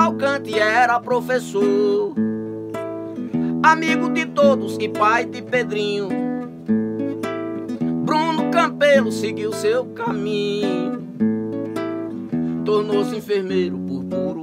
Cavalcante era professor, amigo de todos e pai de Pedrinho. Bruno Campelo seguiu seu caminho, tornou-se enfermeiro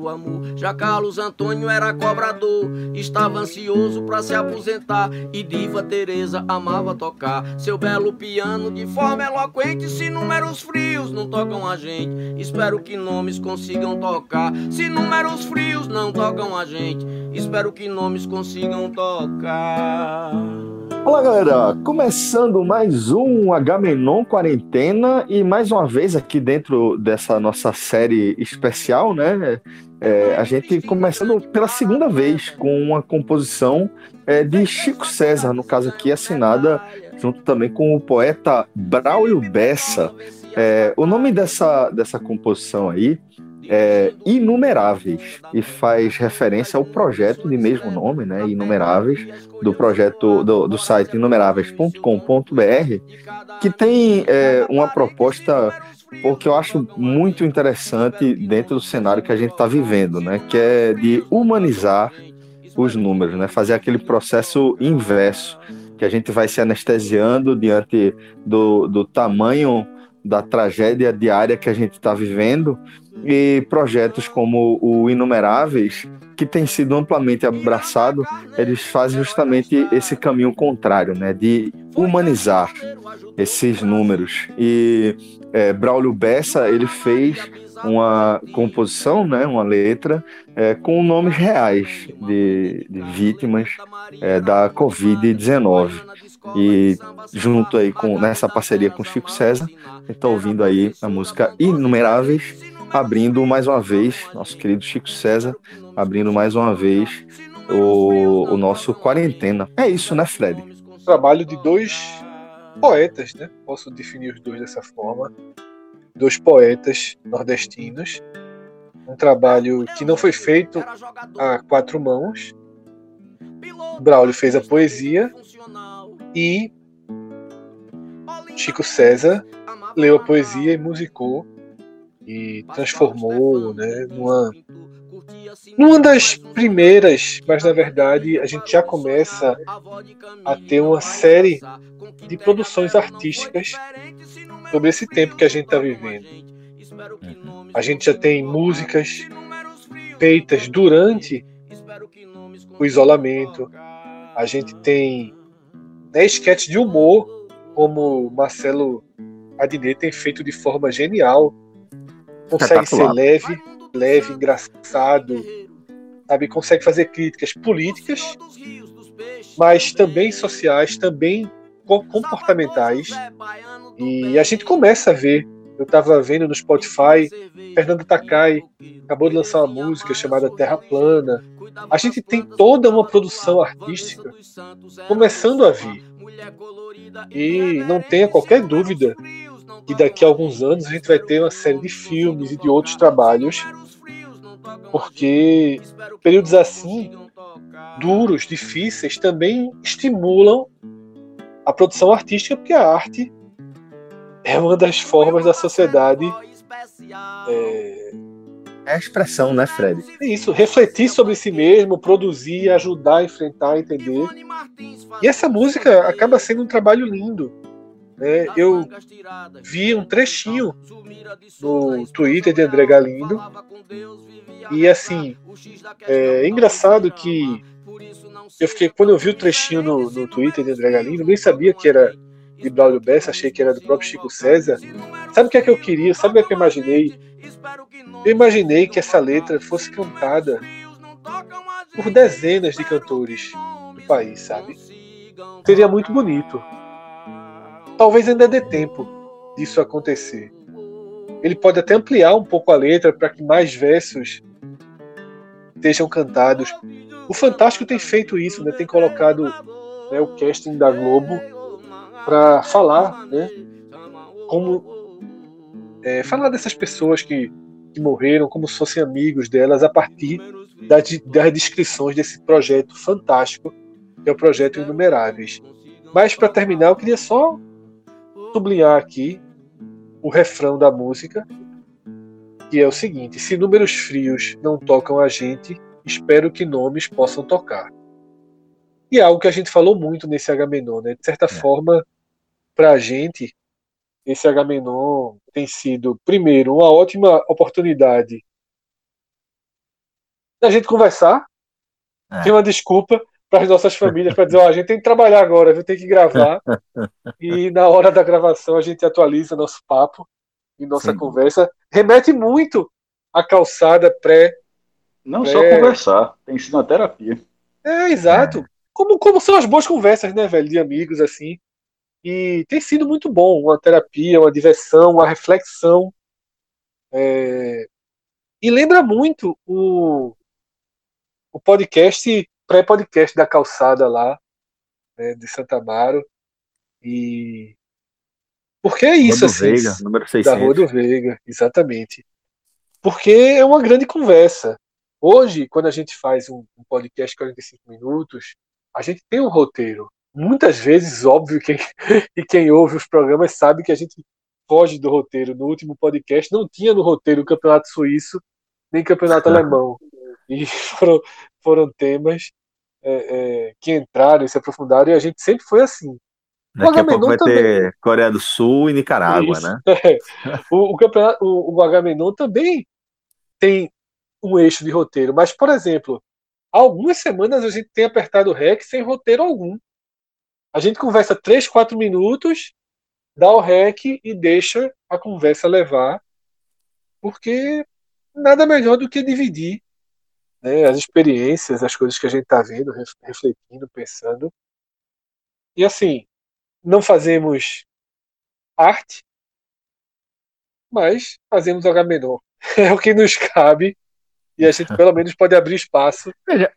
amor. Já Carlos Antônio era cobrador, estava ansioso para se aposentar. E Diva Teresa amava tocar seu belo piano de forma eloquente. Se números frios não tocam a gente, espero que nomes consigam tocar. Se números frios não tocam a gente, espero que nomes consigam tocar. Olá, galera! Começando mais um Agamenon Quarentena e mais uma vez aqui dentro dessa nossa série especial, né? É, a gente começando pela segunda vez com uma composição é, de Chico César, no caso aqui assinada junto também com o poeta Braulio Bessa. É, o nome dessa, dessa composição aí é, Inumeráveis e faz referência ao projeto de mesmo nome, né, Inumeráveis, do projeto do, do site inumeráveis.com.br, que tem é, uma proposta porque eu acho muito interessante dentro do cenário que a gente está vivendo, né, que é de humanizar os números, né, fazer aquele processo inverso, que a gente vai se anestesiando diante do, do tamanho da tragédia diária que a gente está vivendo e projetos como o Inumeráveis, que tem sido amplamente abraçado, eles fazem justamente esse caminho contrário, né, de humanizar esses números. E é, Braulio Bessa ele fez uma composição, né, uma letra é, com nomes reais de, de vítimas é, da Covid-19. E junto aí com nessa parceria com Chico César, está ouvindo aí a música Inumeráveis abrindo mais uma vez, nosso querido Chico César, abrindo mais uma vez o, o nosso quarentena. É isso, né, Fred? Trabalho de dois poetas, né? Posso definir os dois dessa forma. Dois poetas nordestinos. Um trabalho que não foi feito a quatro mãos. Braulio fez a poesia e Chico César leu a poesia e musicou e transformou né, numa, numa das primeiras, mas na verdade a gente já começa a ter uma série de produções artísticas sobre esse tempo que a gente está vivendo. A gente já tem músicas feitas durante o isolamento, a gente tem né, sketches de humor, como Marcelo Adnet tem feito de forma genial consegue ser leve, leve, engraçado, sabe? Consegue fazer críticas políticas, mas também sociais, também comportamentais. E a gente começa a ver. Eu estava vendo no Spotify, Fernando Takai acabou de lançar uma música chamada Terra Plana. A gente tem toda uma produção artística começando a vir. E não tenha qualquer dúvida e daqui a alguns anos a gente vai ter uma série de filmes e de outros trabalhos, porque períodos assim, duros, difíceis, também estimulam a produção artística, porque a arte é uma das formas da sociedade. É, é a expressão, né, Fred? Isso, refletir sobre si mesmo, produzir, ajudar a enfrentar, entender. E essa música acaba sendo um trabalho lindo né, eu vi um trechinho no Twitter de André Galindo e assim é, é engraçado que eu fiquei quando eu vi o trechinho no, no Twitter de André Galindo nem sabia que era de Braulio Bessa, achei que era do próprio Chico César. Sabe o que é que eu queria? Sabe o que, é que eu imaginei? Eu imaginei que essa letra fosse cantada por dezenas de cantores do país, sabe? Seria muito bonito. Talvez ainda dê tempo disso acontecer. Ele pode até ampliar um pouco a letra para que mais versos estejam cantados. O Fantástico tem feito isso, né? tem colocado né, o casting da Globo para falar, né? Como é, falar dessas pessoas que, que morreram, como se fossem amigos delas, a partir das, das descrições desse projeto fantástico, que é o projeto Inumeráveis. Mas para terminar, eu queria só sublinhar aqui o refrão da música, que é o seguinte: se números frios não tocam a gente, espero que nomes possam tocar. E é algo que a gente falou muito nesse Agamenon, né? De certa é. forma, para a gente, esse Agamenon tem sido, primeiro, uma ótima oportunidade da gente conversar, é. tem uma desculpa para as nossas famílias para dizer, ó, a gente tem que trabalhar agora, viu? tem que gravar. e na hora da gravação a gente atualiza nosso papo e nossa Sim. conversa. Remete muito à calçada pré. Não pré... só conversar, tem sido uma terapia. É, exato. É. Como, como são as boas conversas, né, velho, de amigos, assim. E tem sido muito bom, uma terapia, uma diversão, uma reflexão. É... E lembra muito o, o podcast pré-podcast da calçada lá, né, de Santa Amaro. E. Porque é isso, Rua do assim. Veiga, número 600. Da Rua do Veiga, exatamente. Porque é uma grande conversa. Hoje, quando a gente faz um, um podcast de 45 minutos, a gente tem um roteiro. Muitas vezes, óbvio, quem, e quem ouve os programas sabe que a gente foge do roteiro. No último podcast não tinha no roteiro o Campeonato Suíço nem Campeonato Alemão. E foram, foram temas é, é, que entraram e se aprofundaram, e a gente sempre foi assim. Daqui a pouco vai também... ter Coreia do Sul e Nicarágua, Isso. né? É. O, o, campeonato, o, o Agamenon também tem um eixo de roteiro, mas, por exemplo, algumas semanas a gente tem apertado o REC sem roteiro algum. A gente conversa 3, 4 minutos, dá o REC e deixa a conversa levar, porque nada melhor do que dividir né, as experiências, as coisas que a gente está vendo, refletindo, pensando. E assim, não fazemos arte, mas fazemos H menor. É o que nos cabe e a gente pelo menos pode abrir espaço. Veja,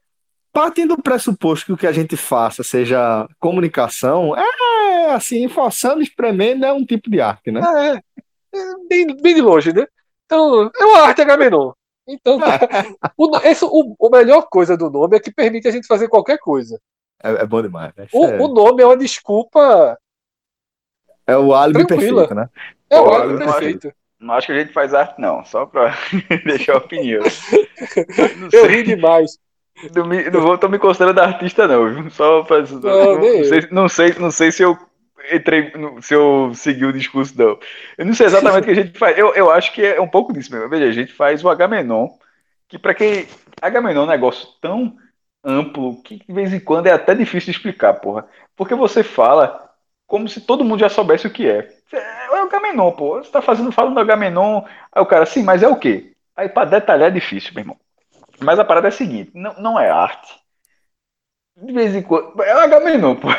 partindo do pressuposto que o que a gente faça seja comunicação, é assim, forçando, espremendo é um tipo de arte, né? É, é bem, bem de longe, né? Então, é uma arte H menor. Então, o, esse, o, o melhor coisa do nome é que permite a gente fazer qualquer coisa. É, é bom demais. Né? O, é... o, nome é uma desculpa. É o álibi tranquila. perfeito, né? É o álibi perfeito. Não acho que a gente faz arte, não, só pra deixar a opinião. Eu ri demais. Não, me, não vou, tô me considerando artista, não. Só pra, não, não, não, sei, não, sei, não sei se eu entrei, se eu segui o discurso, não. Eu não sei exatamente o que a gente faz. Eu, eu acho que é um pouco disso mesmo. Veja, a gente faz o Agamenon, que para quem. Agamenon é um negócio tão amplo que de vez em quando é até difícil de explicar, porra. Porque você fala como se todo mundo já soubesse o que é. É o Agamenon, pô. Você tá fazendo, falando do Agamenon. Aí o cara, sim, mas é o quê? Aí para detalhar é difícil, meu irmão. Mas a parada é a seguinte: não, não é arte de vez em quando. É o Agamenon, pô.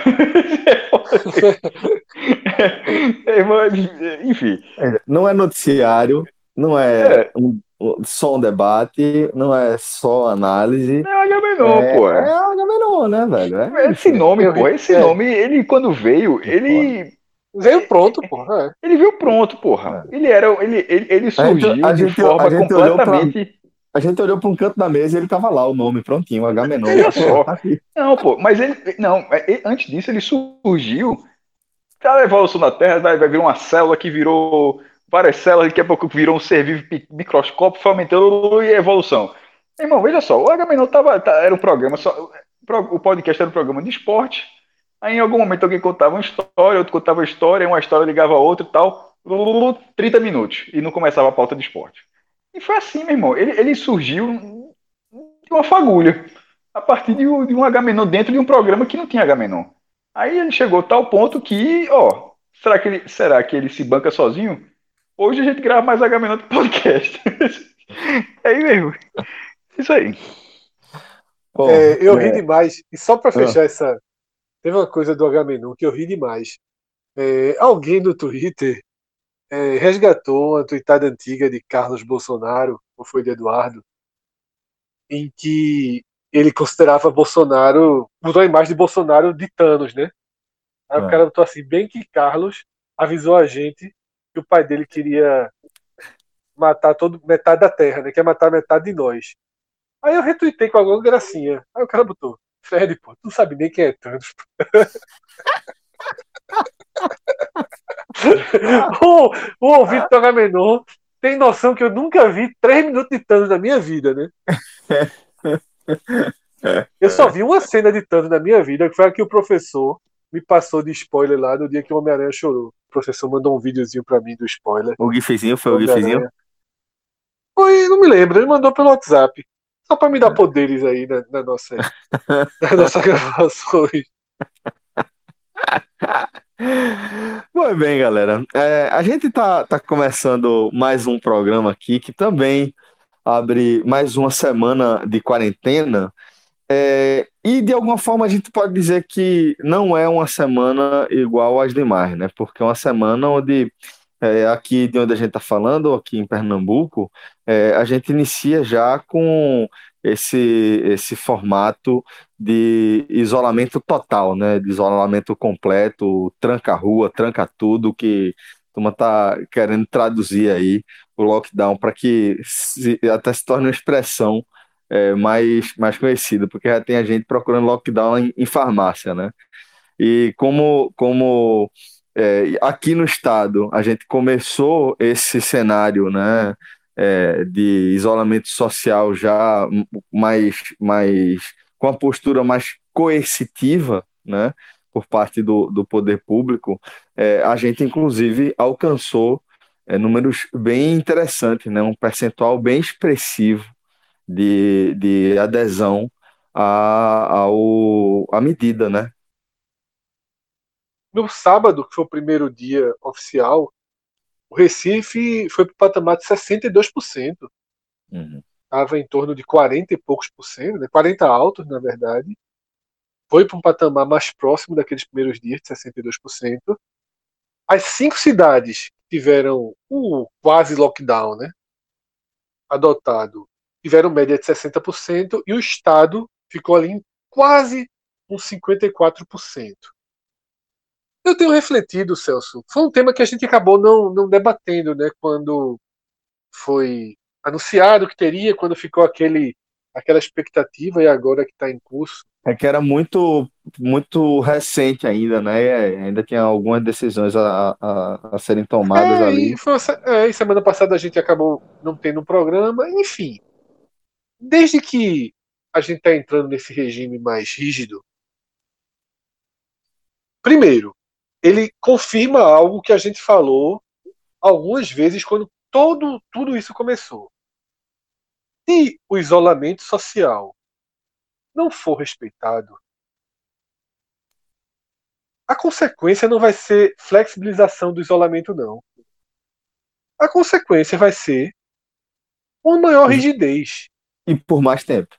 Enfim. Não é noticiário, não é, é. Um, só um debate, não é só análise. É o Agamenon, é, pô. É o Agamenon, né, velho? É esse nome, pô, esse é. nome, ele quando veio, ele. Veio pronto, porra. Ele veio pronto, porra. Ele era. Ele, ele, ele surgiu a gente, de forma completamente a gente olhou para um canto da mesa e ele tava lá, o nome prontinho, H menor. Tá não, pô, mas ele. Não, é, antes disso ele surgiu. A evolução da Terra vai, vai vir uma célula que virou várias células, daqui a pouco virou um ser vivo microscópio, foi aumentando e evolução. Irmão, veja só, o H tava, tá, era um programa, só, o podcast era um programa de esporte. Aí em algum momento alguém contava uma história, outro contava uma história, uma história ligava a outra e tal. 30 minutos. E não começava a pauta de esporte. E foi assim, meu irmão. Ele, ele surgiu de uma fagulha, a partir de, um, de um H-Menon dentro de um programa que não tinha H-Menon. Aí ele chegou a tal ponto que, ó, será que ele, será que ele se banca sozinho? Hoje a gente grava mais H-Menon do que podcast. é aí mesmo. Isso aí. é, eu ri é. demais. E só para ah. fechar essa. Teve uma coisa do Agamenon que eu ri demais. É, alguém no Twitter é, resgatou uma tweetada antiga de Carlos Bolsonaro, ou foi de Eduardo, em que ele considerava Bolsonaro, mudou a imagem de Bolsonaro de Thanos, né? Aí o cara botou assim, bem que Carlos avisou a gente que o pai dele queria matar todo, metade da terra, né? Quer matar metade de nós. Aí eu retuitei com alguma gracinha. Aí o cara botou, Fred, pô, tu não sabe nem quem é Thanos. o, o do Agamenon tem noção que eu nunca vi três minutos de Thanos na minha vida, né? Eu só vi uma cena de Thanos na minha vida, que foi a que o professor me passou de spoiler lá no dia que o Homem-Aranha chorou. O professor mandou um videozinho pra mim do spoiler. O gifzinho foi o gifzinho? Foi, não me lembro, ele mandou pelo WhatsApp. Só pra me dar poderes aí na, na nossa, na nossa gravações. Muito bem, galera. É, a gente tá, tá começando mais um programa aqui que também abre mais uma semana de quarentena. É, e de alguma forma a gente pode dizer que não é uma semana igual às demais, né? Porque é uma semana onde, é, aqui de onde a gente está falando, aqui em Pernambuco, é, a gente inicia já com esse, esse formato de isolamento total, né? De isolamento completo, tranca rua, tranca tudo, que a turma está querendo traduzir aí o lockdown para que se, até se torne uma expressão é, mais, mais conhecida, porque já tem a gente procurando lockdown em, em farmácia, né? E como, como é, aqui no estado a gente começou esse cenário, né? É, de isolamento social já mais, mais com a postura mais coercitiva, né, por parte do, do poder público, é, a gente inclusive alcançou é, números bem interessantes, né, um percentual bem expressivo de, de adesão à, à medida, né? No sábado, que foi o primeiro dia oficial, o Recife foi para o patamar de 62%. Uhum. Estava em torno de 40 e poucos por cento, né? 40 altos, na verdade. Foi para um patamar mais próximo daqueles primeiros dias, de 62%. As cinco cidades que tiveram o quase lockdown né? adotado tiveram média de 60% e o Estado ficou ali em quase uns 54%. Eu tenho refletido, Celso, foi um tema que a gente acabou não, não debatendo, né, quando foi anunciado que teria, quando ficou aquele, aquela expectativa e agora que está em curso. É que era muito muito recente ainda, né? Ainda tinha algumas decisões a, a, a serem tomadas é, ali. E, foi, é, e semana passada a gente acabou não tendo um programa, enfim desde que a gente está entrando nesse regime mais rígido, primeiro, ele confirma algo que a gente falou algumas vezes quando todo, tudo isso começou. Se o isolamento social não for respeitado, a consequência não vai ser flexibilização do isolamento, não. A consequência vai ser uma maior rigidez e por mais tempo.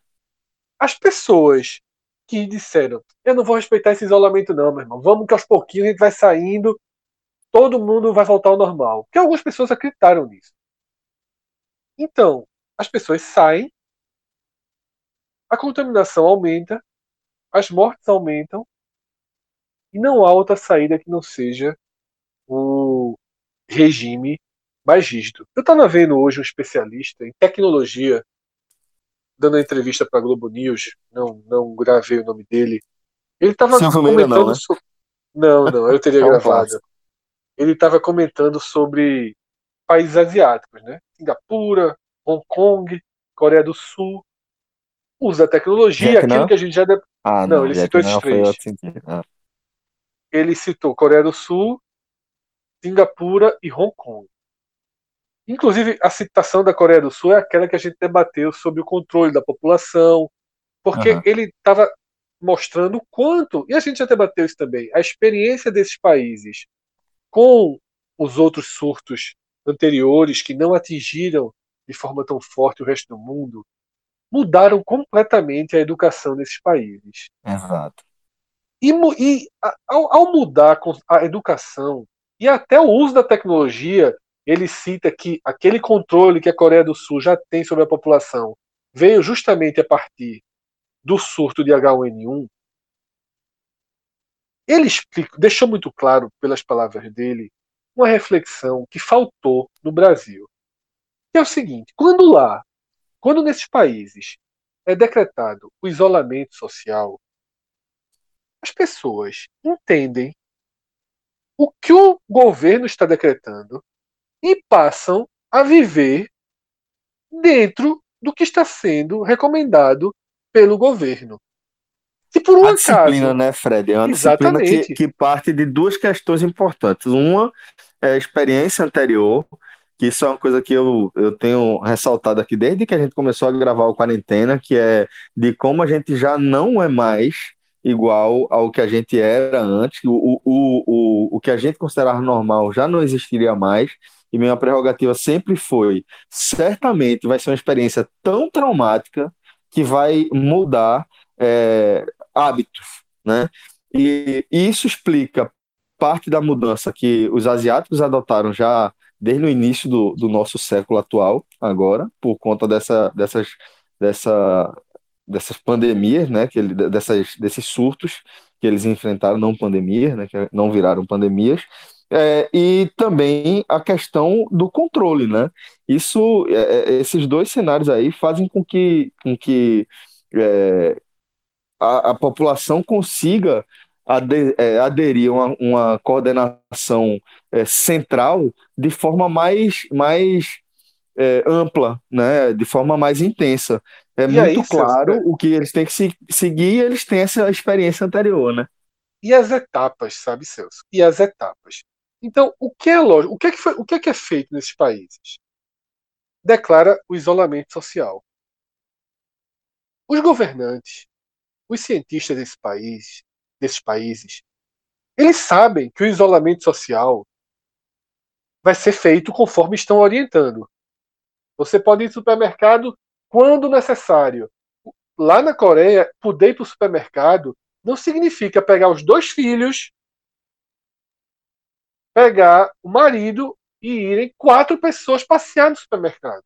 As pessoas que disseram: Eu não vou respeitar esse isolamento, não, meu irmão. Vamos que aos pouquinhos a gente vai saindo, todo mundo vai voltar ao normal. Porque algumas pessoas acreditaram nisso. Então, as pessoas saem, a contaminação aumenta, as mortes aumentam, e não há outra saída que não seja o regime mais rígido. Eu estava vendo hoje um especialista em tecnologia dando entrevista para Globo News, não, não gravei o nome dele. Ele estava comentando não, né? sobre... não, não, eu teria é gravado. Ele estava comentando sobre países asiáticos, né? Singapura, Hong Kong, Coreia do Sul. Usa a tecnologia, Vietnã? aquilo que a gente já. Ah, não, não ele citou esses três. Ah. Ele citou Coreia do Sul, Singapura e Hong Kong. Inclusive, a citação da Coreia do Sul é aquela que a gente debateu sobre o controle da população, porque uhum. ele estava mostrando o quanto, e a gente já debateu isso também, a experiência desses países com os outros surtos anteriores que não atingiram de forma tão forte o resto do mundo, mudaram completamente a educação desses países. Exato. E, e ao, ao, mudar a educação e até o uso da tecnologia, ele cita que aquele controle que a Coreia do Sul já tem sobre a população veio justamente a partir do surto de H1N1. Ele explica, deixou muito claro, pelas palavras dele, uma reflexão que faltou no Brasil. Que é o seguinte: quando lá, quando nesses países é decretado o isolamento social, as pessoas entendem o que o governo está decretando e passam a viver dentro do que está sendo recomendado pelo governo. Se por um a disciplina, acaso, né, Fred? É uma exatamente. disciplina que, que parte de duas questões importantes. Uma é a experiência anterior, que isso é uma coisa que eu, eu tenho ressaltado aqui desde que a gente começou a gravar o Quarentena, que é de como a gente já não é mais igual ao que a gente era antes, o, o, o, o que a gente considerava normal já não existiria mais, e minha prerrogativa sempre foi, certamente vai ser uma experiência tão traumática que vai mudar é, hábitos, né? E, isso explica parte da mudança que os asiáticos adotaram já desde o início do, do nosso século atual, agora, por conta dessa, dessas, dessa, dessas pandemias, né, que ele, dessas, desses surtos que eles enfrentaram, não pandemias, né, que não viraram pandemias, é, e também a questão do controle, né? Isso, é, é esses dois cenários aí fazem com que, com que é, a, a, população consiga aderir, é, aderir a uma, uma coordenação é, central de forma mais, mais ampla, né? De forma mais intensa. É e muito aí, claro o que eles têm que se, seguir, eles têm essa experiência anterior, né? E as etapas, sabe, Celso? E as etapas. Então, o que é lógico? O que é que, foi, o que, é, que é feito nesses países? Declara o isolamento social. Os governantes, os cientistas desse país, desses países, eles sabem que o isolamento social vai ser feito conforme estão orientando. Você pode ir ao supermercado quando necessário. Lá na Coreia, poder ir para o supermercado não significa pegar os dois filhos pegar o marido e irem quatro pessoas passear no supermercado.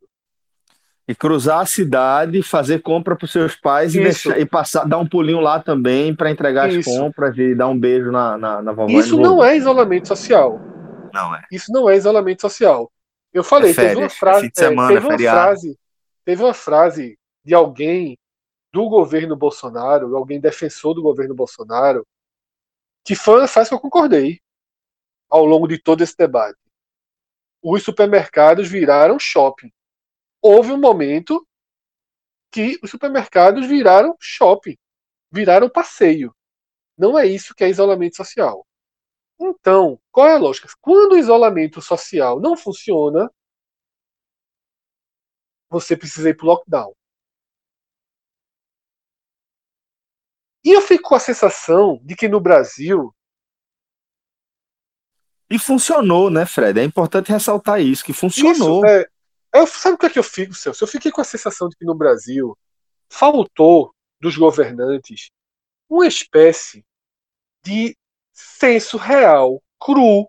E cruzar a cidade, fazer compra para os seus pais e, deixar, e, passar, dar um pulinho lá também para entregar Isso. as compras e dar um beijo na, na, na vovó. Isso não é isolamento social. Não é. Isso não é isolamento social. Eu falei, é férias, teve uma frase, é semana, teve uma frase, teve uma frase de alguém do governo Bolsonaro, alguém defensor do governo Bolsonaro, que foi uma frase que eu concordei ao longo de todo esse debate. Os supermercados viraram shopping. Houve um momento que os supermercados viraram shopping, viraram passeio. Não é isso que é isolamento social. Então, qual é a lógica? Quando o isolamento social não funciona, você precisa ir para o lockdown. E eu fico com a sensação de que no Brasil e funcionou, né, Fred? É importante ressaltar isso, que funcionou. Isso, é, eu, sabe o que é que eu fico, Celso? Eu fiquei com a sensação de que no Brasil faltou dos governantes uma espécie de senso real, cru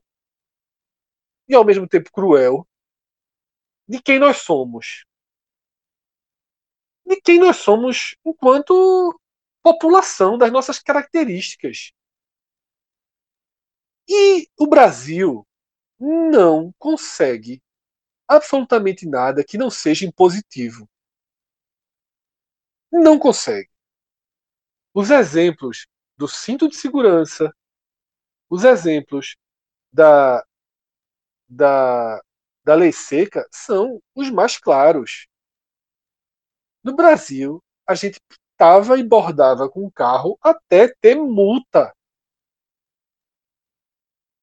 e ao mesmo tempo cruel de quem nós somos. De quem nós somos enquanto população, das nossas características. E o Brasil não consegue absolutamente nada que não seja impositivo. Não consegue. Os exemplos do cinto de segurança, os exemplos da, da, da lei seca são os mais claros. No Brasil, a gente pitava e bordava com o carro até ter multa.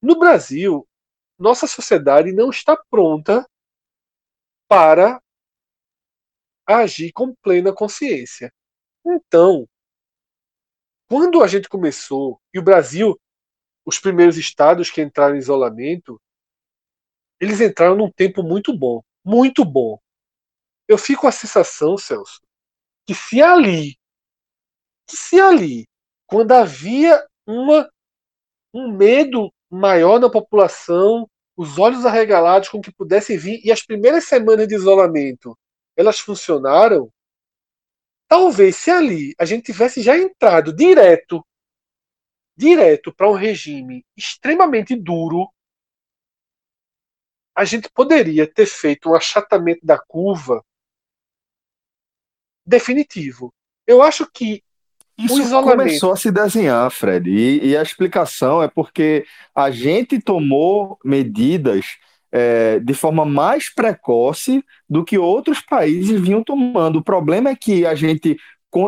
No Brasil, nossa sociedade não está pronta para agir com plena consciência. Então, quando a gente começou, e o Brasil, os primeiros estados que entraram em isolamento, eles entraram num tempo muito bom, muito bom. Eu fico com a sensação, Celso, que se ali, se ali, quando havia uma, um medo maior na população, os olhos arregalados com que pudesse vir, e as primeiras semanas de isolamento elas funcionaram, talvez se ali a gente tivesse já entrado direto direto para um regime extremamente duro, a gente poderia ter feito um achatamento da curva definitivo. Eu acho que isso começou a se desenhar, Fred, e, e, a explicação é porque a gente tomou medidas é, de forma mais precoce do que outros países vinham tomando. O problema é que a gente,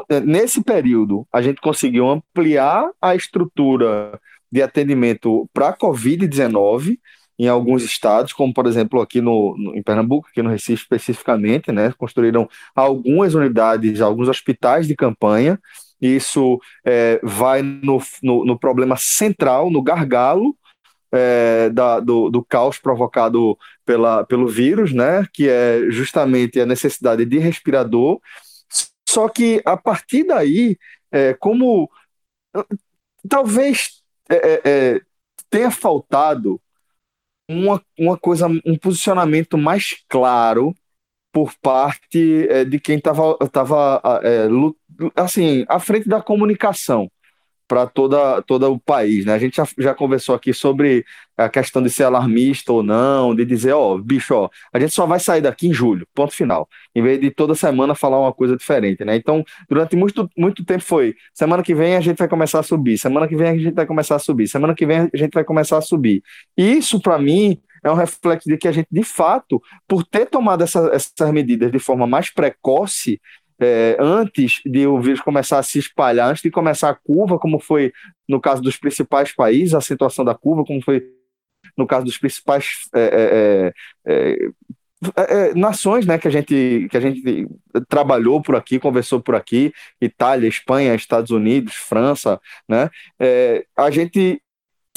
é, nesse período, a gente conseguiu ampliar a estrutura de atendimento para a Covid-19 em alguns estados, como por exemplo aqui no, no, em Pernambuco, aqui no Recife especificamente, né, construíram algumas unidades, alguns hospitais de campanha. Isso é, vai no, no, no, problema central, no gargalo é, da, do, do caos provocado pela, pelo vírus, né, que é justamente a necessidade de respirador. Só que a partir daí, é, como talvez é, é, é tenha faltado uma, uma coisa, um posicionamento mais claro por parte é, de quem estava tava, é, assim, à frente da comunicação para toda todo o país, né? A gente já, já conversou aqui sobre a questão de ser alarmista ou não, de dizer, ó, oh, bicho, ó, a gente só vai sair daqui em julho, ponto final, em vez de toda semana falar uma coisa diferente, né? Então, durante muito, muito tempo foi, semana que vem a gente vai começar a subir, semana que vem a gente vai começar a subir, semana que vem a gente vai começar a subir. E isso, para mim, é um reflexo de que a gente, de fato, por ter tomado essa, essas medidas de forma mais precoce, é, antes de o vírus começar a se espalhar, antes de começar a curva, como foi no caso dos principais países, a situação da curva, como foi no caso dos principais é, é, é, é nações né, que, a gente, que a gente trabalhou por aqui, conversou por aqui, Itália, Espanha, Estados Unidos, França, né, a gente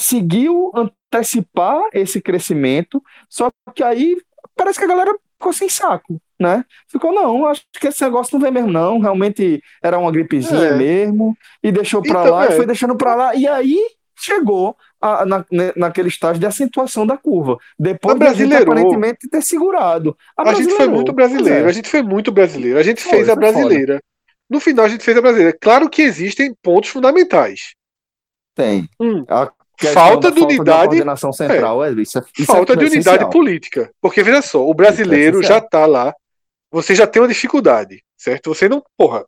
conseguiu antecipar esse crescimento, só que aí parece que a galera ficou sem saco, né? Ficou, não, acho que esse negócio não vem mesmo, não. Realmente era uma gripezinha é. mesmo, e deixou para então, lá, é. e foi deixando para lá, e aí chegou a, na, naquele estágio de acentuação da curva. Depois de aparentemente ter segurado. A, a gente foi muito brasileiro, é. a gente foi muito brasileiro, a gente foi, fez a brasileira. Foda. No final a gente fez a brasileira. Claro que existem pontos fundamentais. Tem. Hum. A falta de unidade. coordenação central, é, isso é, isso falta é de unidade essencial. política. Porque, veja só, o brasileiro é já está lá, você já tem uma dificuldade, certo? Você não, porra,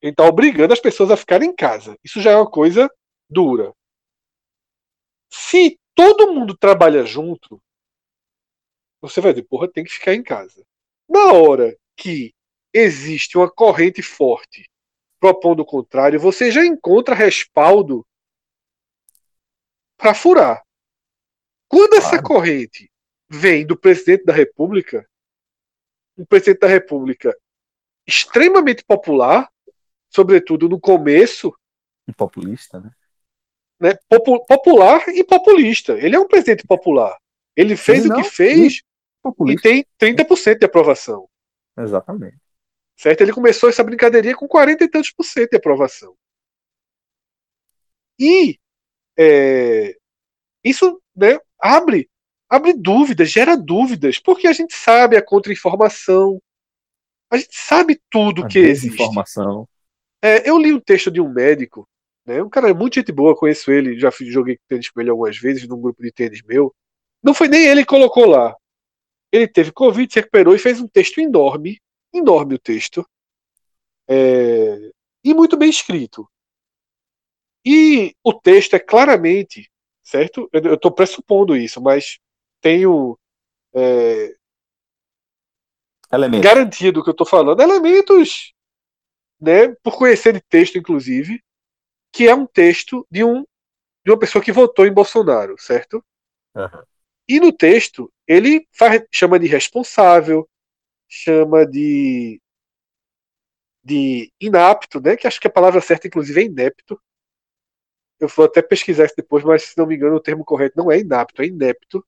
ele tá obrigando as pessoas a ficarem em casa. Isso já é uma coisa dura. Se todo mundo trabalha junto, você vai dizer, porra, tem que ficar em casa. Na hora que existe uma corrente forte propondo o contrário, você já encontra respaldo para furar. Quando essa claro. corrente vem do presidente da República, um presidente da República extremamente popular, sobretudo no começo. E populista, né? né popular e populista. Ele é um presidente popular. Ele fez o que fez e, e tem 30% de aprovação. Exatamente. Certo? Ele começou essa brincadeirinha com 40 e tantos por cento de aprovação. E é, isso né, abre, abre dúvidas, gera dúvidas, porque a gente sabe a contra-informação, a gente sabe tudo a que existe. Informação. É, eu li um texto de um médico, né, um cara muito gente boa, conheço ele, já joguei tênis com ele algumas vezes num grupo de tênis meu. Não foi nem ele que colocou lá. Ele teve Covid, se recuperou e fez um texto enorme, enorme o texto, é, e muito bem escrito. E o texto é claramente, certo? Eu estou pressupondo isso, mas tenho é, garantia do que eu estou falando. Elementos, né, por conhecer de texto, inclusive, que é um texto de, um, de uma pessoa que votou em Bolsonaro, certo? Uhum. E no texto, ele faz, chama de responsável, chama de, de inapto, né? Que acho que a palavra certa, inclusive, é inepto. Eu vou até pesquisar isso depois, mas se não me engano, o termo correto não é inapto, é inepto.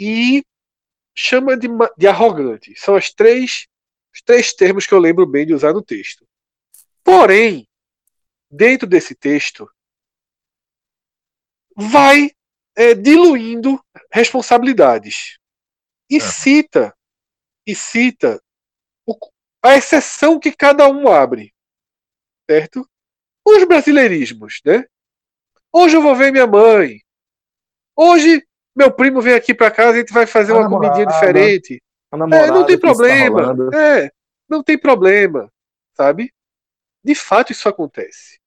E chama de, de arrogante. São as três Os três termos que eu lembro bem de usar no texto. Porém, dentro desse texto, vai é, diluindo responsabilidades e cita e cita o, a exceção que cada um abre, certo? Os brasileirismos, né? Hoje eu vou ver minha mãe. Hoje meu primo vem aqui para casa e a gente vai fazer a uma namorada, comidinha diferente. É, não tem problema. É, não tem problema, sabe? De fato isso acontece.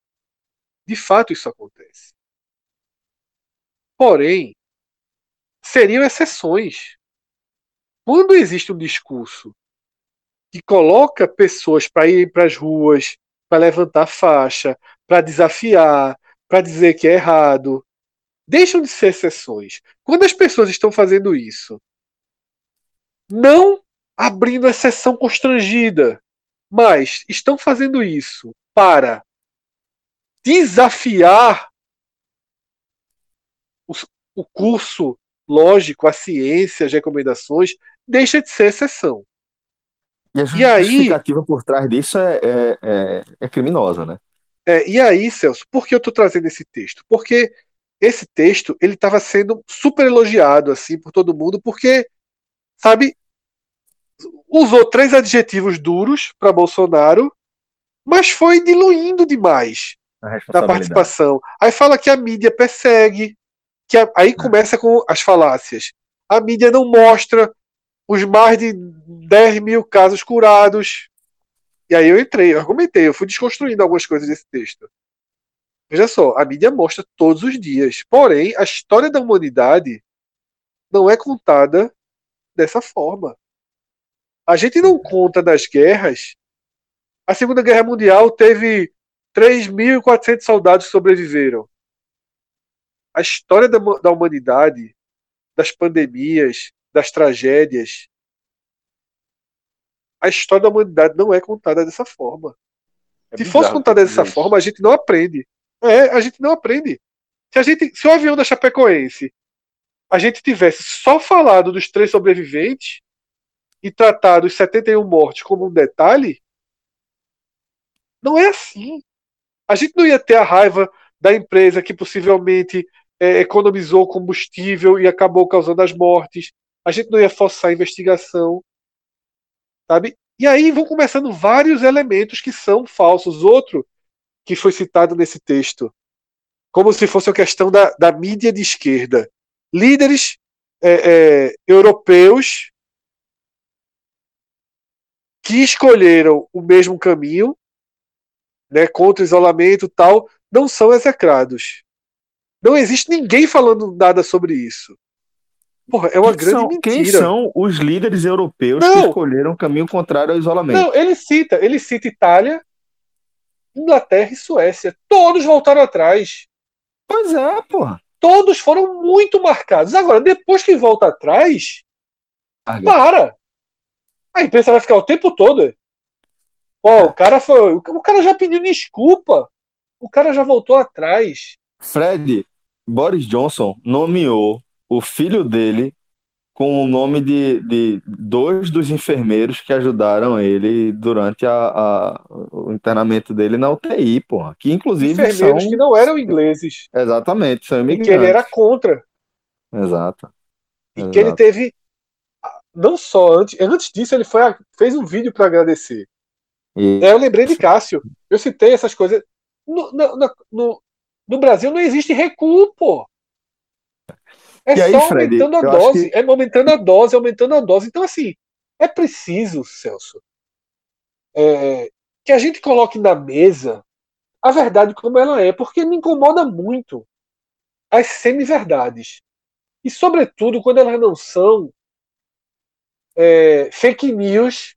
De fato isso acontece. Porém, seriam exceções. Quando existe um discurso que coloca pessoas para irem para as ruas, para levantar faixa, para desafiar, para dizer que é errado, deixam de ser exceções. Quando as pessoas estão fazendo isso, não abrindo exceção constrangida, mas estão fazendo isso para desafiar o, curso lógico, a ciência, as recomendações, deixa de ser exceção. E a justificativa aí, por trás disso é, é, é, é criminosa, né? É, e aí, Celso, por que eu estou trazendo esse texto? Porque esse texto ele estava sendo super elogiado assim por todo mundo, porque, sabe, usou três adjetivos duros para Bolsonaro, mas foi diluindo demais na participação. Aí fala que a mídia persegue, que a, aí começa com as falácias. A mídia não mostra os mais de 10 mil casos curados. E aí eu entrei, eu argumentei, eu fui desconstruindo algumas coisas desse texto. Veja só, a mídia mostra todos os dias. Porém, a história da humanidade não é contada dessa forma. A gente não conta das guerras. A Segunda Guerra Mundial teve 3.400 soldados que sobreviveram. A história da, da humanidade, das pandemias, das tragédias, a história da humanidade não é contada dessa forma. É se fosse contada dessa isso. forma, a gente não aprende. É, a gente não aprende. Se a gente, se o avião da Chapecoense a gente tivesse só falado dos três sobreviventes e tratado os 71 mortos como um detalhe, não é assim. A gente não ia ter a raiva da empresa que possivelmente é, economizou combustível e acabou causando as mortes. A gente não ia forçar a investigação. Sabe? E aí vão começando vários elementos que são falsos. Outro que foi citado nesse texto, como se fosse a questão da, da mídia de esquerda. Líderes é, é, europeus que escolheram o mesmo caminho, né, contra o isolamento tal, não são execrados. Não existe ninguém falando nada sobre isso. Porra, é uma quem grande são, mentira. Quem são os líderes europeus não, que escolheram o caminho contrário ao isolamento? Não, ele cita, ele cita Itália, Inglaterra e Suécia. Todos voltaram atrás. Pois é, porra. Todos foram muito marcados. Agora, depois que volta atrás, para. A imprensa vai ficar o tempo todo. Ó, o cara foi. O cara já pediu desculpa. O cara já voltou atrás. Fred, Boris Johnson nomeou o filho dele com o nome de, de dois dos enfermeiros que ajudaram ele durante a, a, o internamento dele na UTI, porra. Que inclusive enfermeiros são... que não eram ingleses. Exatamente, são imigrantes. E que ele era contra. Exato. E Exato. que ele teve não só antes, antes disso ele foi fez um vídeo para agradecer. E... É, eu lembrei de Cássio. Eu citei essas coisas. No, no, no, no Brasil não existe recuo, pô. É só Fred, aumentando a dose, que... é aumentando a dose, aumentando a dose. Então, assim, é preciso, Celso, é, que a gente coloque na mesa a verdade como ela é, porque me incomoda muito as semi-verdades. E, sobretudo, quando elas não são é, fake news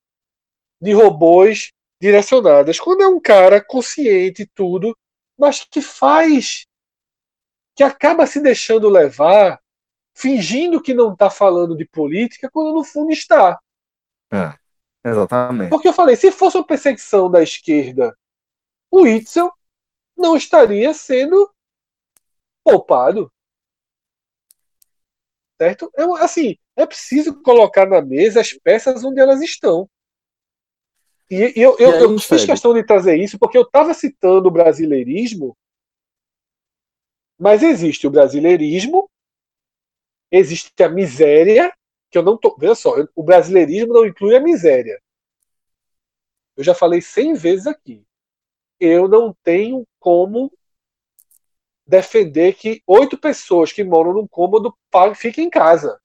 de robôs direcionadas. Quando é um cara consciente e tudo, mas que faz, que acaba se deixando levar fingindo que não está falando de política, quando no fundo está. É, exatamente. Porque eu falei, se fosse uma perseguição da esquerda, o Itzel não estaria sendo poupado. Certo? É, assim, é preciso colocar na mesa as peças onde elas estão. E, e eu, eu, aí, eu fiz questão de trazer isso porque eu estava citando o brasileirismo, mas existe o brasileirismo, existe a miséria, que eu não tô. Veja só, o brasileirismo não inclui a miséria. Eu já falei cem vezes aqui. Eu não tenho como defender que oito pessoas que moram num cômodo fiquem em casa.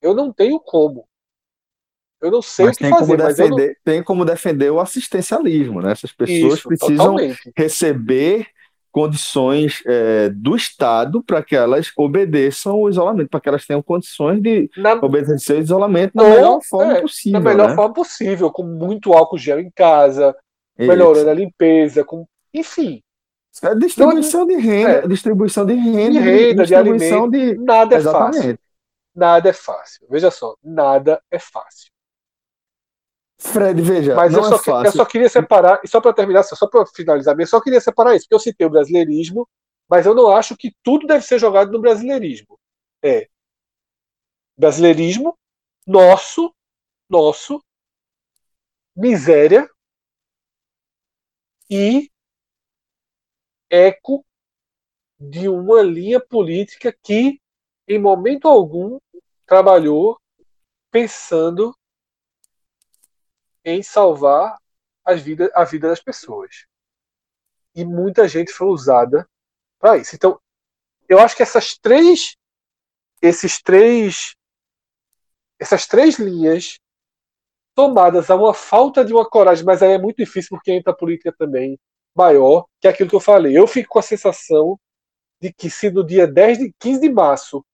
Eu não tenho como. Eu não sei mas o que fazer, mas defender, não... tem como defender o assistencialismo, né? Essas pessoas Isso, precisam totalmente. receber condições é, do Estado para que elas obedeçam o isolamento, para que elas tenham condições de na... obedecer o isolamento da melhor forma é, possível. Da melhor né? forma possível, com muito álcool gel em casa, Isso. melhorando a limpeza, com enfim. É distribuição então, de renda, é, distribuição de renda, de renda, distribuição de, alimento, de... nada é Exatamente. fácil. Nada é fácil. Veja só, nada é fácil. Fred, veja, mas eu só, é eu, só, queria separar, e só para terminar, só para finalizar, eu só queria separar isso, porque eu citei o brasileirismo, mas eu não acho que tudo deve ser jogado no brasileirismo. É brasileirismo, nosso, nosso, miséria e eco de uma linha política que, em momento algum, trabalhou pensando em salvar as a vida das pessoas. E muita gente foi usada para isso. Então, eu acho que essas três esses três essas três linhas tomadas a uma falta de uma coragem, mas aí é muito difícil porque entra a política também maior, que é aquilo que eu falei. Eu fico com a sensação de que se no dia 10 de 15 de março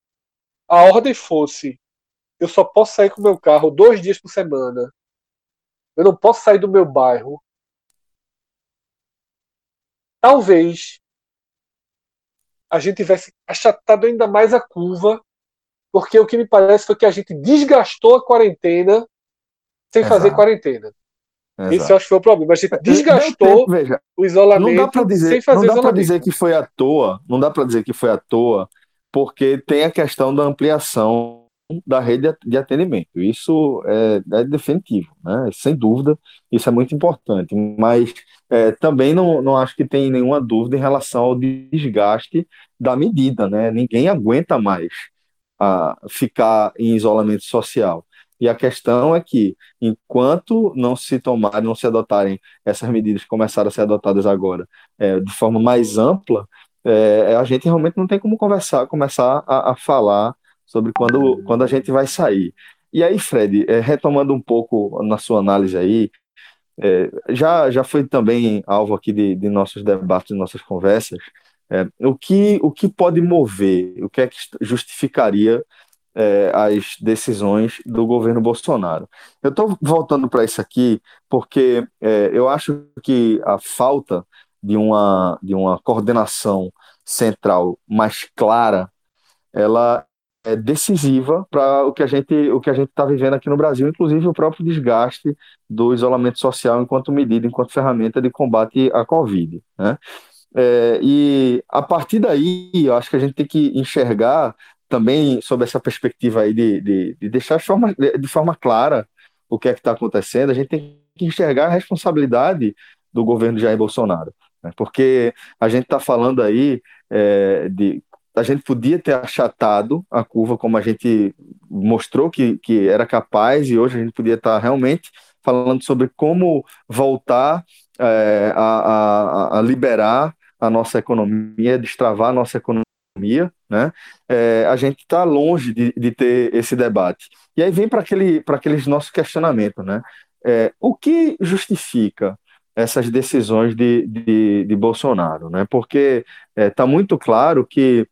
a ordem fosse eu só posso sair com meu carro dois dias por semana eu não posso sair do meu bairro. Talvez a gente tivesse achatado ainda mais a curva, porque o que me parece foi que a gente desgastou a quarentena sem Exato. fazer quarentena. Exato. Esse eu acho que foi o problema. A gente desgastou tempo, veja, o isolamento dizer, sem fazer Não dá para dizer que foi à toa, não dá para dizer que foi à toa, porque tem a questão da ampliação da rede de atendimento. Isso é, é, definitivo, né? sem dúvida, isso é muito importante. Mas é, também não, não acho que tem nenhuma dúvida em relação ao desgaste da medida. Né? Ninguém aguenta mais a ficar em isolamento social. E a questão é que, enquanto não se tomarem, não se adotarem essas medidas que começaram a ser adotadas agora é, de forma mais ampla, é, a gente realmente não tem como conversar, começar a, a falar sobre quando, quando a gente vai sair. E aí, Fred, é, retomando um pouco na sua análise aí, é, já, já foi também alvo aqui de, de nossos debates, de nossas conversas, é, o, que, o que pode mover, o que é que justificaria é, as decisões do governo Bolsonaro. Eu estou voltando para isso aqui porque é, eu acho que a falta de uma, de uma coordenação central mais clara, ela é, decisiva para o que a gente o que a gente está vivendo aqui no Brasil, inclusive o próprio desgaste do isolamento social enquanto medida, enquanto ferramenta de combate à Covid. Né? É, e a partir daí, eu acho que a gente tem que enxergar também sob essa perspectiva aí de, de, de deixar de forma, de forma clara o que é que está acontecendo, a gente tem que enxergar a responsabilidade do governo Jair Bolsonaro. Né? Porque a gente está falando aí é, de a gente podia ter achatado a curva como a gente mostrou que, que era capaz, e hoje a gente podia estar realmente falando sobre como voltar é, a, a, a, liberar a nossa economia, destravar a nossa economia, né? É, a gente está longe de, de ter esse debate. E aí vem para aquele, aqueles nossos questionamentos, né? É, o que justifica essas decisões de, de, de Bolsonaro, né? Porque está muito claro que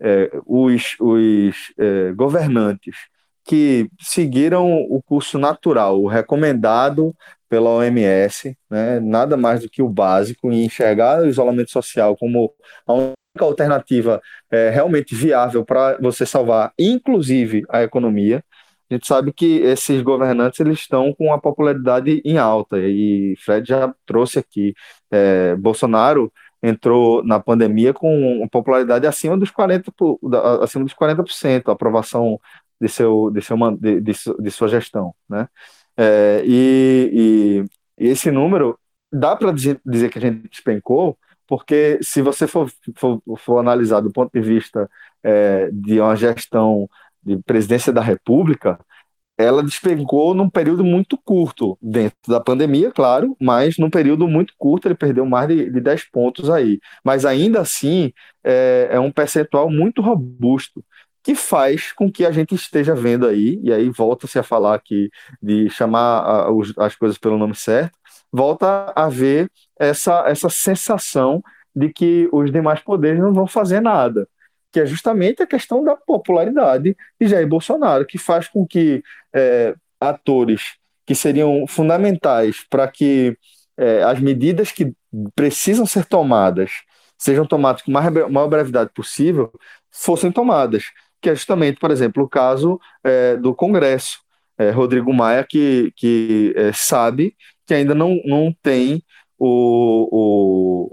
é, os, os é, governantes que seguiram o curso natural, o recomendado pela OMS, né, nada mais do que o básico, e enxergar o isolamento social como a única alternativa é, realmente viável para você salvar, inclusive, a economia. A gente sabe que esses governantes eles estão com a popularidade em alta, e Fred já trouxe aqui. É, Bolsonaro entrou na pandemia com popularidade acima dos 40%, acima dos 40% a aprovação de, seu, de, seu, de, de, sua gestão. Né? É, e, E esse número dá para dizer que a gente despencou, porque se você for, for, for analisar do ponto de vista é, de uma gestão de presidência da República, ela despencou num período muito curto, dentro da pandemia, claro, mas num período muito curto ele perdeu mais de, de 10 pontos aí. Mas ainda assim é, é um percentual muito robusto que faz com que a gente esteja vendo aí, e aí volta-se a falar aqui de chamar a, os, as coisas pelo nome certo, volta a ver essa, essa sensação de que os demais poderes não vão fazer nada que é justamente a questão da popularidade de Jair Bolsonaro, que faz com que é, atores que seriam fundamentais para que é, as medidas que precisam ser tomadas sejam tomadas com a maior brevidade possível, fossem tomadas. Que é justamente, por exemplo, o caso é, do Congresso. É, Rodrigo Maia, que, que é, sabe que ainda não, não tem o,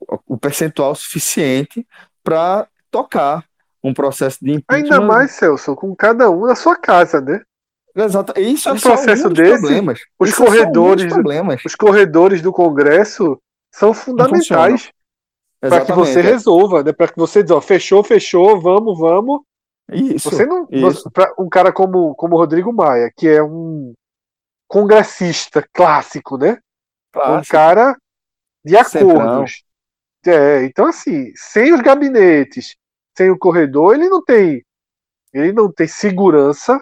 o, o percentual suficiente para tocar um processo de impeachment. Ainda mais, Celso, com cada um na sua casa, né? Exato. Isso um é processo um desse, problemas. Os Isso é corredores, é problemas. os corredores do Congresso são fundamentais para que você resolva, né? Para que você diz, ó, fechou, fechou, vamos, vamos. Isso. Você não, isso. Um cara como como Rodrigo Maia, que é um congressista clássico, né? Clássico. Um cara de acordos. É, então assim, sem os gabinetes, sem o corredor, ele não tem ele não tem segurança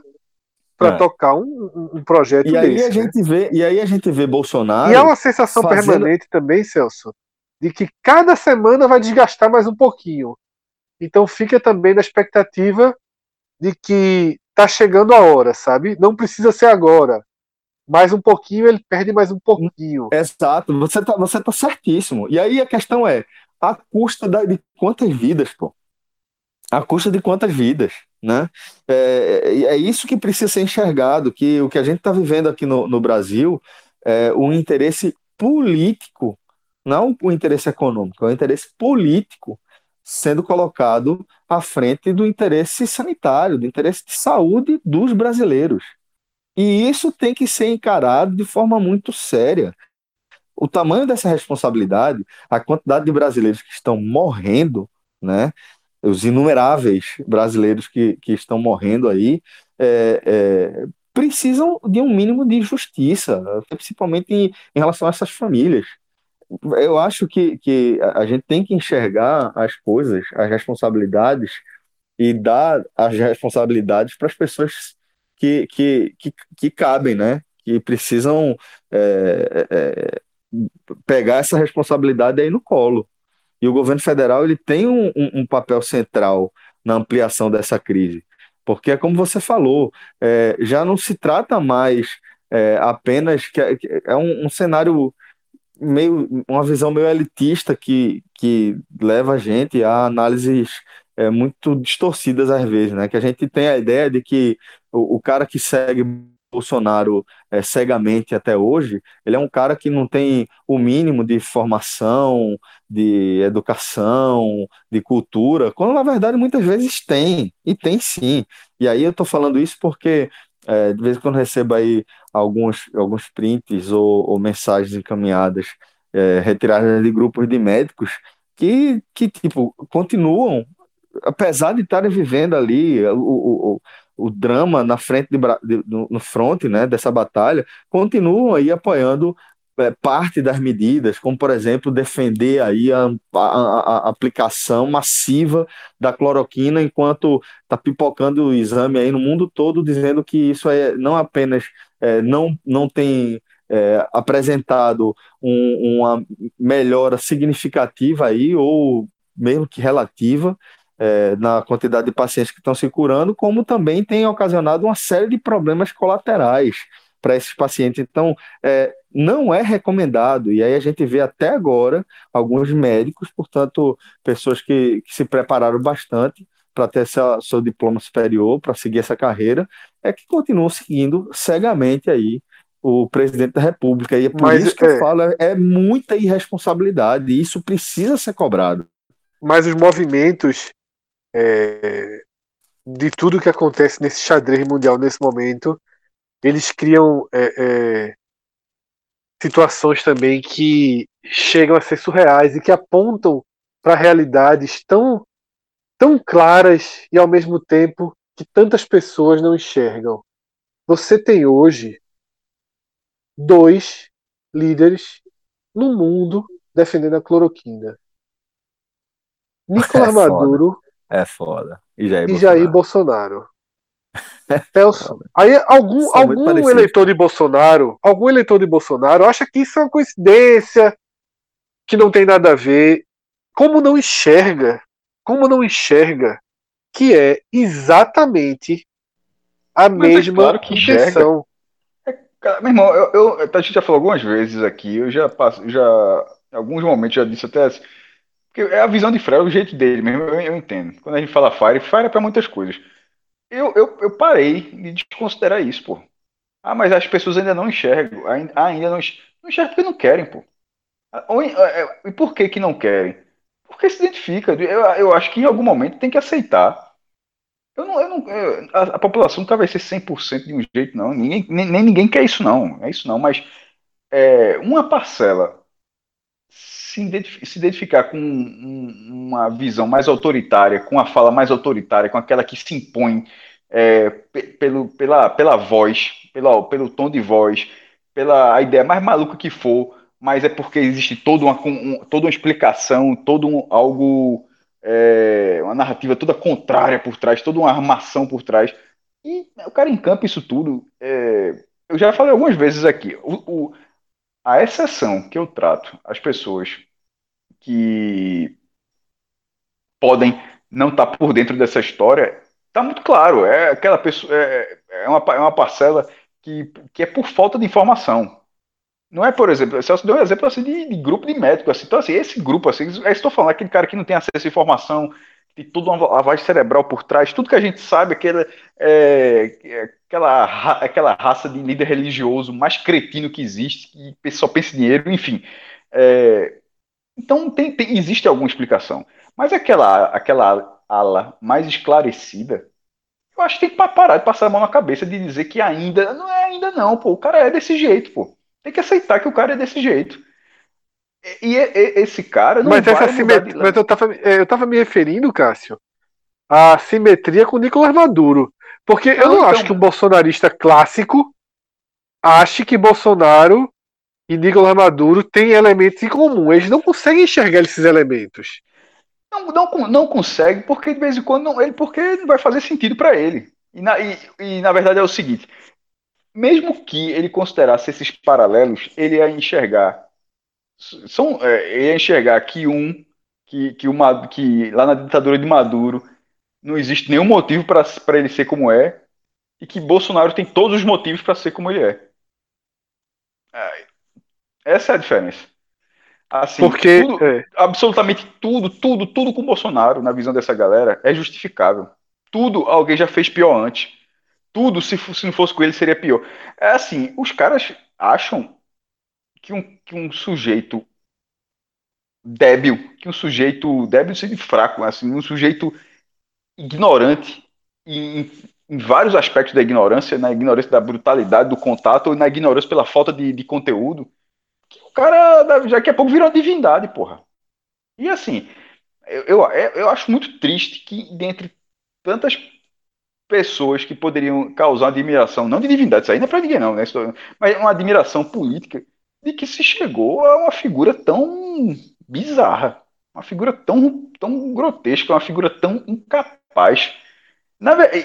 para é. tocar um, um, projeto e desse. Aí a né? gente vê, e aí a gente vê Bolsonaro. E é uma sensação fazendo... permanente também, Celso, de que cada semana vai desgastar mais um pouquinho. Então fica também na expectativa de que tá chegando a hora, sabe? Não precisa ser agora. Mais um pouquinho, ele perde mais um pouquinho. Exato, você tá, você tá certíssimo. E aí a questão é, a custa de quantas vidas, pô? a custa de quantas vidas, né? É, é isso que precisa ser enxergado, que o que a gente está vivendo aqui no, no Brasil é um interesse político, não o interesse econômico, é o interesse político sendo colocado à frente do interesse sanitário, do interesse de saúde dos brasileiros. E isso tem que ser encarado de forma muito séria. O tamanho dessa responsabilidade, a quantidade de brasileiros que estão morrendo, né, os inumeráveis brasileiros que, que estão morrendo aí, é, é, precisam de um mínimo de justiça, principalmente em, em relação a essas famílias. Eu acho que, que a gente tem que enxergar as coisas, as responsabilidades, e dar as responsabilidades para as pessoas que, que, que, que, cabem, né? Que precisam é, é, pegar essa responsabilidade aí no colo. E o governo federal ele tem um, um, papel central na ampliação dessa crise. Porque é como você falou, é, já não se trata mais é, apenas que é, é um, um, cenário meio uma visão meio elitista que, que leva a gente a análises é, muito distorcidas às vezes, né? Que a gente tem a ideia de que o, o cara que segue Bolsonaro é, cegamente até hoje, ele é um cara que não tem o mínimo de formação, de educação, de cultura, quando na verdade muitas vezes tem, e tem sim. E aí eu estou falando isso porque é, de vez em quando recebo aí alguns, alguns prints ou, ou mensagens encaminhadas, é, retiradas de grupos de médicos que, que tipo, continuam, apesar de estarem vivendo ali o, o, o drama na frente de, de, no front né, dessa batalha, continuam aí apoiando é, parte das medidas, como por exemplo defender aí a, a, a aplicação massiva da cloroquina, enquanto está pipocando o exame aí no mundo todo dizendo que isso é não apenas é, não, não tem é, apresentado um, uma melhora significativa aí ou mesmo que relativa é, na quantidade de pacientes que estão se curando, como também tem ocasionado uma série de problemas colaterais para esses pacientes. Então, é, não é recomendado, e aí a gente vê até agora alguns médicos, portanto, pessoas que, que se prepararam bastante para ter seu, seu diploma superior, para seguir essa carreira, é que continuam seguindo cegamente aí o presidente da República. E é por Mas, isso que é... eu falo, é muita irresponsabilidade, e isso precisa ser cobrado. Mas os movimentos é, de tudo que acontece nesse xadrez mundial nesse momento, eles criam é, é, situações também que chegam a ser surreais e que apontam para realidades tão, tão claras e ao mesmo tempo que tantas pessoas não enxergam. Você tem hoje dois líderes no mundo defendendo a cloroquina. Nicolás é Maduro é foda. E Jair, e Jair Bolsonaro. Bolsonaro. aí algum, algum eleitor de Bolsonaro, algum eleitor de Bolsonaro acha que isso é uma coincidência, que não tem nada a ver. Como não enxerga, como não enxerga que é exatamente a Mas é mesma é claro que intenção. É, meu irmão, eu, eu, a gente já falou algumas vezes aqui, eu já passo, já em alguns momentos já disse até assim, é a visão de Fred, é o jeito dele mesmo, eu, eu entendo. Quando a gente fala Fire, Fire é para muitas coisas. Eu, eu, eu parei de desconsiderar isso, pô. Ah, mas as pessoas ainda não enxergam, ainda, ainda não, não enxergam porque não querem, pô. Ou, é, é, e por que que não querem? Porque se identifica. Eu, eu acho que em algum momento tem que aceitar. Eu não, eu não, eu, a, a, população nunca vai ser 100% de um jeito, não. Ninguém, nem, nem ninguém quer isso, não. É isso, não. Mas é, uma parcela se, identificar, se identificar com um, uma visão mais autoritária, com a fala mais autoritária, com aquela que se impõe é, pelo, pela, pela voz, pela, pelo tom de voz, pela ideia mais maluca que for, mas é porque existe toda uma, um, toda uma explicação, todo um, algo, é, uma narrativa toda contrária por trás, toda uma armação por trás. E o cara encampa isso tudo. É, eu já falei algumas vezes aqui. O, o, a exceção que eu trato as pessoas que podem não estar tá por dentro dessa história, está muito claro. É aquela pessoa, é, é, uma, é uma parcela que, que é por falta de informação. Não é, por exemplo, Celso deu um exemplo assim, de, de grupo de médicos. Assim, então, assim, esse grupo, assim, é estou falando, aquele cara que não tem acesso à informação, de tudo uma lavagem cerebral por trás, tudo que a gente sabe, aquela, é, aquela, aquela raça de líder religioso mais cretino que existe, que só pensa em dinheiro, enfim. É, então tem, tem, existe alguma explicação. Mas aquela, aquela ala mais esclarecida, eu acho que tem que parar de passar a mão na cabeça de dizer que ainda não é ainda não, pô. O cara é desse jeito, pô. Tem que aceitar que o cara é desse jeito. E, e, e esse cara não mas essa simetria, mas eu tava, é, eu tava me referindo, Cássio, à simetria com o Nicolas Maduro. Porque eu não, então... acho que um bolsonarista clássico ache que Bolsonaro e Nicolas Maduro têm elementos em comum. Eles não conseguem enxergar esses elementos. Não, não, não consegue, porque de vez em quando não, ele, porque não vai fazer sentido para ele. E na, e, e na verdade é o seguinte: mesmo que ele considerasse esses paralelos, ele ia enxergar. São, é, ele ia enxergar que um, que, que, uma, que lá na ditadura de Maduro não existe nenhum motivo para ele ser como é, e que Bolsonaro tem todos os motivos para ser como ele é. Essa é a diferença. Assim, Porque tudo, é. absolutamente tudo, tudo, tudo com Bolsonaro, na visão dessa galera, é justificável. Tudo alguém já fez pior antes. Tudo, se, se não fosse com ele, seria pior. É assim, os caras acham que um, que um sujeito débil, que um sujeito débil seja fraco, assim, um sujeito ignorante em, em, vários aspectos da ignorância, na ignorância da brutalidade do contato ou na ignorância pela falta de, de conteúdo, que o cara daqui a pouco virou divindade, porra. E assim, eu, eu, eu acho muito triste que dentre tantas pessoas que poderiam causar admiração, não de divindade, isso aí não é pra ninguém não, né? mas uma admiração política de que se chegou a uma figura tão bizarra, uma figura tão, tão grotesca, uma figura tão incapaz paz.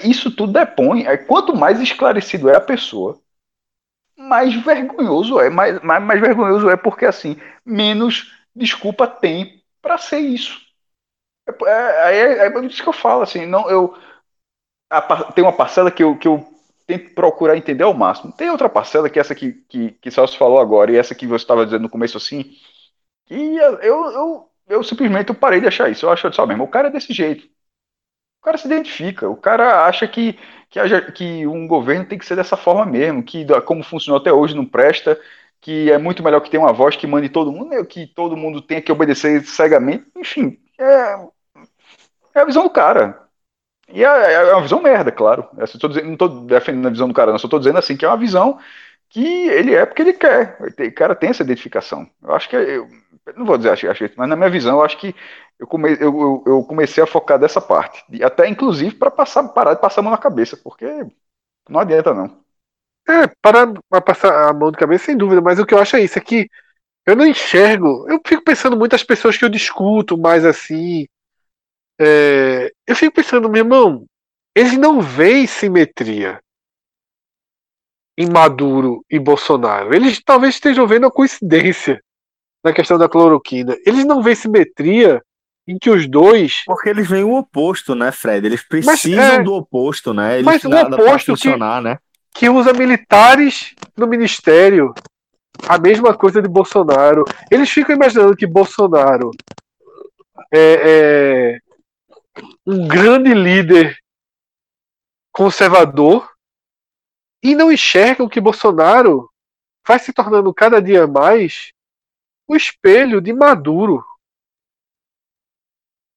Isso tudo depõe. É, quanto mais esclarecido é a pessoa, mais vergonhoso é. Mais, mais, mais vergonhoso é porque, assim, menos desculpa tem para ser isso. É, é, é, é, isso que eu falo, assim, não, eu a, tem uma parcela que eu, que eu tento procurar entender ao máximo. Tem outra parcela que é essa que, que, que Celso falou agora, e essa que você estava dizendo no começo assim, e eu, eu, eu simplesmente parei de achar isso. Eu acho só mesmo, o cara é desse jeito. O cara se identifica, o cara acha que, que, que um governo tem que ser dessa forma mesmo, que como funcionou até hoje não presta, que é muito melhor que ter uma voz que mande todo mundo, né, que todo mundo tenha que obedecer cegamente, enfim, é, é a visão do cara. E é, é uma visão merda, claro. Eu dizendo, não estou defendendo a visão do cara, não, só estou dizendo assim que é uma visão que ele é porque ele quer. O cara tem essa identificação. Eu acho que. Eu, não vou dizer, acho, acho, mas na minha visão, eu acho que eu, come, eu, eu comecei a focar dessa parte. Até inclusive para passar, parar de passar a mão na cabeça, porque não adianta não. É, parar de passar a mão na cabeça, sem dúvida, mas o que eu acho é isso, é que eu não enxergo. Eu fico pensando muitas pessoas que eu discuto mais assim. É, eu fico pensando, meu irmão, eles não veem simetria em Maduro e Bolsonaro. Eles talvez estejam vendo a coincidência na questão da cloroquina. Eles não veem simetria em que os dois. Porque eles veem o oposto, né, Fred? Eles precisam mas, é... do oposto, né? Eles mas o oposto funcionar, que, né? que usa militares no ministério. A mesma coisa de Bolsonaro. Eles ficam imaginando que Bolsonaro é, é um grande líder conservador e não enxergam que Bolsonaro vai se tornando cada dia mais o espelho de Maduro.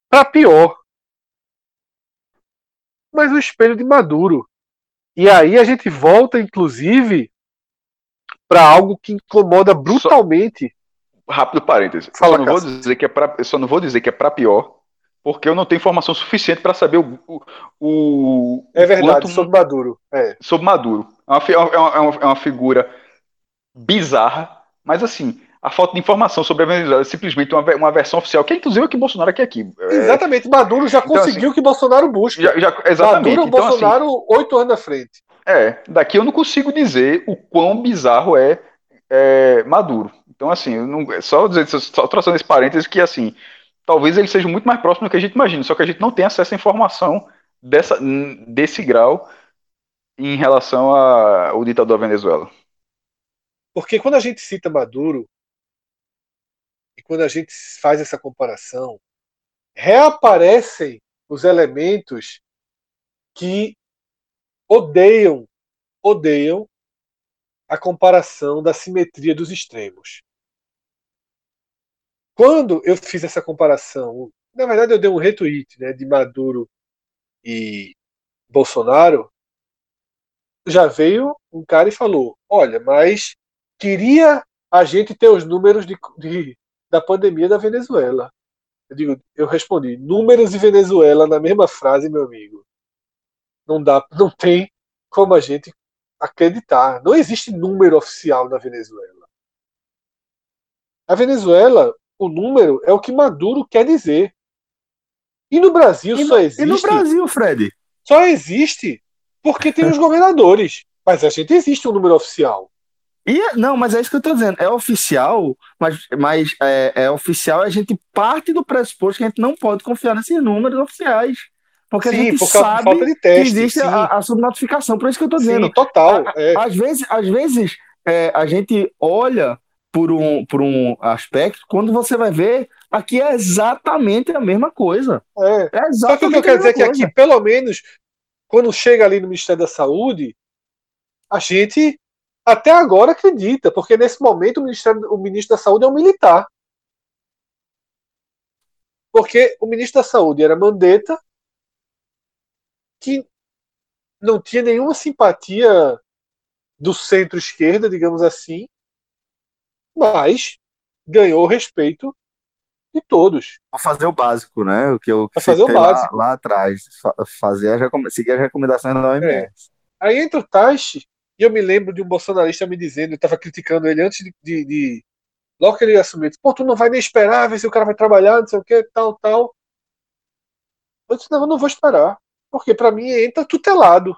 Para pior. Mas o espelho de Maduro. E aí a gente volta, inclusive, para algo que incomoda brutalmente. Só, rápido parêntese. Fala, só, não vou dizer que é pra, eu só não vou dizer que é para pior, porque eu não tenho informação suficiente para saber o, o, o, É verdade, quanto, sobre Maduro. É. Sobre Maduro. É uma, é, uma, é uma figura bizarra, mas assim, a falta de informação sobre a Venezuela é simplesmente uma, uma versão oficial, que é inclusive o que Bolsonaro quer aqui. É... Exatamente, Maduro já então, conseguiu o assim, que Bolsonaro busca. Já, já, exatamente. Maduro, então, assim, Bolsonaro, oito anos na frente. É, daqui eu não consigo dizer o quão bizarro é, é Maduro. Então, assim, não, só, dizer, só traçando esse parênteses que, assim, talvez ele seja muito mais próximo do que a gente imagina, só que a gente não tem acesso à informação dessa, desse grau em relação ao ditador da Venezuela. Porque quando a gente cita Maduro, quando a gente faz essa comparação, reaparecem os elementos que odeiam, odeiam a comparação da simetria dos extremos. Quando eu fiz essa comparação, na verdade eu dei um retweet né, de Maduro e Bolsonaro, já veio um cara e falou: olha, mas queria a gente ter os números de, de, da pandemia da Venezuela. Eu digo, eu respondi: números de Venezuela na mesma frase, meu amigo. Não dá, não tem como a gente acreditar. Não existe número oficial na Venezuela. A Venezuela, o número é o que Maduro quer dizer. E no Brasil e só existe. E no Brasil, Fred? Só existe porque tem os governadores. Mas a gente existe um número oficial. E, não, mas é isso que eu estou dizendo. É oficial, mas, mas é, é oficial a gente parte do pressuposto que a gente não pode confiar nesses números oficiais. Porque sim, a gente por sabe teste, que existe a, a, subnotificação. Por isso que eu estou dizendo. Sim, total. É. Às vezes, às vezes é, a gente olha por um, por um aspecto, quando você vai ver, aqui é exatamente a mesma coisa. É, é exatamente Só que o que eu quero dizer é que aqui, pelo menos, quando chega ali no Ministério da Saúde, a gente até agora acredita, porque nesse momento o, o ministro da Saúde é um militar. Porque o ministro da Saúde era Mandetta, que não tinha nenhuma simpatia do centro-esquerda, digamos assim, mas ganhou o respeito de todos. Vou fazer o básico, né? O que eu fazer o básico. Lá, lá atrás, fazer a, seguir as recomendações da OMS. É. Aí entra o Taishi, e eu me lembro de um bolsonarista me dizendo, eu estava criticando ele antes de, de, de, Logo que ele assumiu, disse, pô, tu não vai nem esperar, ver se o cara vai trabalhar, não sei o que, tal, tal. Eu disse, não, eu não vou esperar. Porque para mim entra tutelado.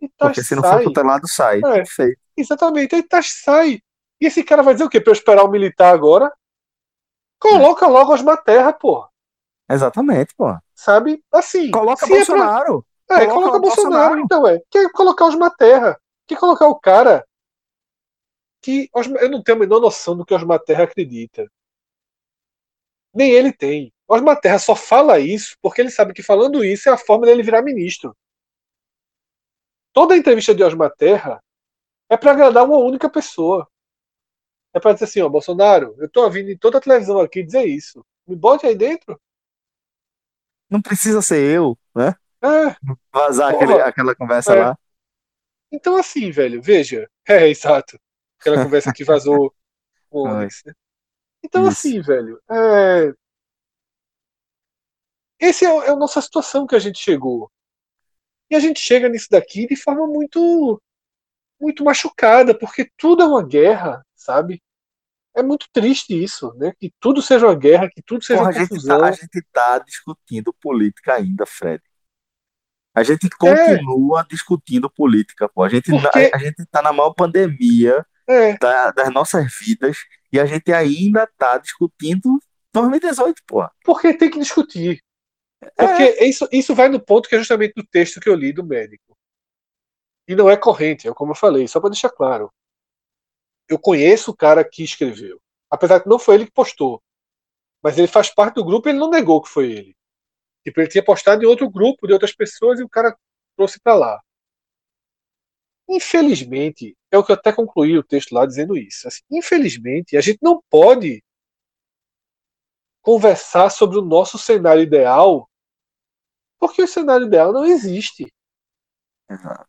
E Porque se não sai. for tutelado, sai. É, Perfeito. Exatamente. Aí Tash sai. E esse cara vai dizer o quê? Pra eu esperar o militar agora? Coloca logo as terra, pô. Exatamente, pô. Sabe? Assim. Coloca Bolsonaro. É, pra... é coloca, coloca Bolsonaro, Bolsonaro, então é. Quer colocar os terra. Quer colocar o cara que eu não tenho a menor noção do que Osmar Terra acredita. Nem ele tem. Osmar Terra só fala isso porque ele sabe que falando isso é a forma dele virar ministro. Toda a entrevista de Osmar Terra é para agradar uma única pessoa. É para dizer assim, ó, Bolsonaro, eu tô vindo em toda a televisão aqui dizer isso. Me bote aí dentro. Não precisa ser eu, né? É. Vazar aquele, aquela conversa é. lá. Então, assim, velho, veja. É, exato. Aquela conversa que vazou o Onyx, né? Então, Isso. assim, velho, é... esse é, é a nossa situação que a gente chegou. E a gente chega nisso daqui de forma muito muito machucada, porque tudo é uma guerra, sabe? É muito triste isso, né? Que tudo seja uma guerra, que tudo seja Porra, uma confusão. A gente está tá discutindo política ainda, Fred. A gente continua é. discutindo política, pô. A gente, porque... a, a gente tá na maior pandemia é. da, das nossas vidas e a gente ainda tá discutindo 2018, pô. Porque tem que discutir. Porque é. isso, isso vai no ponto que é justamente do texto que eu li do médico. E não é corrente, é como eu falei, só para deixar claro. Eu conheço o cara que escreveu. Apesar que não foi ele que postou. Mas ele faz parte do grupo e ele não negou que foi ele. Tipo, ele tinha postado em outro grupo de outras pessoas e o cara trouxe para lá. Infelizmente, é o que eu até concluí o texto lá dizendo isso. Assim, infelizmente, a gente não pode conversar sobre o nosso cenário ideal, porque o cenário ideal não existe. Uhum.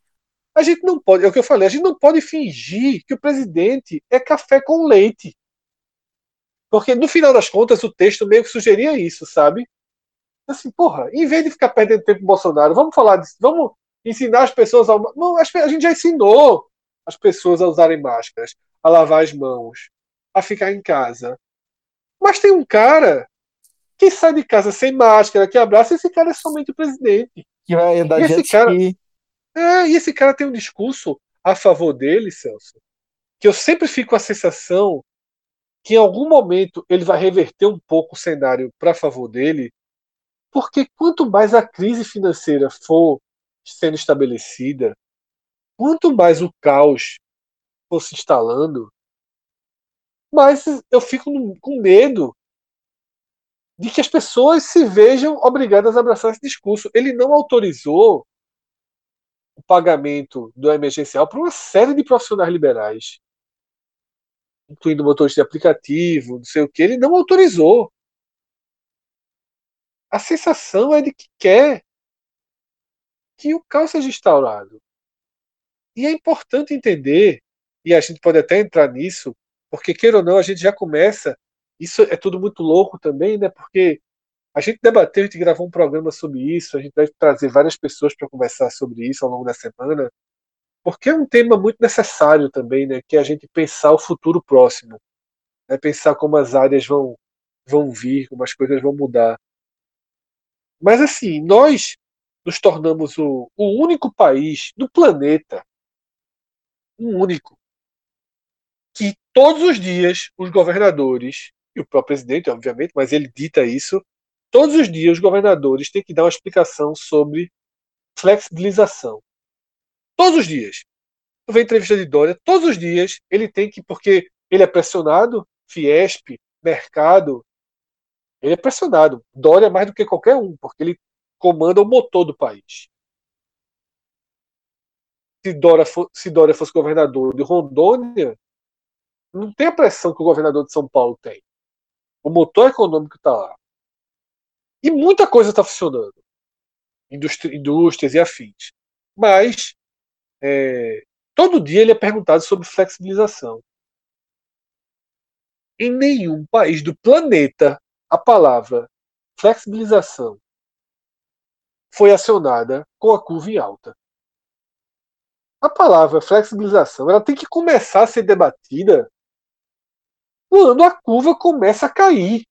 A gente não pode, é o que eu falei, a gente não pode fingir que o presidente é café com leite. Porque no final das contas o texto meio que sugeria isso, sabe? Assim, porra, em vez de ficar perdendo tempo com o Bolsonaro, vamos falar disso, vamos ensinar as pessoas a. Não, a gente já ensinou as pessoas a usarem máscaras, a lavar as mãos, a ficar em casa. Mas tem um cara que sai de casa sem máscara, que abraça, esse cara é somente o presidente. Que vai andar e esse cara, é, e esse cara tem um discurso a favor dele, Celso, que eu sempre fico com a sensação que em algum momento ele vai reverter um pouco o cenário para favor dele, porque quanto mais a crise financeira for sendo estabelecida, quanto mais o caos for se instalando, mais eu fico com medo de que as pessoas se vejam obrigadas a abraçar esse discurso. Ele não autorizou o pagamento do emergencial para uma série de profissionais liberais, incluindo motorista de aplicativo, não sei o que, ele não autorizou. A sensação é de que quer que o caos seja instaurado. E é importante entender, e a gente pode até entrar nisso, porque queira ou não, a gente já começa. Isso é tudo muito louco também, né? Porque a gente debateu, a gente gravou um programa sobre isso, a gente vai trazer várias pessoas para conversar sobre isso ao longo da semana, porque é um tema muito necessário também, né? Que é a gente pensar o futuro próximo, né? pensar como as áreas vão, vão vir, como as coisas vão mudar. Mas assim, nós nos tornamos o, o único país do planeta, um único, que todos os dias os governadores e o próprio presidente, obviamente, mas ele dita isso, Todos os dias os governadores têm que dar uma explicação sobre flexibilização. Todos os dias. Tu vê entrevista de Dória, todos os dias ele tem que, porque ele é pressionado, Fiesp, mercado, ele é pressionado. Dória mais do que qualquer um, porque ele comanda o motor do país. Se Dória, for, se Dória fosse governador de Rondônia, não tem a pressão que o governador de São Paulo tem. O motor econômico está lá. E muita coisa está funcionando. indústrias e afins. Mas é, todo dia ele é perguntado sobre flexibilização. Em nenhum país do planeta a palavra flexibilização foi acionada com a curva em alta. A palavra flexibilização ela tem que começar a ser debatida quando a curva começa a cair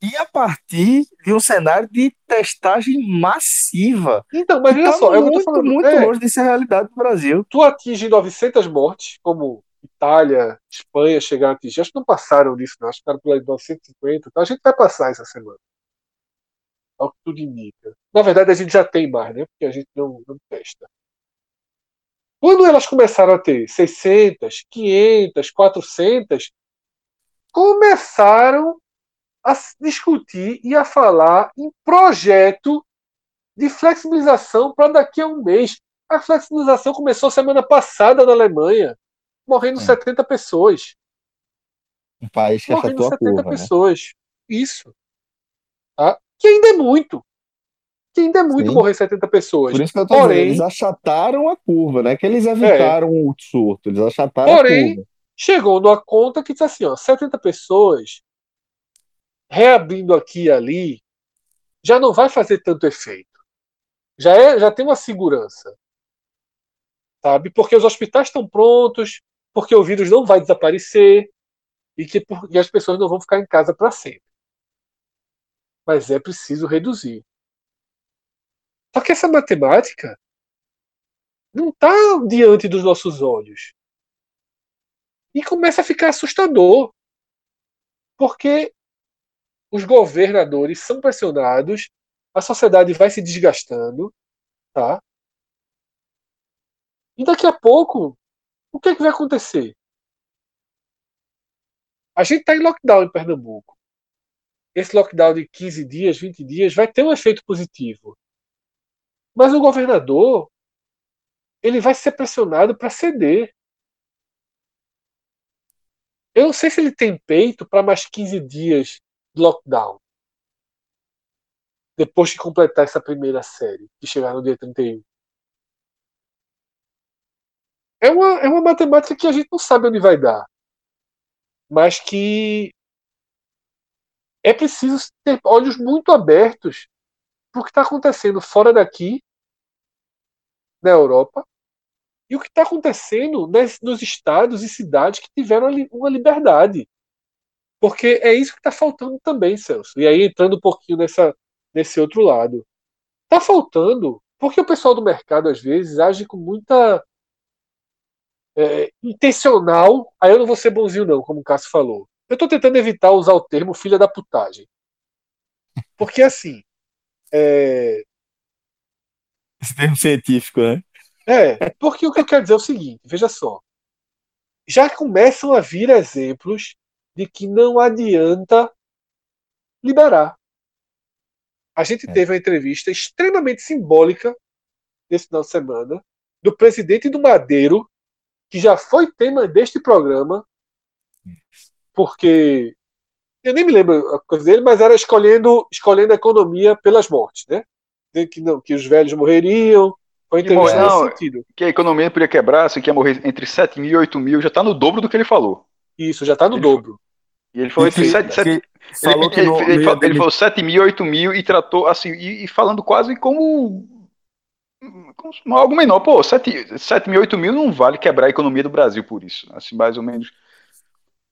e a partir de um cenário de testagem massiva. Então, mas olha tá só, muito, falando, muito é, longe disso a realidade do Brasil. Tu atinge 900 mortes, como Itália, Espanha chegaram a atingir, acho que não passaram disso, não, acho que ficaram aí 950, então a gente vai passar essa semana. Ao que tudo indica. Na verdade, a gente já tem mais, né? Porque a gente não, não testa. Quando elas começaram a ter 600, 500, 400, começaram a discutir e a falar em projeto de flexibilização para daqui a um mês. A flexibilização começou semana passada na Alemanha, morrendo é. 70 pessoas. Um país que morrendo 70 curva, né? pessoas. Né? Isso. Tá? Que ainda é muito. que ainda é muito Sim. morrer 70 pessoas. Por isso que eu tô Porém- dizendo, eles achataram a curva, né? Que eles evitaram o surto, eles achataram Porém, a curva. Chegou numa conta que diz assim, ó, 70 pessoas reabrindo aqui e ali já não vai fazer tanto efeito. Já é, já tem uma segurança. Sabe? Porque os hospitais estão prontos, porque o vírus não vai desaparecer e que as pessoas não vão ficar em casa para sempre. Mas é preciso reduzir. Só que essa matemática não está diante dos nossos olhos. E começa a ficar assustador. Porque os governadores são pressionados, a sociedade vai se desgastando, tá? E daqui a pouco, o que, é que vai acontecer? A gente está em lockdown em Pernambuco. Esse lockdown de 15 dias, 20 dias, vai ter um efeito positivo. Mas o governador, ele vai ser pressionado para ceder. Eu não sei se ele tem peito para mais 15 dias de lockdown. Depois de completar essa primeira série, que chegar no dia 31. É uma, é uma matemática que a gente não sabe onde vai dar. Mas que é preciso ter olhos muito abertos para o que está acontecendo fora daqui, na Europa, e o que está acontecendo nas, nos estados e cidades que tiveram uma liberdade. Porque é isso que está faltando também, Celso. E aí, entrando um pouquinho nessa, nesse outro lado. Está faltando, porque o pessoal do mercado, às vezes, age com muita. É, intencional. Aí eu não vou ser bonzinho, não, como o Cássio falou. Eu estou tentando evitar usar o termo filha da putagem. Porque, assim. É, Esse termo científico, né? É, porque o que eu quero dizer é o seguinte, veja só. Já começam a vir exemplos de que não adianta liberar. A gente É. teve uma entrevista extremamente simbólica nesse final de semana do presidente do Madeiro, que já foi tema deste programa, porque eu nem me lembro a coisa dele, mas era escolhendo, escolhendo a economia pelas mortes, né? Que, não, que os velhos morreriam, foi E entrevista não, nesse sentido. Que a economia podia quebrar, se que ia morrer entre 7 mil e 8 mil, já tá no dobro do que ele falou. Isso, já está no Ele dobro. E ele falou entre que- 7, que falou ele, ele- ele falou- ele demitir. falou 7 mil, 8 mil e tratou assim, e, e falando quase como, como algo menor. Pô, 7, 7 mil, 8 mil não vale quebrar a economia do Brasil por isso. Assim, mais ou menos.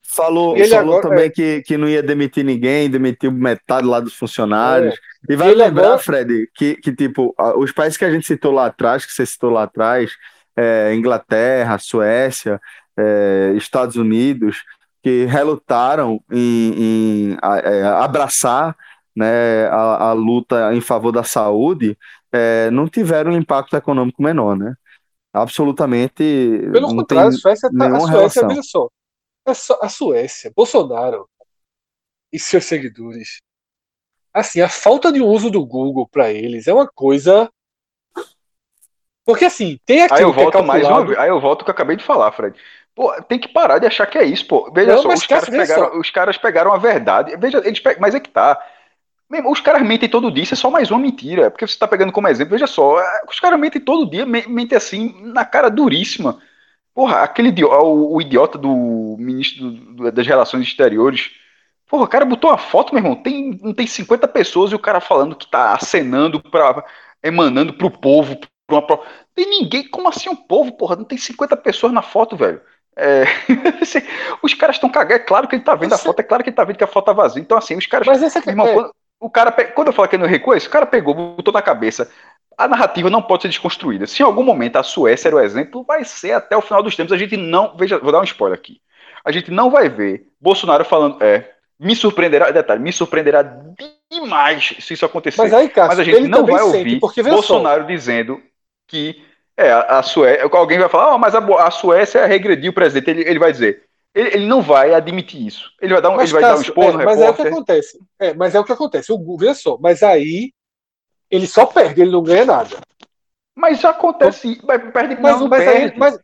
Falou, ele falou agora- também é. que, que não ia demitir ninguém, demitiu metade lá dos funcionários. E vai E ele lembrar, agora- Fred, que, que tipo, os países que a gente citou lá atrás, que você citou lá atrás, é, Inglaterra, Suécia, é, Estados Unidos, que relutaram em, em, é, abraçar né, a, a luta em favor da saúde, é, não tiveram um impacto econômico menor, né? Absolutamente Pelo não contrário, tem a Suécia, tá, a Suécia veja só, é a Suécia, Bolsonaro e seus seguidores, assim, a falta de uso do Google para eles é uma coisa. Porque assim, tem Aí aquilo eu que é volto mais uma. Aí eu volto o que eu acabei de falar, Fred. Pô, tem que parar de achar que é isso, pô. Veja Não, só, os caras, pegaram, só. os caras pegaram a verdade. Veja, eles pe- mas é que tá. Mesmo, os caras mentem todo dia, isso é só mais uma mentira. Porque você tá pegando como exemplo, veja só, é, os caras mentem todo dia, me- mentem assim, na cara duríssima. Porra, aquele o, o idiota do ministro do- do- das Relações Exteriores. Porra, o cara botou uma foto, meu irmão. Tem, não tem 50 pessoas e o cara falando que tá acenando pra. emanando pro povo. Pra uma, pro- tem ninguém. Como assim um povo, porra? Não tem 50 pessoas na foto, velho. É, assim, os caras estão cagando. É claro que ele tá vendo a Você- foto, é claro que ele tá vendo que a foto tá vazia. Então, assim, os caras. Mas essa que Meu irmão, é, quando, o cara, quando eu falo que ele não recua, esse cara pegou, botou na cabeça. A narrativa não pode ser desconstruída. Se em algum momento a Suécia era o exemplo, vai ser até o final dos tempos. A gente não. Veja, vou dar um spoiler aqui. A gente não vai ver Bolsonaro falando. É, me surpreenderá. Detalhe, me surpreenderá demais se isso acontecer. mas aí, Cássio, Mas a gente ele não vai ouvir porque Bolsonaro dizendo que é, a, a Suécia. Alguém vai falar, ah, mas a, a Suécia regrediu o presidente. Ele, ele vai dizer. Ele, ele não vai admitir isso. Ele vai dar um. Mas, ele vai dar um expor é, no mas é o que repórter. acontece. É, mas é o que acontece. O Google, veja só, mas aí ele só perde, ele não ganha nada. Mas já acontece. Mas, perde, Mas, não, mas, perde. aí- mas,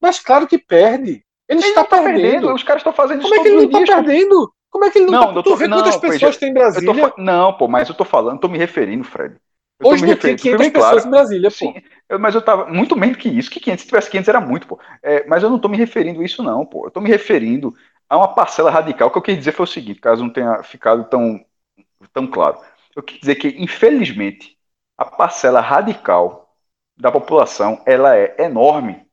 mas claro que perde. Ele, Ele está tá perdendo. perdendo. Os caras estão fazendo Como isso é que ele não tá pô. perdendo? Como é que ele não, Não, tá doutor, Tu vê quantas não, pessoas veja, tem em Eu tô Brasília? fa- não, pô, mas eu tô falando, tô me referindo, Fred. Hoje não tem 500 pessoas claro. em Brasília, Sim, pô. Mas eu tava muito menos que isso. Que 500, se tivesse 500 era muito, pô. É, mas eu não tô me referindo a isso, não, pô. Eu tô me referindo a uma parcela radical. O que eu quis dizer foi o seguinte, caso não tenha ficado tão, tão claro. Eu quis dizer que, infelizmente, a parcela radical da população ela é enorme.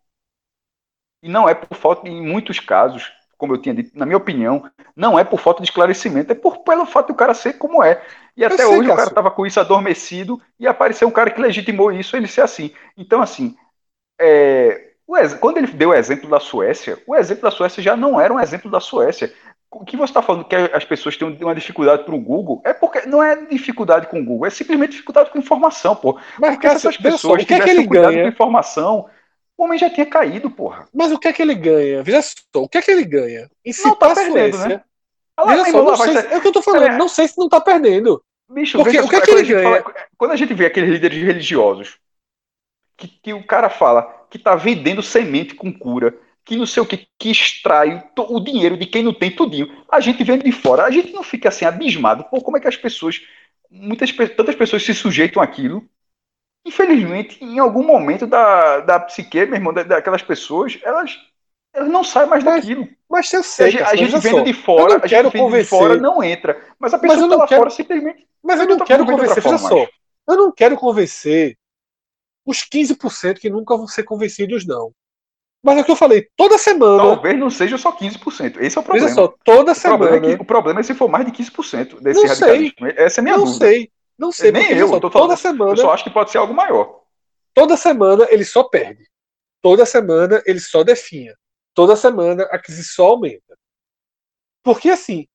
E não é por falta, em muitos casos, como eu tinha dito, na minha opinião, não é por falta de esclarecimento, é por, pelo fato do cara ser como é. E até sei, hoje Cássio. o cara estava com isso adormecido e apareceu um cara que legitimou isso, ele ser assim. Então, assim, é, quando ele deu o exemplo da Suécia, o exemplo da Suécia já não era um exemplo da Suécia. O que você está falando que as pessoas têm uma dificuldade para o Google é porque não é dificuldade com o Google, é simplesmente dificuldade com informação, pô. Mas porque Cássio, essas pessoas só, o que é que ele ganha? com informação, o homem já tinha caído, porra. Mas o que é que ele ganha? Veja só, o que é que ele ganha? Não tá perdendo, Suécia, né? Veja só, não sei, se, é o que eu tô falando, é, não sei se não tá perdendo. Bicho, Porque, o que é que ele ganha? Fala, quando a gente vê aqueles líderes religiosos, que, que o cara fala que tá vendendo semente com cura, que não sei o que, que extrai o dinheiro de quem não tem tudinho. A gente vendo de fora, a gente não fica assim abismado por como é que as pessoas, muitas tantas pessoas se sujeitam àquilo infelizmente, em algum momento da, da psique, meu irmão, daquelas pessoas, elas, elas não saem mais mas, daquilo. Mas eu sei. A, a gente vendo de fora, a gente vendo de fora não entra. Mas a pessoa mas que tá lá quero, fora simplesmente. Mas eu não quero convencer, veja só. Eu não quero convencer os 15% que nunca vão ser convencidos, não. Mas é o que eu falei, toda semana. Talvez não seja só 15%. Esse é o problema. Veja só, toda o semana. Problema é que, o problema é se for mais de 15% desse não radicalismo. Sei. Essa é a minha não dúvida. Sei. Não sei, nem eu, só, toda semana. Eu só acho que pode ser algo maior. Toda semana ele só perde. Toda semana ele só definha. Toda semana a crise só aumenta. Porque assim,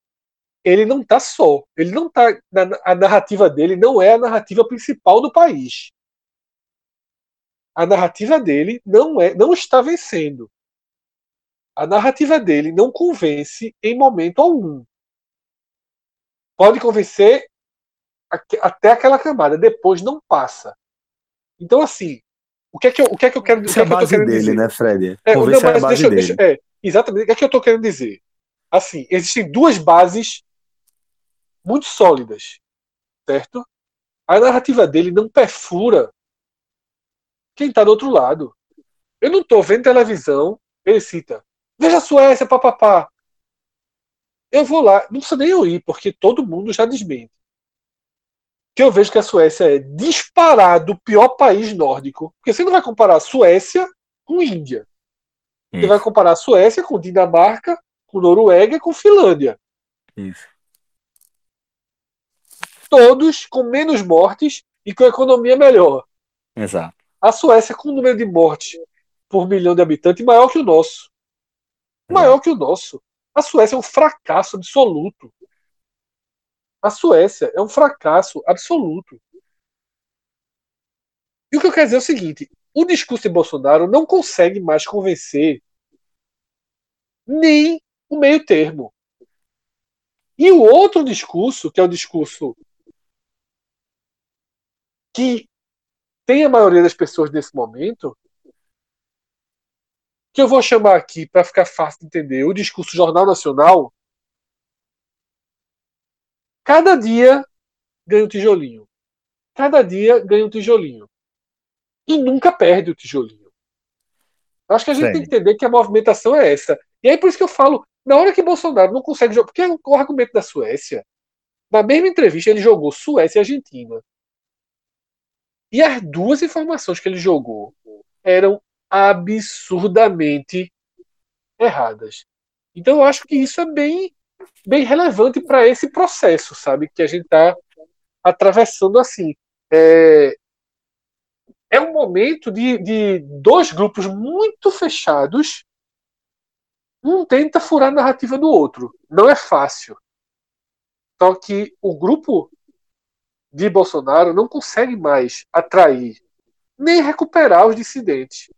ele não está só. Ele não tá. A narrativa dele não é a narrativa principal do país. A narrativa dele não é, não está vencendo. A narrativa dele não convence em momento algum. Pode convencer até aquela camada, depois não passa. Então, assim, o que é que eu, o que é que eu quero, dizer? é a base dele, dizer? né, Fred? É, não, mas é deixa, dele. Deixa, é, exatamente. O que é que eu estou querendo dizer? Assim, existem duas bases muito sólidas, certo? A narrativa dele não perfura quem está do outro lado. Eu não estou vendo televisão, ele cita, veja a Suécia, papapá. Eu vou lá, não precisa nem eu ir, porque todo mundo já desmente que eu vejo que a Suécia é disparado o pior país nórdico. Porque você não vai comparar a Suécia com Índia. Isso. Você vai comparar a Suécia com Dinamarca, com Noruega e com Finlândia. Isso. Todos com menos mortes e com economia melhor. Exato. A Suécia com um número de mortes por milhão de habitantes maior que o nosso. Maior que o nosso. A Suécia é um fracasso absoluto. A Suécia é um fracasso absoluto. E o que eu quero dizer é o seguinte: o discurso de Bolsonaro não consegue mais convencer nem o meio termo. E o outro discurso, que é o discurso que tem a maioria das pessoas nesse momento, que eu vou chamar aqui para ficar fácil de entender, o discurso Jornal Nacional, Cada dia ganha um tijolinho. Cada dia ganha um tijolinho. E nunca perde o tijolinho. Acho que a gente Sim. tem que entender que a movimentação é essa. E aí por isso que eu falo, na hora que Bolsonaro não consegue jogar, porque o argumento da Suécia, na mesma entrevista ele jogou Suécia e Argentina. E as duas informações que ele jogou eram absurdamente erradas. Então eu acho que isso é bem bem relevante para esse processo, sabe? Que a gente está atravessando assim. É, é um momento de, de dois grupos muito fechados. Um tenta furar a narrativa do outro. Não é fácil. Só que o grupo de Bolsonaro não consegue mais atrair nem recuperar os dissidentes.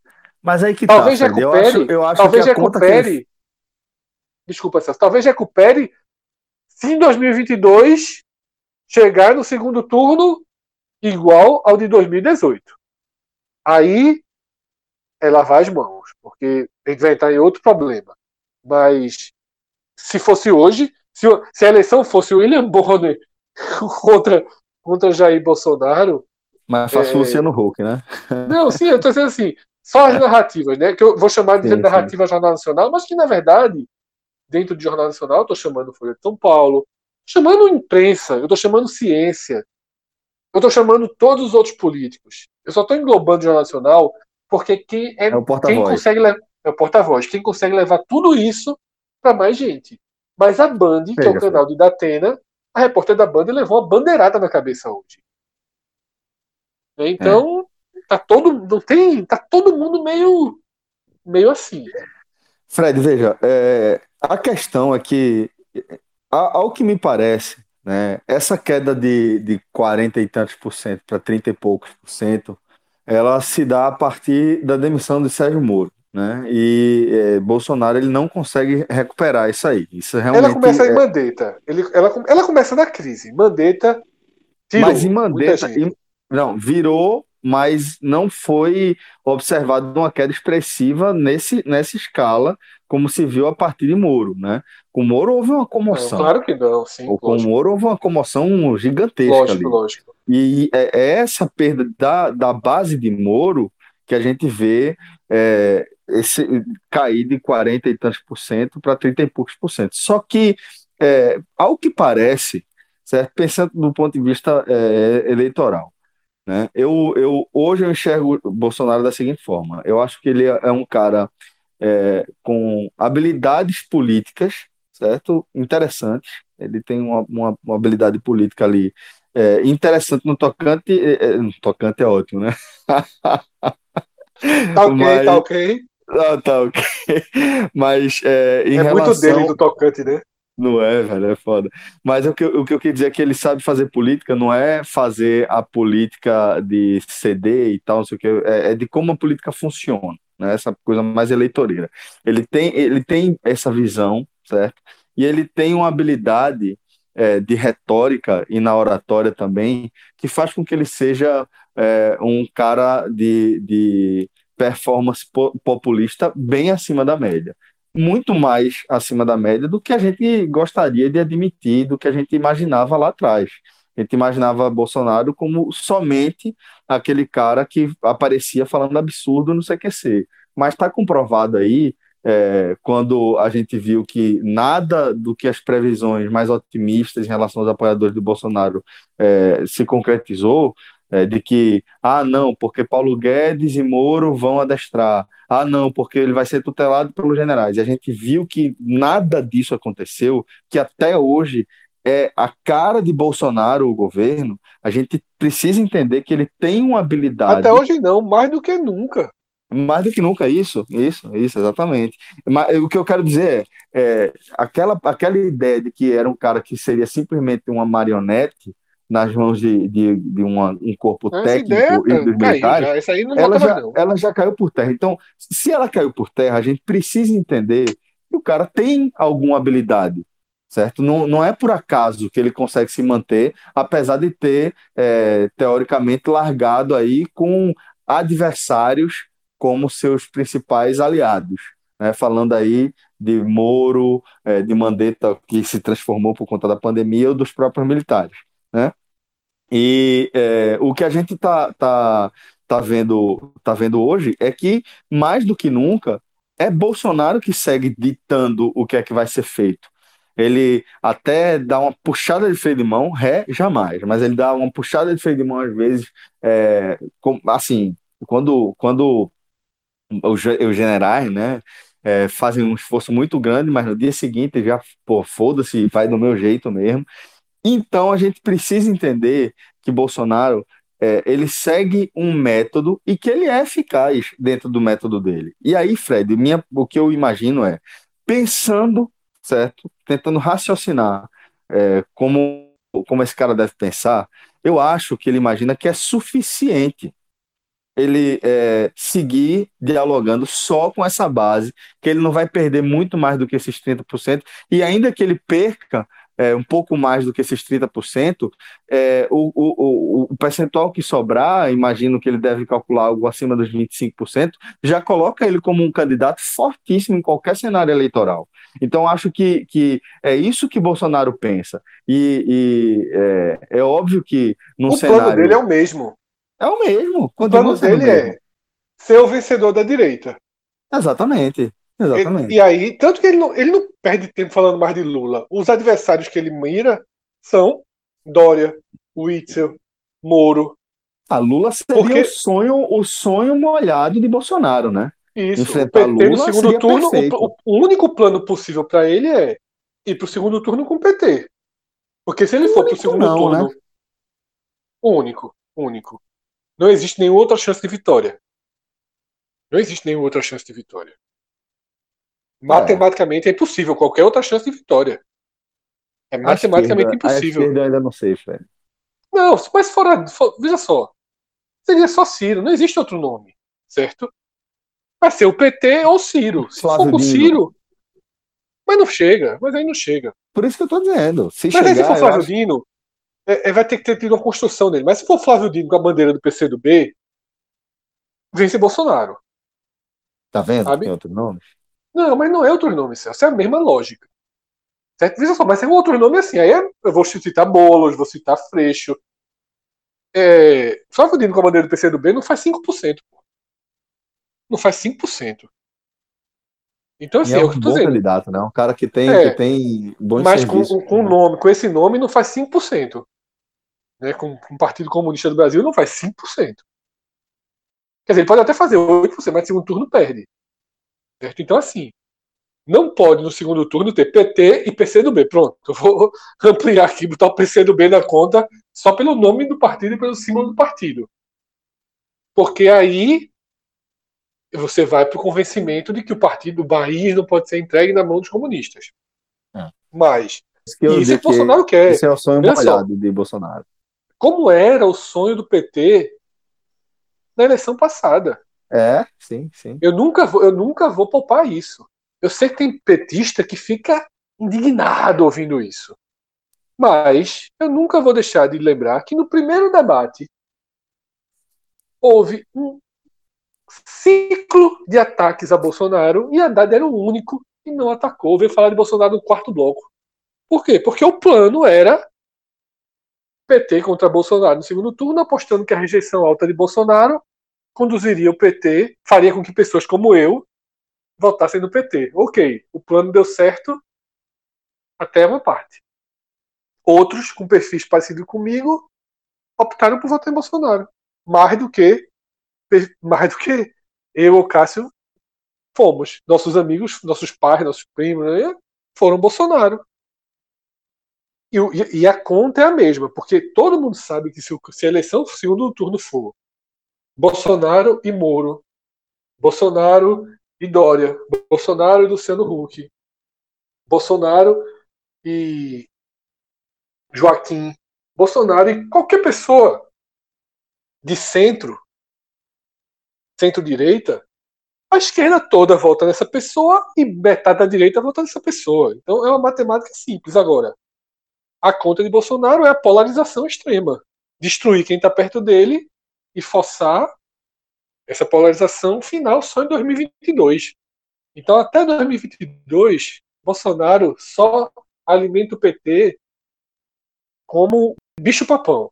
Mas aí que talvez tá, recupere, eu acho, eu acho talvez recupere desculpa, Celso, talvez recupere se em 2022 chegar no segundo turno igual ao de 2018. Aí é lavar as mãos, porque a gente vai entrar em outro problema. Mas se fosse hoje, se, se a eleição fosse o William Bonner contra, contra Jair Bolsonaro, Mais fácil é... Luciano Huck, né? Não, sim, eu estou dizendo assim, só as narrativas, né? Que eu vou chamar de sim, narrativa sim. Jornal Nacional, mas que, na verdade, dentro de Jornal Nacional, eu estou chamando Folha de São Paulo, chamando imprensa, eu estou chamando ciência, eu estou chamando todos os outros políticos. Eu só estou englobando o Jornal Nacional porque quem é, é quem consegue é o porta-voz, quem consegue levar tudo isso para mais gente. Mas a Band, que é o canal de Datena, a repórter da Band levou uma bandeirada na cabeça hoje. Então, é. tá todo, não tem, tá todo mundo meio, meio assim. Fred, veja, é, a questão é que, ao que me parece, né, essa queda de, de 40 e tantos por cento para 30 e poucos por cento, ela se dá a partir da demissão de Sérgio Moro. Né? E é, Bolsonaro ele não consegue recuperar isso aí. Isso realmente ela começa é... em Mandetta. Ele, ela, ela começa na crise. Mandetta tirou Mas em Mandetta, não, virou, mas não foi observado uma queda expressiva nesse, nessa escala, como se viu a partir de Moro, né? Com Moro houve uma comoção. Não, claro que não, sim. Ou com Moro houve uma comoção gigantesca. Lógico, ali. lógico. E é, é essa perda da, da base de Moro que a gente vê é, esse, cair de 40 e tantos por cento para 30 e poucos por cento. Só que, é, ao que parece, certo? pensando do ponto de vista é, eleitoral, né? Eu, eu, hoje eu enxergo Bolsonaro da seguinte forma: eu acho que ele é um cara é, com habilidades políticas, certo? Interessantes. Ele tem uma, uma, uma habilidade política ali é, interessante no tocante. É, é no tocante é ótimo, né? tá ok, Mas, tá ok. Ah, tá ok. Mas é, em é relação... muito dele do tocante, né? Não é, velho, é foda. Mas o que, o que eu queria dizer é que ele sabe fazer política, não é fazer a política de CD e tal, não sei o que, é, é de como a política funciona, né? Essa coisa mais eleitoreira. Ele tem, ele tem essa visão, certo? E ele tem uma habilidade é, de retórica e na oratória também, que faz com que ele seja é, um cara de, de performance populista bem acima da média muito mais acima da média do que a gente gostaria de admitir, do que a gente imaginava lá atrás. A gente imaginava Bolsonaro como somente aquele cara que aparecia falando absurdo no CQC. Mas está comprovado aí, é, quando a gente viu que nada do que as previsões mais otimistas em relação aos apoiadores do Bolsonaro é, se concretizou, é, de que, ah, não, porque Paulo Guedes e Moro vão adestrar, ah, não, porque ele vai ser tutelado pelos generais. E a gente viu que nada disso aconteceu, que até hoje é a cara de Bolsonaro, o governo, a gente precisa entender que ele tem uma habilidade. Até hoje não, mais do que nunca. Mais do que nunca, isso, isso, isso, exatamente. Mas o que eu quero dizer é, é aquela, aquela ideia de que era um cara que seria simplesmente uma marionete, nas mãos de, de, de uma, um corpo essa técnico ideia, e dos militares, ela, já, ela já caiu por terra. Então, se ela caiu por terra, a gente precisa entender que o cara tem alguma habilidade, certo? Não, não é por acaso que ele consegue se manter, apesar de ter, é, teoricamente, largado aí com adversários como seus principais aliados. Né? Falando aí de Moro, é, de Mandetta, que se transformou por conta da pandemia, ou dos próprios militares né? E é, o que a gente tá, tá, tá, vendo, tá vendo hoje é que, mais do que nunca, é Bolsonaro que segue ditando o que é que vai ser feito. Ele até dá uma puxada de freio de mão, ré, jamais, mas ele dá uma puxada de freio de mão às vezes, é, com, assim, quando, quando os, os generais, né, é, fazem um esforço muito grande, mas no dia seguinte já, pô, foda-se, vai do meu jeito mesmo. Então a gente precisa entender que Bolsonaro é, ele segue um método e que ele é eficaz dentro do método dele. E aí, Fred, minha, o que eu imagino é pensando, certo, tentando raciocinar é, como como esse cara deve pensar. Eu acho que ele imagina que é suficiente ele é, seguir dialogando só com essa base, que ele não vai perder muito mais do que esses 30%, e ainda que ele perca, é, um pouco mais do que esses 30%, é, o, o, o, percentual que sobrar, imagino que ele deve calcular algo acima dos 25%, já coloca ele como um candidato fortíssimo em qualquer cenário eleitoral. Então, acho que, que é isso que Bolsonaro pensa. E, e é, é, óbvio que no o cenário. plano dele é o mesmo. É o mesmo. O plano dele é ser o vencedor da direita. Exatamente. Exatamente. E, e, aí, tanto que ele não, ele não perde tempo falando mais de Lula. Os adversários que ele mira são Dória, Witzel, Moro. A Lula seria Porque... o sonho, o sonho molhado de Bolsonaro, né? Isso. Enfrentar o PT Lula no segundo turno, o, o, único plano possível para ele é ir para o segundo turno com o PT. Porque se ele o for para o segundo não, turno, né? único, único. Não existe nenhuma outra chance de vitória. Não existe nenhuma outra chance de vitória. Matematicamente é, é impossível qualquer outra chance de vitória. É matematicamente esquerda, impossível. A esquerda ainda não sei, velho. Não, mas fora, fora, Veja só. Seria só Ciro, não existe outro nome. Certo? Vai ser o PT ou Ciro. Se Flávio for com Ciro. Mas não chega, mas aí não chega. Por isso que eu tô dizendo. Se mas chegar, aí se for Flávio acho... Dino, é, é, vai ter que ter tido uma construção dele. Mas se for Flávio Dino com a bandeira do PC do B, vence Bolsonaro. Tá vendo? Sabe? Tem outro nome? Não, mas não é outro nome, Celso. É a mesma lógica. Certo? Veja só, mas é um outro nome assim. Aí eu vou citar Bolos, vou citar Freixo. É, Flávio Dino com a bandeira do PC do B não faz 5%. Pô. Não faz 5%. Então, assim, é, é o que eu tô dizendo. candidato, né? Um cara que tem, é, que tem bons Mas com, com né? nome, com esse nome, não faz 5%. Né? Com, com o Partido Comunista do Brasil, não faz 5%. Quer dizer, ele pode até fazer 8%, mas no segundo turno perde. Certo? Então, assim, não pode no segundo turno ter PT e PCdoB. Pronto, eu vou ampliar aqui, botar o PCdoB na conta só pelo nome do partido e pelo símbolo do partido. Porque aí você vai para o convencimento de que o partido do Bahia não pode ser entregue na mão dos comunistas. É. Mas isso, isso é que Bolsonaro quer. Isso é o sonho molhado de Bolsonaro. Como era o sonho do PT na eleição passada. É, sim, sim. Eu nunca vou, eu nunca vou poupar isso. Eu sei que tem petista que fica indignado ouvindo isso. Mas eu nunca vou deixar de lembrar que no primeiro debate houve um ciclo de ataques a Bolsonaro e Haddad era o único que não atacou. Veio falar de Bolsonaro no quarto bloco. Por quê? Porque o plano era PT contra Bolsonaro no segundo turno, apostando que a rejeição alta de Bolsonaro conduziria o PT, faria com que pessoas como eu votassem no PT. Ok, o plano deu certo até uma parte. Outros, com perfis parecidos comigo, optaram por votar em Bolsonaro. Mais do que mais do que eu ou Cássio fomos. Nossos amigos, nossos pais, nossos primos, né, foram Bolsonaro. E, e, a conta é a mesma, porque todo mundo sabe que se, se a eleição segundo turno for Bolsonaro e Moro, Bolsonaro e Dória, Bolsonaro e Luciano Huck, Bolsonaro e Joaquim, Bolsonaro e qualquer pessoa de centro centro-direita, a esquerda toda vota nessa pessoa e metade da direita vota nessa pessoa. Então é uma matemática simples. Agora, a conta de Bolsonaro é a polarização extrema. Destruir quem está perto dele e forçar essa polarização final só em 2022. Então, até 2022, Bolsonaro só alimenta o PT como bicho-papão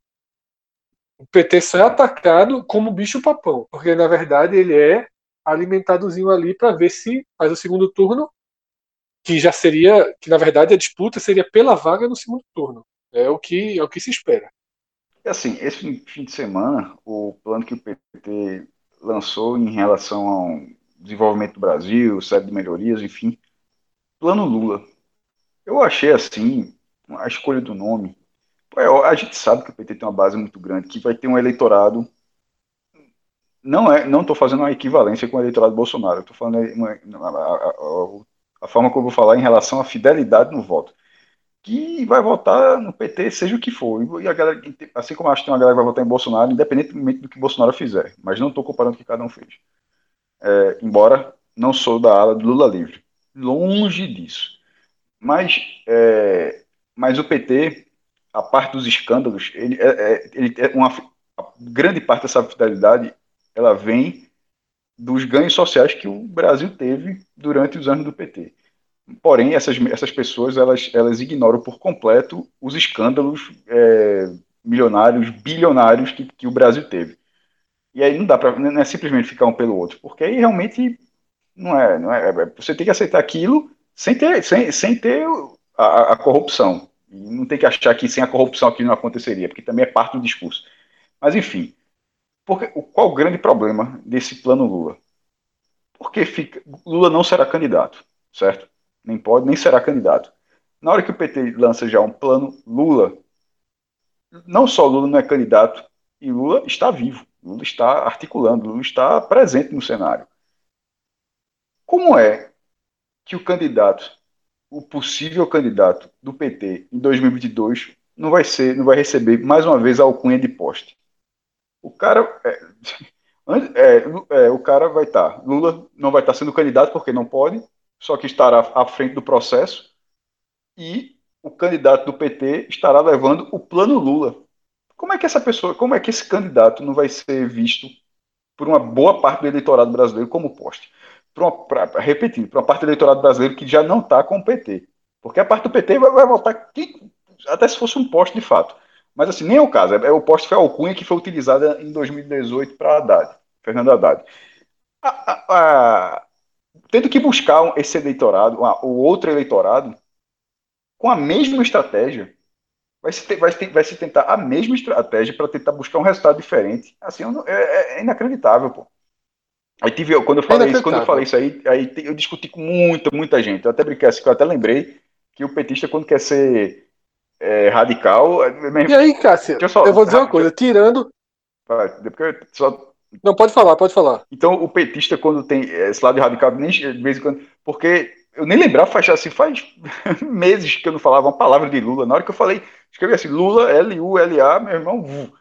o PT só é atacado como bicho-papão, porque na verdade ele é alimentadozinho ali para ver se faz o segundo turno, que já seria, que na verdade a disputa seria pela vaga no segundo turno. É o que é o que se espera. E assim, esse fim de semana, o plano que o PT lançou em relação ao desenvolvimento do Brasil, série de melhorias, enfim, plano Lula. Eu achei assim, a escolha do nome é, a gente sabe que o PT tem uma base muito grande, que vai ter um eleitorado. Não é, não estou fazendo uma equivalência com o eleitorado Bolsonaro. Estou falando uma, a, a, a, forma como eu vou falar em relação à fidelidade no voto, que vai votar no PT, seja o que for. E a galera, assim como acho que tem uma galera que vai votar em Bolsonaro, independentemente do que Bolsonaro fizer. Mas não estou comparando o que cada um fez. É, embora não sou da ala do Lula livre, longe disso. Mas, é, mas o PT a parte dos escândalos, ele é, é, ele é uma grande parte dessa fidelidade, ela vem dos ganhos sociais que o Brasil teve durante os anos do PT. Porém, essas, essas pessoas elas, elas ignoram por completo os escândalos é, milionários, bilionários que, que o Brasil teve. E aí não dá para é simplesmente ficar um pelo outro, porque aí realmente não é, não é, é você tem que aceitar aquilo sem ter, sem, sem ter a, a corrupção. E não tem que achar que sem a corrupção aquilo não aconteceria, porque também é parte do discurso. Mas enfim, porque, qual o grande problema desse plano Lula? Porque fica, Lula não será candidato, certo? Nem pode, nem será candidato. Na hora que o PT lança já um plano Lula, não só Lula não é candidato, e Lula está vivo, Lula está articulando, Lula está presente no cenário. Como é que o candidato, o possível candidato do PT em 2022 não vai ser, não vai receber mais uma vez a alcunha de poste? O cara é, é, é, o cara vai estar, tá, Lula não vai estar tá sendo candidato porque não pode, só que estará à frente do processo e o candidato do PT estará levando o plano Lula. Como é que essa pessoa, como é que esse candidato não vai ser visto por uma boa parte do eleitorado brasileiro como poste? Para repetir, para uma parte do eleitorado brasileiro que já não está com o PT. Porque a parte do PT vai, vai até se fosse um poste de fato. Mas assim, nem é o caso. É, é o poste foi a alcunha que foi utilizada em 2018 para Haddad, Fernando Haddad. A, a, tendo que buscar esse eleitorado, o outro eleitorado, com a mesma estratégia, vai se, vai, se, vai se tentar a mesma estratégia para tentar buscar um resultado diferente. Assim, é, é inacreditável, pô. Aí tive, quando eu falei é isso, quando eu falei isso aí, aí eu discuti com muita, muita gente. Eu até brinquei assim, eu até lembrei que o petista, quando quer ser é, radical. É e aí, Cássio, eu, só, eu, vou dizer uma coisa, tirando. Só... Não, pode falar, pode falar. Então, o petista, quando tem esse lado radical, nem, de vez em quando. Porque eu nem lembrava, faz assim, faz meses que eu não falava uma palavra de Lula. Na hora que eu falei, escrevi assim, Lula, L-U-L-A, meu irmão.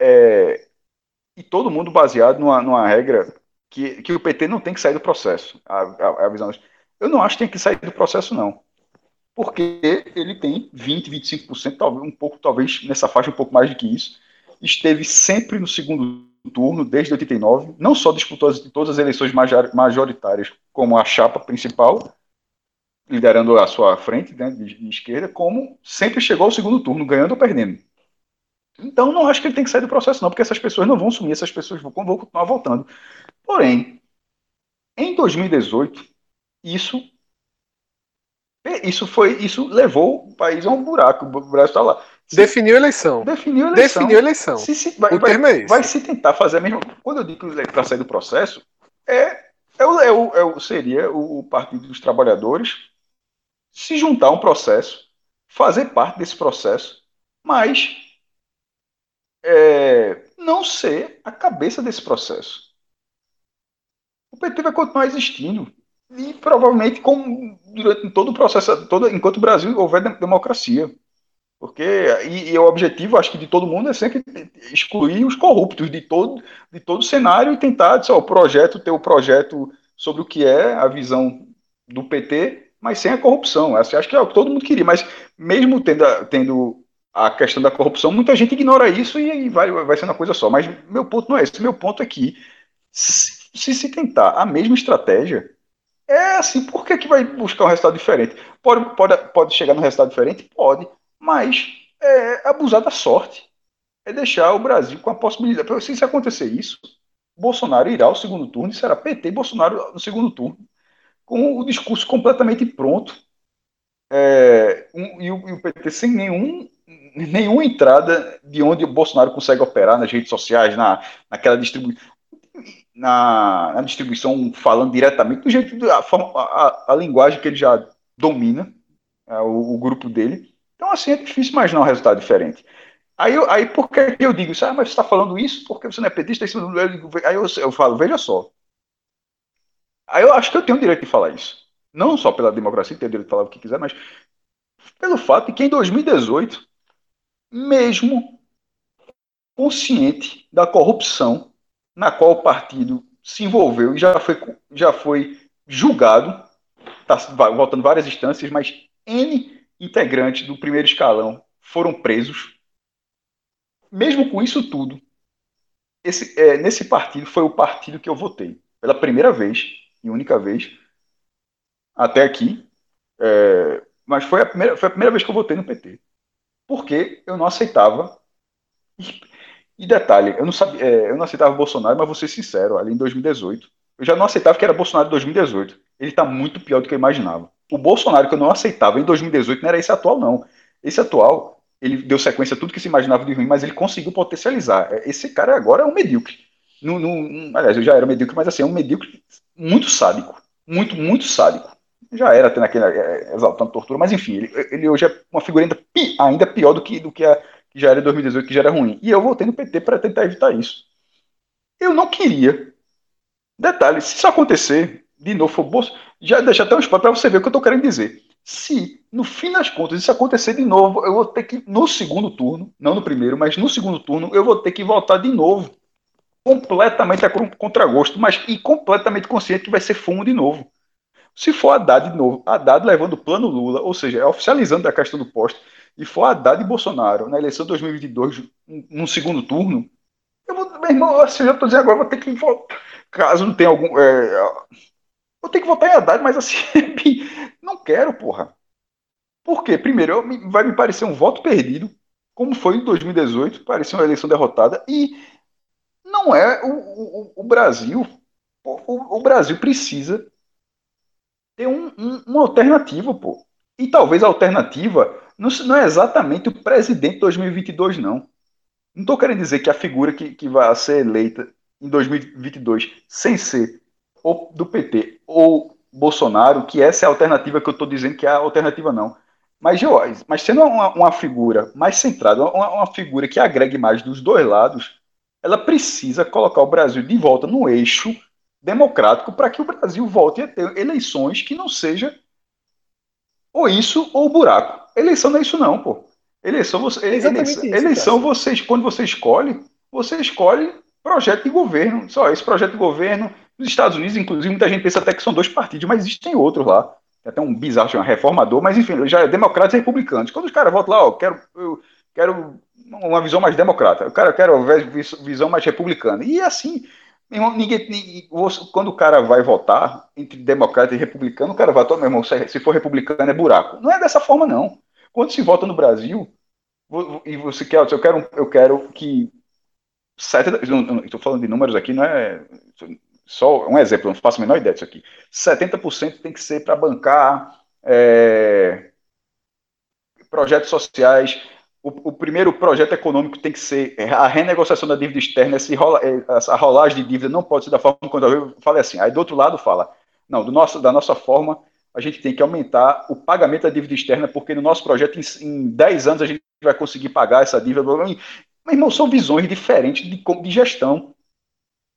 É, e todo mundo baseado numa, numa regra que, que o PT não tem que sair do processo. A, a, a visão. Eu não acho que tem que sair do processo, não porque ele tem 20, 25%, talvez um pouco, talvez nessa faixa um pouco mais do que isso. Esteve sempre no segundo turno desde 89, não só disputou as, todas as eleições majoritárias como a chapa principal, liderando a sua frente né, de, de, esquerda, como sempre chegou ao segundo turno, ganhando ou perdendo. Então não acho que ele tem que sair do processo, não, porque essas pessoas não vão sumir, essas pessoas vão, vão continuar voltando. Porém, em 2018, isso isso foi, isso levou o país a um buraco. O Brasil está lá. Definiu a eleição. Definiu a eleição. Definiu a eleição. Se, se, vai, o vai, termo é esse. vai se tentar fazer a mesma. Quando eu digo que para sair do processo, é, é, o, é, o, é o, seria o Partido dos Trabalhadores se juntar a um processo, fazer parte desse processo, mas é, não ser a cabeça desse processo. O PT vai continuar existindo e provavelmente com, durante todo o processo, todo, enquanto o Brasil houver democracia. Porque, e, e, o objetivo, acho que de todo mundo, é sempre excluir os corruptos de todo, de todo o cenário e tentar, dizer, ó, o projeto, ter o projeto sobre o que é a visão do PT, mas sem a corrupção. Assim, acho que é o que todo mundo queria, mas mesmo tendo, tendo a questão da corrupção, muita gente ignora isso e, e vai, vai sendo uma coisa só. Mas meu ponto não é esse. Meu ponto é que, se se, se tentar a mesma estratégia, é assim, por que, que vai buscar um resultado diferente? Pode, pode, pode chegar no resultado diferente? Pode, mas é abusar da sorte. É deixar o Brasil com a possibilidade. Se, acontecer isso, Bolsonaro irá ao segundo turno e será PT e Bolsonaro no segundo turno, com o discurso completamente pronto. É, um, e, o, e, o, PT sem nenhum, nenhuma entrada de onde o Bolsonaro consegue operar nas redes sociais, na, naquela distribuição na, na distribuição falando diretamente do jeito da forma, a, a, linguagem que ele já domina, é, o, o, grupo dele. Então, assim, é difícil imaginar um resultado diferente. Aí, eu, aí por que eu digo isso? Ah, mas você está falando isso porque você não é petista? Aí eu, eu falo, veja só. Aí eu acho que eu tenho o direito de falar isso. Não só pela democracia, tenho o direito de falar o que quiser, mas pelo fato de que em 2018, mesmo consciente da corrupção na qual o partido se envolveu e já foi, já foi julgado, está voltando várias instâncias, mas N integrantes do primeiro escalão foram presos. Mesmo com isso tudo, esse, é, nesse partido foi o partido que eu votei. Pela primeira vez, e única vez, até aqui, é, mas foi a, primeira, foi a primeira vez que eu votei no PT. Porque eu não aceitava E detalhe, eu não sabia, é, eu não aceitava Bolsonaro, mas vou ser sincero, ali em 2018, eu já não aceitava que era Bolsonaro em 2018. Ele está muito pior do que eu imaginava. O Bolsonaro que eu não aceitava em 2018 não era esse atual, não. Esse atual, ele deu sequência a tudo que se imaginava de ruim, mas ele conseguiu potencializar. É, esse cara agora é um medíocre. No, no, aliás, eu já era medíocre, mas assim, é um medíocre muito sádico. Muito, muito sádico. Já era tendo aquele é, exaltando tortura, mas enfim, ele, ele hoje é uma figura ainda, pi, ainda pior do que, do que, a, que já era em 2018, que já era ruim. E eu voltei no PT para tentar evitar isso. Eu não queria. Detalhe, se isso acontecer, de novo, for Bolso, já deixa até um espaço para você ver o que eu estou querendo dizer. Se, no fim das contas, isso acontecer de novo, eu vou ter que, no segundo turno, não no primeiro, mas no segundo turno, eu vou ter que voltar de novo. Completamente a contragosto, mas e completamente consciente que vai ser fumo de novo. Se for Haddad de novo, Haddad levando o plano Lula, ou seja, é oficializando a questão do posto, e for Haddad e Bolsonaro na eleição de 2022, num segundo turno, eu vou, meu irmão, assim, eu estou dizendo agora, vou ter que votar. Caso não tenha algum. É, vou ter que votar em Haddad, mas assim, não quero, porra. Por quê? Primeiro, vai me parecer um voto perdido, como foi em 2018, parecia uma eleição derrotada, e não é o, o, o Brasil. O, o, Brasil precisa ter um, um, uma alternativa, pô. E talvez a alternativa não, não é exatamente o presidente de 2022, não. Não estou querendo dizer que a figura que, que vai ser eleita em 2022, sem ser ou do PT ou Bolsonaro, que essa é a alternativa que eu estou dizendo que é a alternativa, não. Mas, mas sendo uma, uma figura mais centrada, uma, uma, figura que agregue mais dos dois lados, ela precisa colocar o Brasil de volta no eixo democrático para que o Brasil volte a ter eleições que não seja ou isso ou o buraco. Eleição não é isso não, pô. Eleição, você, eleição, isso, eleição você, quando você escolhe, você escolhe projeto de governo. Só esse projeto de governo, nos Estados Unidos, inclusive, muita gente pensa até que são dois partidos, mas existem outros lá. Tem até um bizarro, um reformador, mas enfim, já é democratas e republicanos. Quando os caras votam lá, ó, quero, eu quero uma visão mais democrata, eu quero, eu quero visão mais republicana. E assim, ninguém, ninguém, quando o cara vai votar entre democrata e republicano, o cara vai, meu irmão, se for republicano é buraco. Não é dessa forma, não. Quando se vota no Brasil, e você quer, eu quero, eu quero que estou falando de números aqui, não é só um exemplo, não faço a menor ideia disso aqui. 70% tem que ser para bancar é, projetos sociais. O, o, primeiro projeto econômico tem que ser a renegociação da dívida externa, esse rola, essa rolagem de dívida não pode ser da forma como eu falei assim. Aí do outro lado fala, não, do nosso, da nossa forma, a gente tem que aumentar o pagamento da dívida externa, porque no nosso projeto, em, em 10 anos, a gente vai conseguir pagar essa dívida. Mas, irmão, são visões diferentes de, de gestão.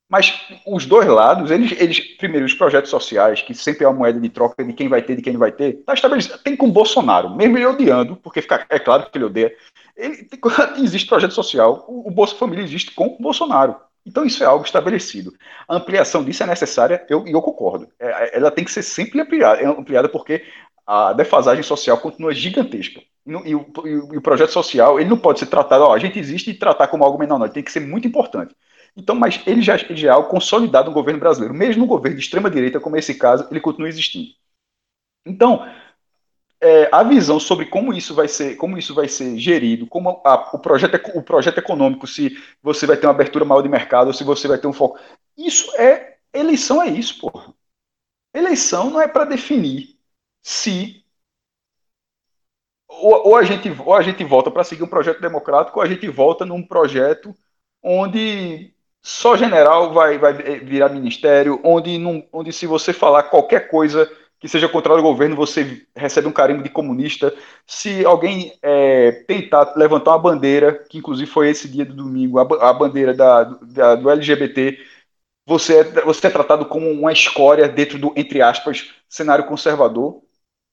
Mas os dois lados, eles, eles, primeiro, os projetos sociais, que sempre é uma moeda de troca de quem vai ter, de quem não vai ter, está estabelecido. Tem com o Bolsonaro, mesmo ele odiando, porque fica, é claro que ele odeia. Ele, existe projeto social, o, o Bolsa Família existe com o Bolsonaro. Então isso é algo estabelecido. A ampliação disso é necessária, eu, e eu concordo. É, é, ela tem que ser sempre ampliada, ampliada porque a defasagem social continua gigantesca. E, e, o, e, o, projeto social ele não pode ser tratado, ó, a gente existe e tratar como algo menor, não. Ele tem que ser muito importante. Então, mas ele já, já é algo consolidado no governo brasileiro. Mesmo no governo de extrema direita, como esse caso, ele continua existindo. Então, é, a visão sobre como isso vai ser, como isso vai ser gerido, como a, o, projeto, o projeto econômico, se você vai ter uma abertura maior de mercado, ou se você vai ter um foco. Isso é. Eleição é isso, porra. Eleição não é para definir se. Ou, ou, a gente, ou a gente volta para seguir um projeto democrático, ou a gente volta num projeto onde só general vai, vai virar ministério, onde, onde se você falar qualquer coisa que seja contrário ao governo, você recebe um carimbo de comunista. Se alguém é, tentar levantar uma bandeira, que inclusive foi esse dia do domingo, a, a bandeira da, da, do LGBT, você é, você é tratado como uma escória dentro do, entre aspas, cenário conservador.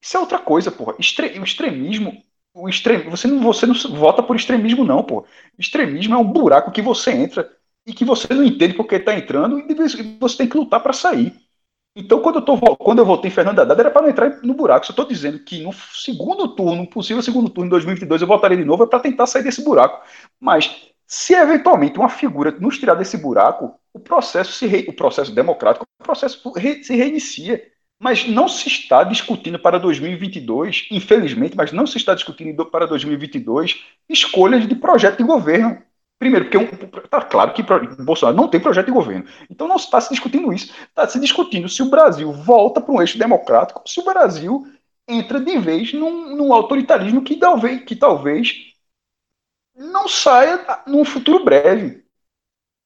Isso é outra coisa, porra. Extre, o extremismo. O extrem, você, não, você não vota por extremismo, não, porra. Extremismo é um buraco que você entra e que você não entende porque está entrando e você tem que lutar para sair. Então, quando eu, tô, quando eu votei em Fernando Haddad, era para não entrar no buraco. Só estou dizendo que no segundo turno, possível segundo turno em 2022, eu votaria de novo é para tentar sair desse buraco. Mas, se eventualmente uma figura nos tirar desse buraco, o processo, se re, o processo democrático, o processo re, se reinicia. Mas não se está discutindo para 2022, infelizmente, mas não se está discutindo para 2022 escolhas de projeto de governo. Primeiro, porque está um, claro que Bolsonaro não tem projeto de governo. Então não está se discutindo isso. Está se discutindo se o Brasil volta para um eixo democrático, se o Brasil entra de vez num, num autoritarismo que talvez, que talvez não saia num futuro breve.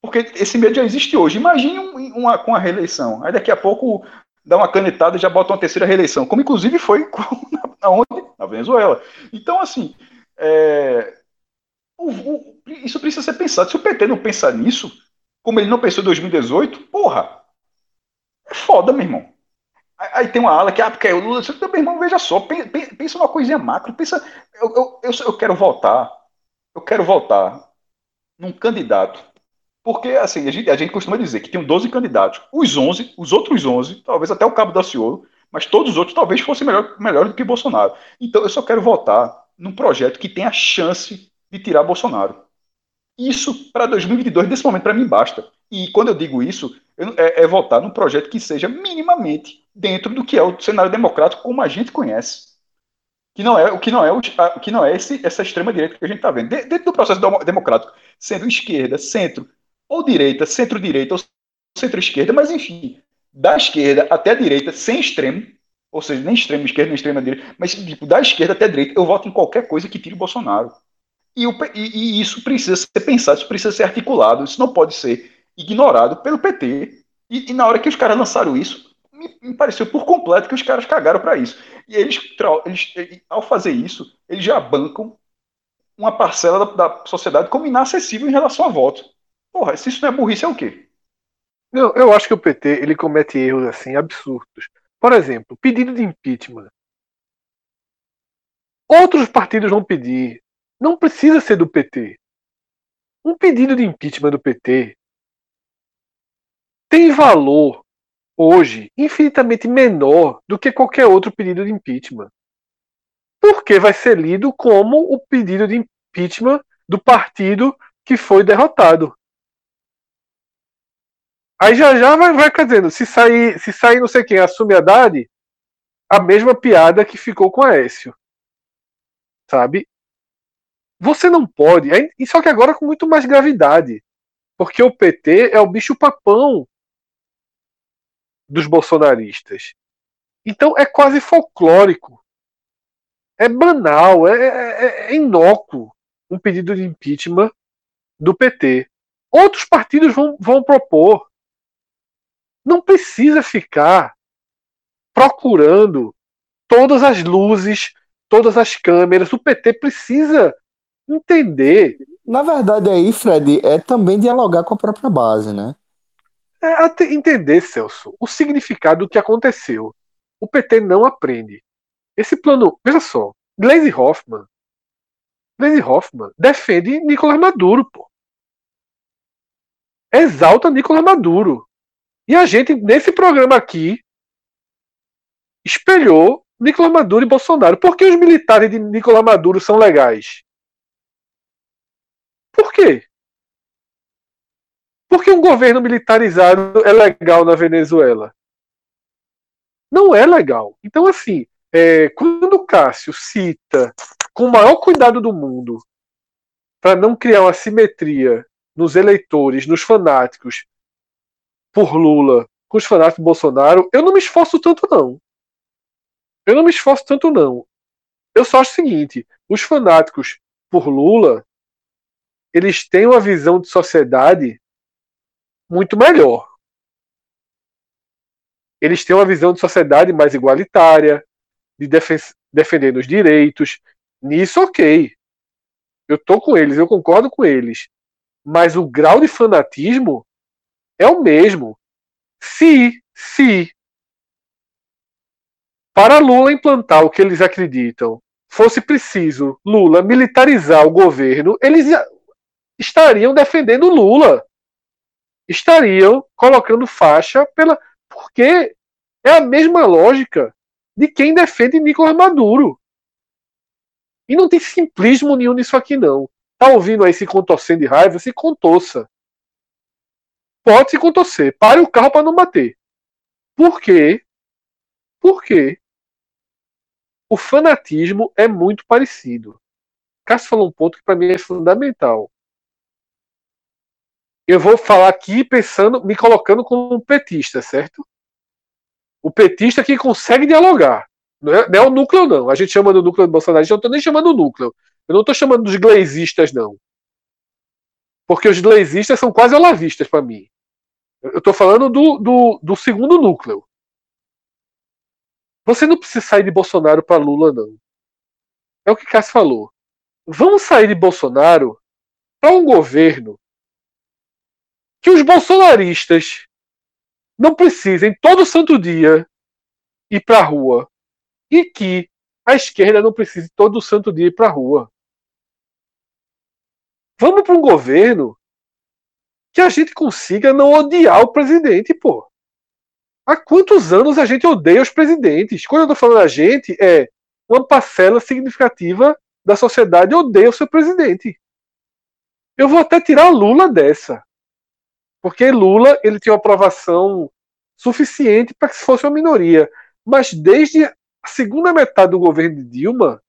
Porque esse medo já existe hoje. Imagine uma, com a reeleição. Aí daqui a pouco dá uma canetada e já bota uma terceira reeleição. Como inclusive foi na, onde? Na Venezuela. Então, assim, é, o, o, isso precisa ser pensado. Se o PT não pensar nisso, como ele não pensou em 2018, porra, é foda, meu irmão. Aí tem uma ala que, ah, porque o Lula. Meu irmão, veja só, pensa numa coisinha macro, pensa. Eu, eu, eu, eu quero voltar. Eu quero voltar num candidato porque, assim, a gente, a gente costuma dizer que tem 12 candidatos. Os 11, os outros 11, talvez até o Cabo da Ciolo, mas todos os outros talvez fossem melhor, melhor do que Bolsonaro. Então, eu só quero votar num projeto que tenha chance de tirar Bolsonaro. Isso, para 2022, nesse momento, para mim, basta. E quando eu digo isso, eu, é, é votar num projeto que seja minimamente dentro do que é o cenário democrático como a gente conhece que não é o que não é o, que não é esse, essa extrema direita que a gente está vendo dentro do processo democrático, sendo esquerda, centro, ou direita, centro-direita ou centro-esquerda, mas enfim, da esquerda até a direita, sem extremo, ou seja, nem extremo esquerda, nem extrema direita, mas tipo, da esquerda até a direita, eu voto em qualquer coisa que tire Bolsonaro. E, o, e, e isso precisa ser pensado, isso precisa ser articulado, isso não pode ser ignorado pelo PT. E, e na hora que os caras lançaram isso, me, me, pareceu por completo que os caras cagaram para isso. E eles, eles, ao fazer isso, eles já bancam uma parcela da, da sociedade como inacessível em relação a voto. Porra, se isso não é burrice, é o quê? Não, eu acho que o PT ele comete erros assim absurdos. Por exemplo, pedido de impeachment. Outros partidos vão pedir. Não precisa ser do PT. Um pedido de impeachment do PT tem valor hoje infinitamente menor do que qualquer outro pedido de impeachment. Porque vai ser lido como o pedido de impeachment do partido que foi derrotado. Aí já já vai, vai dizendo, se sair, se sair não sei quem assume a Haddad, a mesma piada que ficou com a Écio. Sabe? Você não pode, e só que agora com muito mais gravidade, porque o PT é o bicho papão dos bolsonaristas. Então é quase folclórico. É banal, é, é, é inócuo um pedido de impeachment do PT. Outros partidos vão, vão propor não precisa ficar procurando todas as luzes, todas as câmeras. O PT precisa entender. Na verdade, aí, Fred, é também dialogar com a própria base, né? É entender, Celso, o significado do que aconteceu. O PT não aprende. Esse plano, veja só, Glaze Hoffman, Glaze Hoffman defende Nicolás Maduro, pô. Exalta Nicolás Maduro. E a gente, nesse programa aqui, espelhou Nicolás Maduro e Bolsonaro. Por que os militares de Nicolás Maduro são legais? Por quê? Por que um governo militarizado é legal na Venezuela? Não é legal. Então, assim, é, quando o Cássio cita com o maior cuidado do mundo para não criar uma simetria nos eleitores, nos fanáticos, por Lula com os fanáticos do Bolsonaro, eu não me esforço tanto, não. Eu não me esforço tanto, não. Eu só acho o seguinte: os fanáticos por Lula, eles têm uma visão de sociedade muito melhor. Eles têm uma visão de sociedade mais igualitária, de defen defender os direitos. Nisso, ok. Eu tô com eles, eu concordo com eles. Mas o grau de fanatismo é o mesmo. Se, se para Lula implantar o que eles acreditam fosse preciso Lula militarizar o governo, eles estariam defendendo Lula. Estariam colocando faixa pela. Porque é a mesma lógica de quem defende Nicolás Maduro. E não tem simplismo nenhum nisso aqui, não. Tá ouvindo aí se contorcendo de raiva? Se contorça pode se contorcer. Pare o carro para não bater. Por quê? Porque o fanatismo é muito parecido. Cássio falou um ponto que para mim é fundamental. Eu vou falar aqui pensando, me colocando como um petista, certo? O petista que consegue dialogar. Não é, não é o núcleo, não. A gente chama do núcleo do Bolsonaro, eu não estou nem chamando o núcleo. Eu não estou chamando dos glazistas, não. Porque os glazistas são quase olavistas para mim. Eu estou falando do, do, do segundo núcleo. Você não precisa sair de Bolsonaro para Lula, não. É o que Cássio falou. Vamos sair de Bolsonaro para um governo que os bolsonaristas não precisem todo santo dia ir para a rua e que a esquerda não precise todo santo dia ir para a rua. Vamos para um governo que a gente consiga não odiar o presidente, pô. Há quantos anos a gente odeia os presidentes? Quando eu estou falando a gente, é uma parcela significativa da sociedade odeia o seu presidente. Eu vou até tirar Lula dessa. Porque Lula ele tinha uma aprovação suficiente para que fosse uma minoria. Mas desde a segunda metade do governo de Dilma,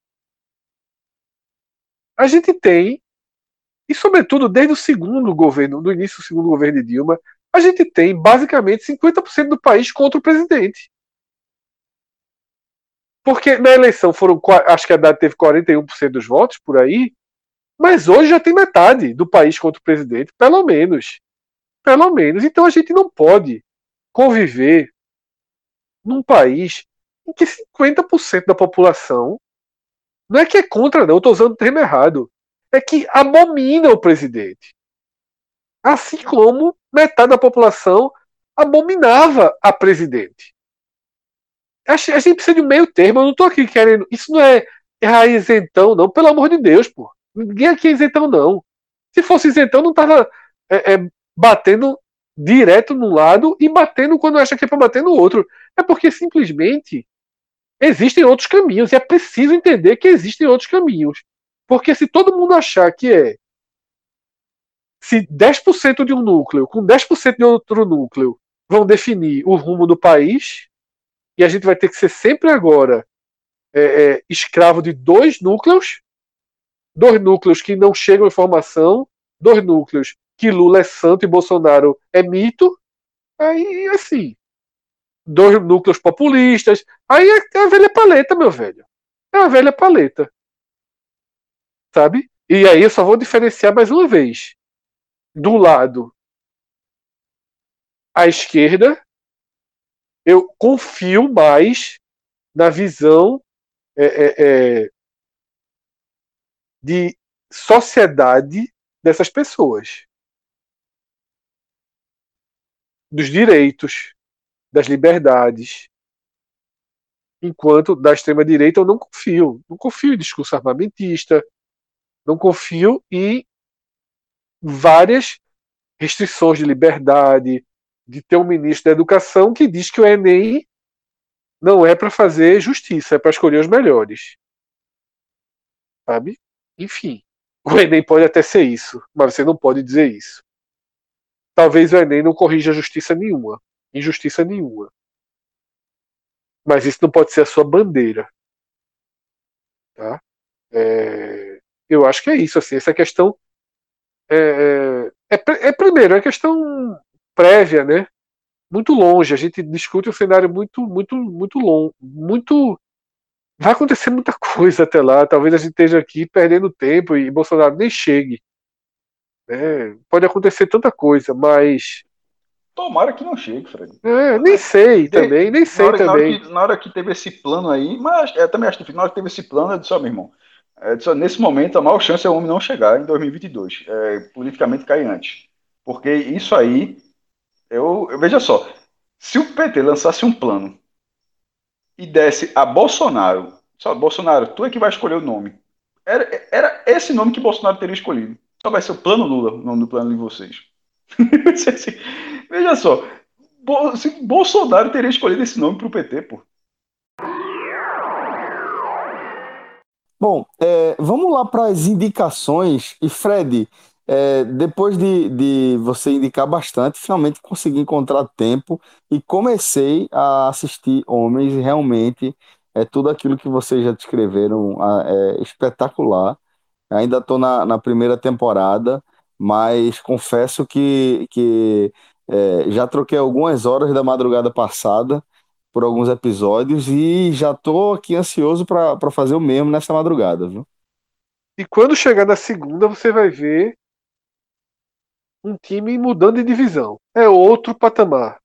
a gente tem e, sobretudo, desde o segundo governo, no início do segundo governo de Dilma, a gente tem basicamente 50% do país contra o presidente. Porque na eleição foram, acho que a Haddad teve 41% dos votos por aí, mas hoje já tem metade do país contra o presidente, pelo menos. Pelo menos. Então a gente não pode conviver num país em que 50% da população não é que é contra, não, estou usando o termo errado é que abomina o presidente. Assim como metade da população abominava a presidente. A gente precisa de um meio termo. Eu não estou aqui querendo. Isso não é isentão, não. Pelo amor de Deus, pô. Ninguém aqui é isentão, não. Se fosse isentão, não estava é, é, batendo direto num lado e batendo quando acha que é para bater no outro. É porque simplesmente existem outros caminhos e é preciso entender que existem outros caminhos. Porque se todo mundo achar que é se 10% de um núcleo com 10% de outro núcleo vão definir o rumo do país, e a gente vai ter que ser sempre agora é, é, escravo de dois núcleos, dois núcleos que não chegam informação, dois núcleos que Lula é santo e Bolsonaro é mito, aí assim, dois núcleos populistas, aí é a velha paleta, meu velho. É a velha paleta sabe? E aí eu só vou diferenciar mais uma vez. Do lado à esquerda, eu confio mais na visão é, é, é, de sociedade dessas pessoas. Dos direitos, das liberdades. Enquanto da extrema-direita eu não confio. Não confio em discurso armamentista, não confio em várias restrições de liberdade, de ter um ministro da educação que diz que o Enem não é para fazer justiça, é para escolher os melhores. Sabe? Enfim, o Enem pode até ser isso, mas você não pode dizer isso. Talvez o Enem não corrija justiça nenhuma, injustiça nenhuma. Mas isso não pode ser a sua bandeira. Tá? É eu acho que é isso, assim, essa questão é, é, é, é primeiro, é questão prévia, né? Muito longe, a gente discute um cenário muito, muito, muito longo, muito vai acontecer muita coisa até lá. Talvez a gente esteja aqui perdendo tempo e Bolsonaro nem chegue. É, pode acontecer tanta coisa, mas. Tomara que não chegue, Fred. É, nem sei também, nem sei na hora, também. Na hora, que, na hora, que, teve esse plano aí, mas eu também acho que na hora que teve esse plano, eu disse, ó, meu irmão, é, nesse momento, a maior chance é o homem não chegar em 2022, é, politicamente cair antes. Porque isso aí, eu, eu, veja só, se o PT lançasse um plano e desse a Bolsonaro, só Bolsonaro, tu é que vai escolher o nome. Era, era esse nome que Bolsonaro teria escolhido. Só vai ser o plano Lula, o nome do plano de vocês. veja só, Bolsonaro teria escolhido esse nome para o PT, pô. Bom, é, vamos lá para as indicações. E Fred, é, depois de, de você indicar bastante, finalmente consegui encontrar tempo e comecei a assistir Homens. Realmente é tudo aquilo que vocês já descreveram é espetacular. Ainda estou na, na primeira temporada, mas confesso que, que é, já troquei algumas horas da madrugada passada por alguns episódios e já tô aqui ansioso para fazer o mesmo nessa madrugada, viu? E quando chegar na segunda, você vai ver um time mudando de divisão. É outro patamar.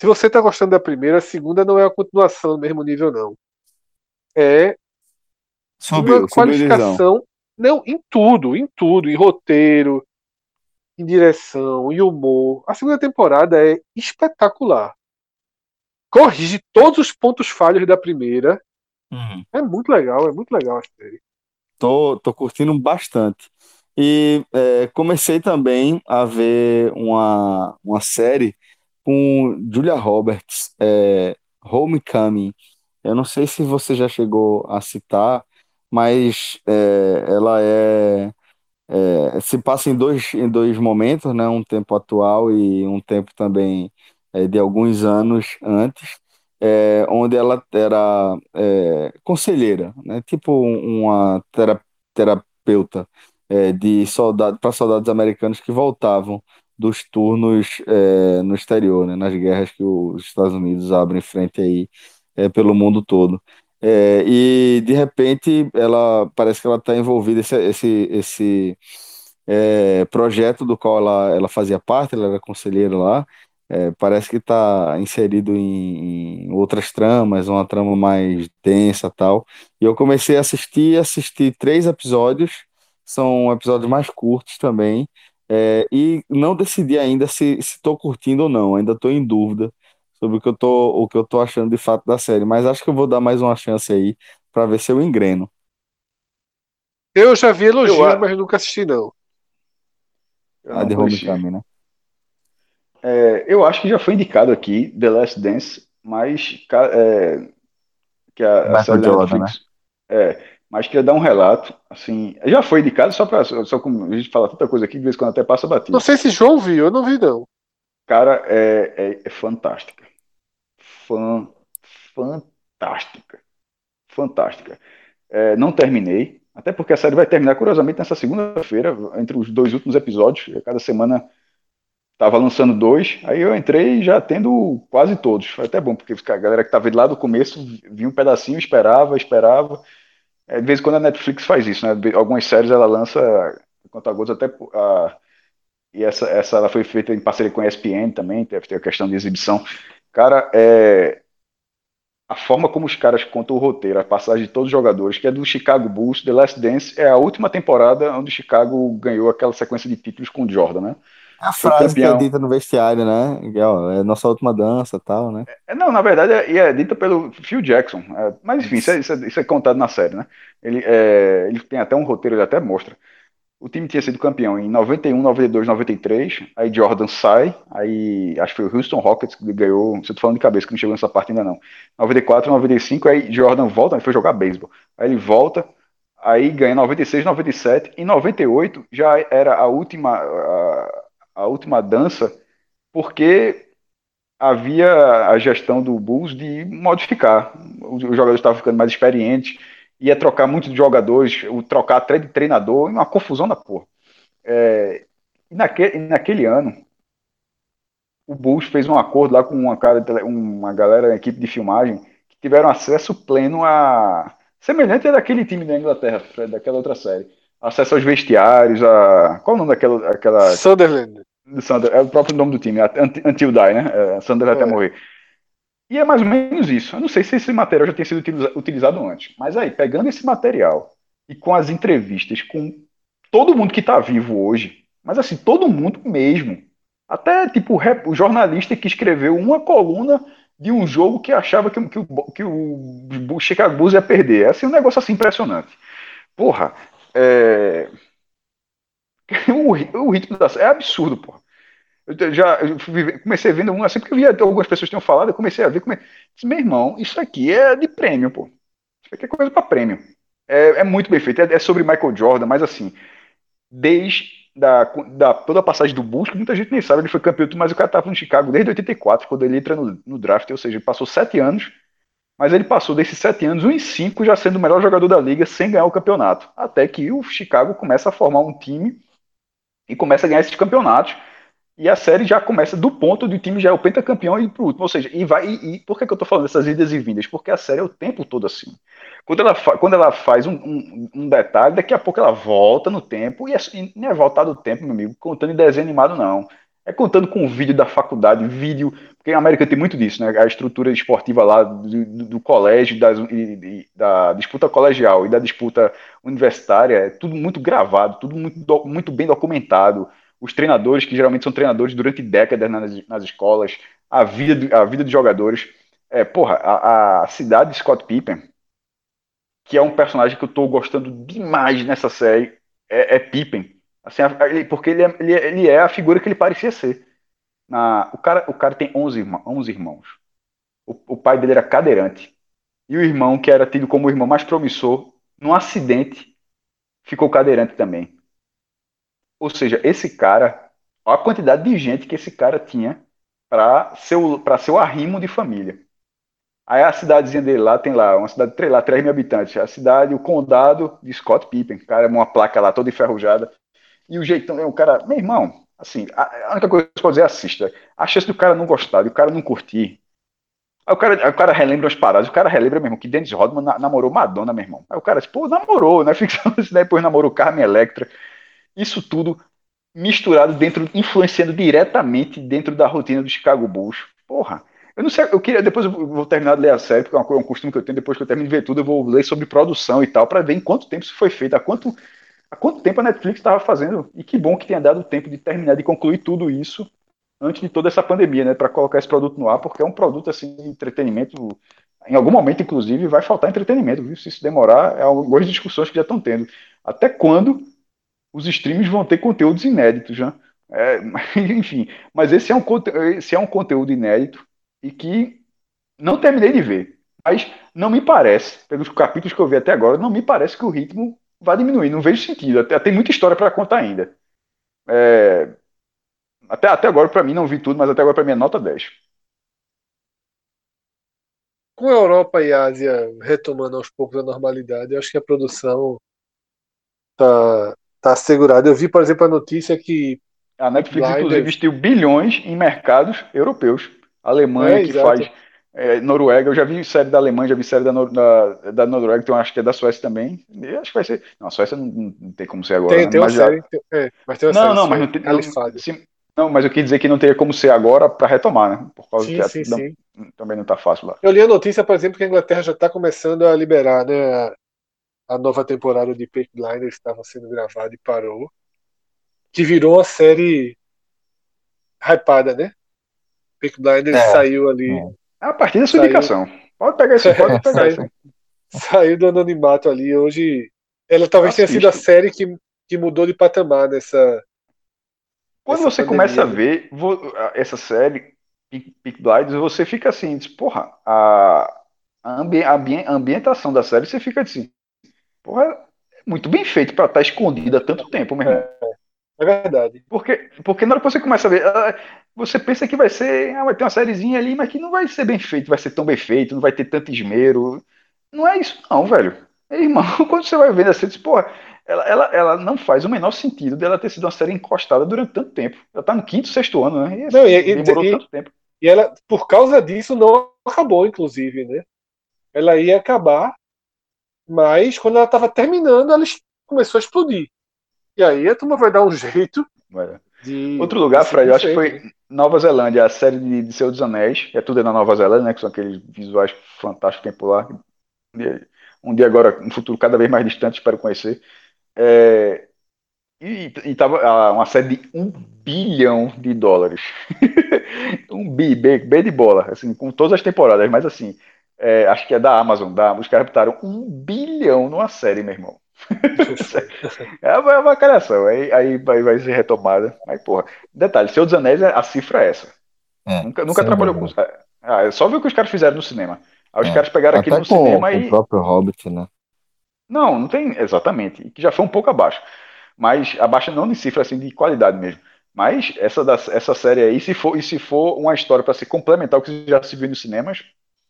Se você está gostando da primeira, a segunda não é a continuação do mesmo nível, não. É subiu, uma qualificação. Não, em tudo, em tudo, em roteiro, em direção, em humor. A segunda temporada é espetacular. Corrige todos os pontos falhos da primeira. Uhum. É muito legal, é muito legal a série. Tô, tô curtindo bastante. E é, comecei também a ver uma, uma série com Julia Roberts, é, Homecoming. Eu não sei se você já chegou a citar, mas é, ela é, é, se passa em dois, em dois momentos, né? Um tempo atual e um tempo também é, de alguns anos antes, é, onde ela era é, conselheira, né? Tipo uma terapeuta é, de soldado para soldados americanos que voltavam dos turnos no exterior, né, nas guerras que os Estados Unidos abrem frente aí pelo mundo todo. É, e de repente ela parece que ela está envolvida esse esse, esse é, projeto do qual ela, ela fazia parte, ela era conselheira lá. É, parece que está inserido em, em, outras tramas, uma trama mais densa tal. E eu comecei a assistir, assisti três episódios, são episódios mais curtos também, é, e não decidi ainda se estou curtindo ou não, ainda estou em dúvida sobre o que eu tô, o que eu tô achando de fato da série, mas acho que eu vou dar mais uma chance aí para ver se eu engreno. Eu já vi elogios, eu, mas nunca assisti não. Eu a de Homecoming, né? É, eu acho que já foi indicado aqui The Last Dance, mas é, que a, a série Jordan, Netflix, né? é, mas queria dar um relato, assim, já foi indicado só para só como a gente fala tanta coisa aqui, de vez em quando até passa batido. Não sei se João viu, eu não vi não. Cara, é, é, é fantástica fan, fantástica. Fantástica. É, não terminei, até porque a série vai terminar, curiosamente, nessa segunda-feira, entre os dois últimos episódios. Cada semana estava lançando dois, aí eu entrei já tendo quase todos. Foi até bom, porque a galera que estava lá do começo vinha um pedacinho, esperava, esperava. É, de vez em quando a Netflix faz isso, né? Algumas séries ela lança conta gotas até a, e essa, essa ela foi feita em parceria com a ESPN também, deve ter a questão de exibição. Cara, é, a forma como os caras contam o roteiro, a passagem de todos os jogadores, que é do Chicago Bulls, The Last Dance, é a última temporada onde o Chicago ganhou aquela sequência de títulos com o Jordan, né? É a frase que é dita no vestiário, né? É, é nossa última dança tal, né? É, não, na verdade, é, é dita pelo Phil Jackson. É, mas enfim, isso é, isso é, isso, é, contado na série, né? Ele, é, ele tem até um roteiro, ele até mostra. O time tinha sido campeão em 91, 92, 93. Aí Jordan sai. Aí acho que foi o Houston Rockets que ganhou. Você tá falando de cabeça que não chegou nessa parte ainda não. 94, 95. Aí Jordan volta. Ele foi jogar beisebol. Aí ele volta. Aí ganha 96, 97. Em 98 já era a última, a, a última dança. Porque havia a gestão do Bulls de modificar. Os jogadores estavam ficando mais experientes ia trocar muito de jogadores, trocar até de treinador, uma confusão da porra. É, e naquele, naquele ano, o Bulls fez um acordo lá com uma, cara, uma galera, equipe de filmagem, que tiveram acesso pleno a. semelhante daquele time da Inglaterra, daquela outra série. Acesso aos vestiários, a. Qual o nome daquela. Aquela... Sunderland. Sunderland. É o próprio nome do time, Until Die, né? É, Sunderland é. até morrer. E é mais ou menos isso. Eu não sei se esse material já tinha sido utilizado antes, mas aí, pegando esse material e com as entrevistas com todo mundo que está vivo hoje, mas assim, todo mundo mesmo, até tipo o jornalista que escreveu uma coluna de um jogo que achava que, que, o, que o Chicago Bulls ia perder. É assim, um negócio assim impressionante. Porra, é... o, o ritmo da é absurdo, porra. Eu já comecei vendo um assim, porque eu via algumas pessoas tinham falado, eu comecei a ver, como disse, meu irmão, isso aqui é de prêmio, pô. Isso aqui é coisa para prêmio. É, é, muito bem feito, é, é, sobre Michael Jordan, mas assim, desde da, da, toda a passagem do Bulls, que muita gente nem sabe, ele foi campeão, mas o cara estava no Chicago desde 84, quando ele entra no, no draft, ou seja, ele passou sete anos, mas ele passou desses sete anos, um em cinco, já sendo o melhor jogador da liga, sem ganhar o campeonato. Até que o Chicago começa a formar um time e começa a ganhar esses campeonatos. E a série já começa do ponto do time já é o pentacampeão e pro último. Ou seja, e vai. E, e por que, que eu tô falando dessas idas e vindas? Porque a série é o tempo todo assim. Quando ela, quando ela faz um, um, um, detalhe, daqui a pouco ela volta no tempo, e, é, e não é voltar do tempo, meu amigo, contando em desenho animado, não. É contando com vídeo da faculdade, vídeo. Porque a América tem muito disso, né? A estrutura esportiva lá do, do, do colégio, das, e, da disputa colegial e da disputa universitária, é tudo muito gravado, tudo muito, muito bem documentado. Os treinadores, que geralmente são treinadores durante décadas nas, nas escolas, a vida, a vida dos jogadores. É, porra, a, a cidade de Scott Pippen, que é um personagem que eu tô gostando demais nessa série, é, é Pippen. Assim, porque ele é, ele, é, ele é a figura que ele parecia ser. Na, o, cara, o cara tem 11, irmão, 11 irmãos. O, o pai dele era cadeirante. E o irmão, que era tido como o irmão mais promissor, num acidente, ficou cadeirante também. Ou seja, esse cara, olha a quantidade de gente que esse cara tinha para ser, ser o arrimo de família. Aí a cidadezinha dele lá tem lá, uma cidade de lá, 3 mil habitantes. A cidade, o condado de Scott Pippen. Cara, uma placa lá toda enferrujada. E o jeitão é um cara, meu irmão, assim, a, única coisa que eu posso dizer é assista. A chance do cara não gostar, do cara não curtir. Aí o cara, o cara relembra as paradas, o cara relembra, meu irmão, que Dennis Rodman namorou Madonna, meu irmão. Aí o cara diz, pô, namorou, né? Ficção depois namorou Carmen Electra. Isso tudo misturado dentro, influenciando diretamente dentro da rotina do Chicago Bulls. Porra. Eu não sei, eu queria, depois eu vou terminar de ler a série, porque é um costume que eu tenho, depois que eu termino de ver tudo, eu vou ler sobre produção e tal, para ver em quanto tempo isso foi feito, há quanto, há quanto tempo a Netflix estava fazendo, e que bom que tenha dado tempo de terminar, de concluir tudo isso antes de toda essa pandemia, né, para colocar esse produto no ar, porque é um produto, assim, de entretenimento, em algum momento, inclusive, vai faltar entretenimento, viu? Se isso demorar, é algumas discussões que já estão tendo. Até quando os streams vão ter conteúdos inéditos, né? É, enfim, mas esse é, um, esse é um conteúdo inédito e que não terminei de ver. Mas não me parece, pelos capítulos que eu vi até agora, não me parece que o ritmo vai diminuir. Não vejo sentido. Até, tem muita história para contar ainda. É, até, até agora, para mim, não vi tudo, mas até agora, para mim, é nota 10. Com a Europa e a Ásia retomando aos poucos a normalidade, eu acho que a produção tá, tá assegurada. Eu vi, por exemplo, a notícia que. A Netflix, Blinders... inclusive, investiu bilhões em mercados europeus. Alemanha é, que exato. faz é, Noruega, eu já vi série da Alemanha, já vi série da, Nor da, da Noruega, então acho que é da Suécia também. Eu acho que vai ser. Não, a Suécia não, não tem como ser agora. Tem, né? tem uma série. Já... Tem, é, mas tem uma não, série, não, mas não tem. Não, não, mas eu quis dizer que não teria como ser agora para retomar, né? Por causa sim, que sim, não, sim. também não está fácil lá. Eu li a notícia, por exemplo, que a Inglaterra já está começando a liberar, né? A nova temporada de Peak Blinders estava sendo gravada e parou. Que virou uma série hypada, né? Peak Blinders é, saiu ali. É. A partir da sua saiu... indicação. Pode pegar esse, pode pegar saiu, saiu do anonimato ali. Hoje, ela talvez Assiste. tenha sido a série que, que mudou de patamar nessa. Quando você pandemia. começa a ver essa série, Peak Blinders, você fica assim, diz, porra, a, a, ambi a ambientação da série, você fica assim, porra, é muito bem feito para estar tá escondida há tanto tempo mesmo. É, é verdade. Porque, porque na hora que você começa a ver, você pensa que vai ser, ah, vai ter uma sériezinha ali, mas que não vai ser bem feito, vai ser tão bem feito, não vai ter tanto esmero. Não é isso, não, velho. Irmão, quando você vai vendo assim, diz, porra, ela, ela, ela não faz o menor sentido dela ter sido uma série encostada durante tanto tempo. Ela tá no quinto, sexto ano, né? E, assim, não, e, demorou e, tanto tempo. E ela, por causa disso, não acabou, inclusive, né? Ela ia acabar, mas quando ela estava terminando, ela começou a explodir. E aí a turma vai dar um jeito. De, Outro lugar, Fred, eu acho que foi Nova Zelândia, a série de, de Senhor dos Anéis. É tudo na Nova Zelândia, né? Que são aqueles visuais fantásticos tempo lá. Um dia agora, um futuro cada vez mais distante, espero conhecer. É, e, e tava uma série de um bilhão de dólares. um bi, B, B de bola, assim, com todas as temporadas, mas assim, é, acho que é da Amazon, da, os caras botaram um bilhão numa série, meu irmão. é uma, é uma calhação, aí, aí vai, vai ser retomada. Aí, porra, detalhe, Senhor dos Anéis, a cifra é essa. É, nunca nunca atrapalhou com. Ah, só ver o que os caras fizeram no cinema. Aí os é, caras pegaram aqui no com, cinema com e. o próprio Hobbit, né? Não, não tem. Exatamente. Que já foi um pouco abaixo. Mas abaixo não de cifra assim de qualidade mesmo. Mas essa, da, essa série aí, se for, e se for uma história para se complementar o que já se viu nos cinemas,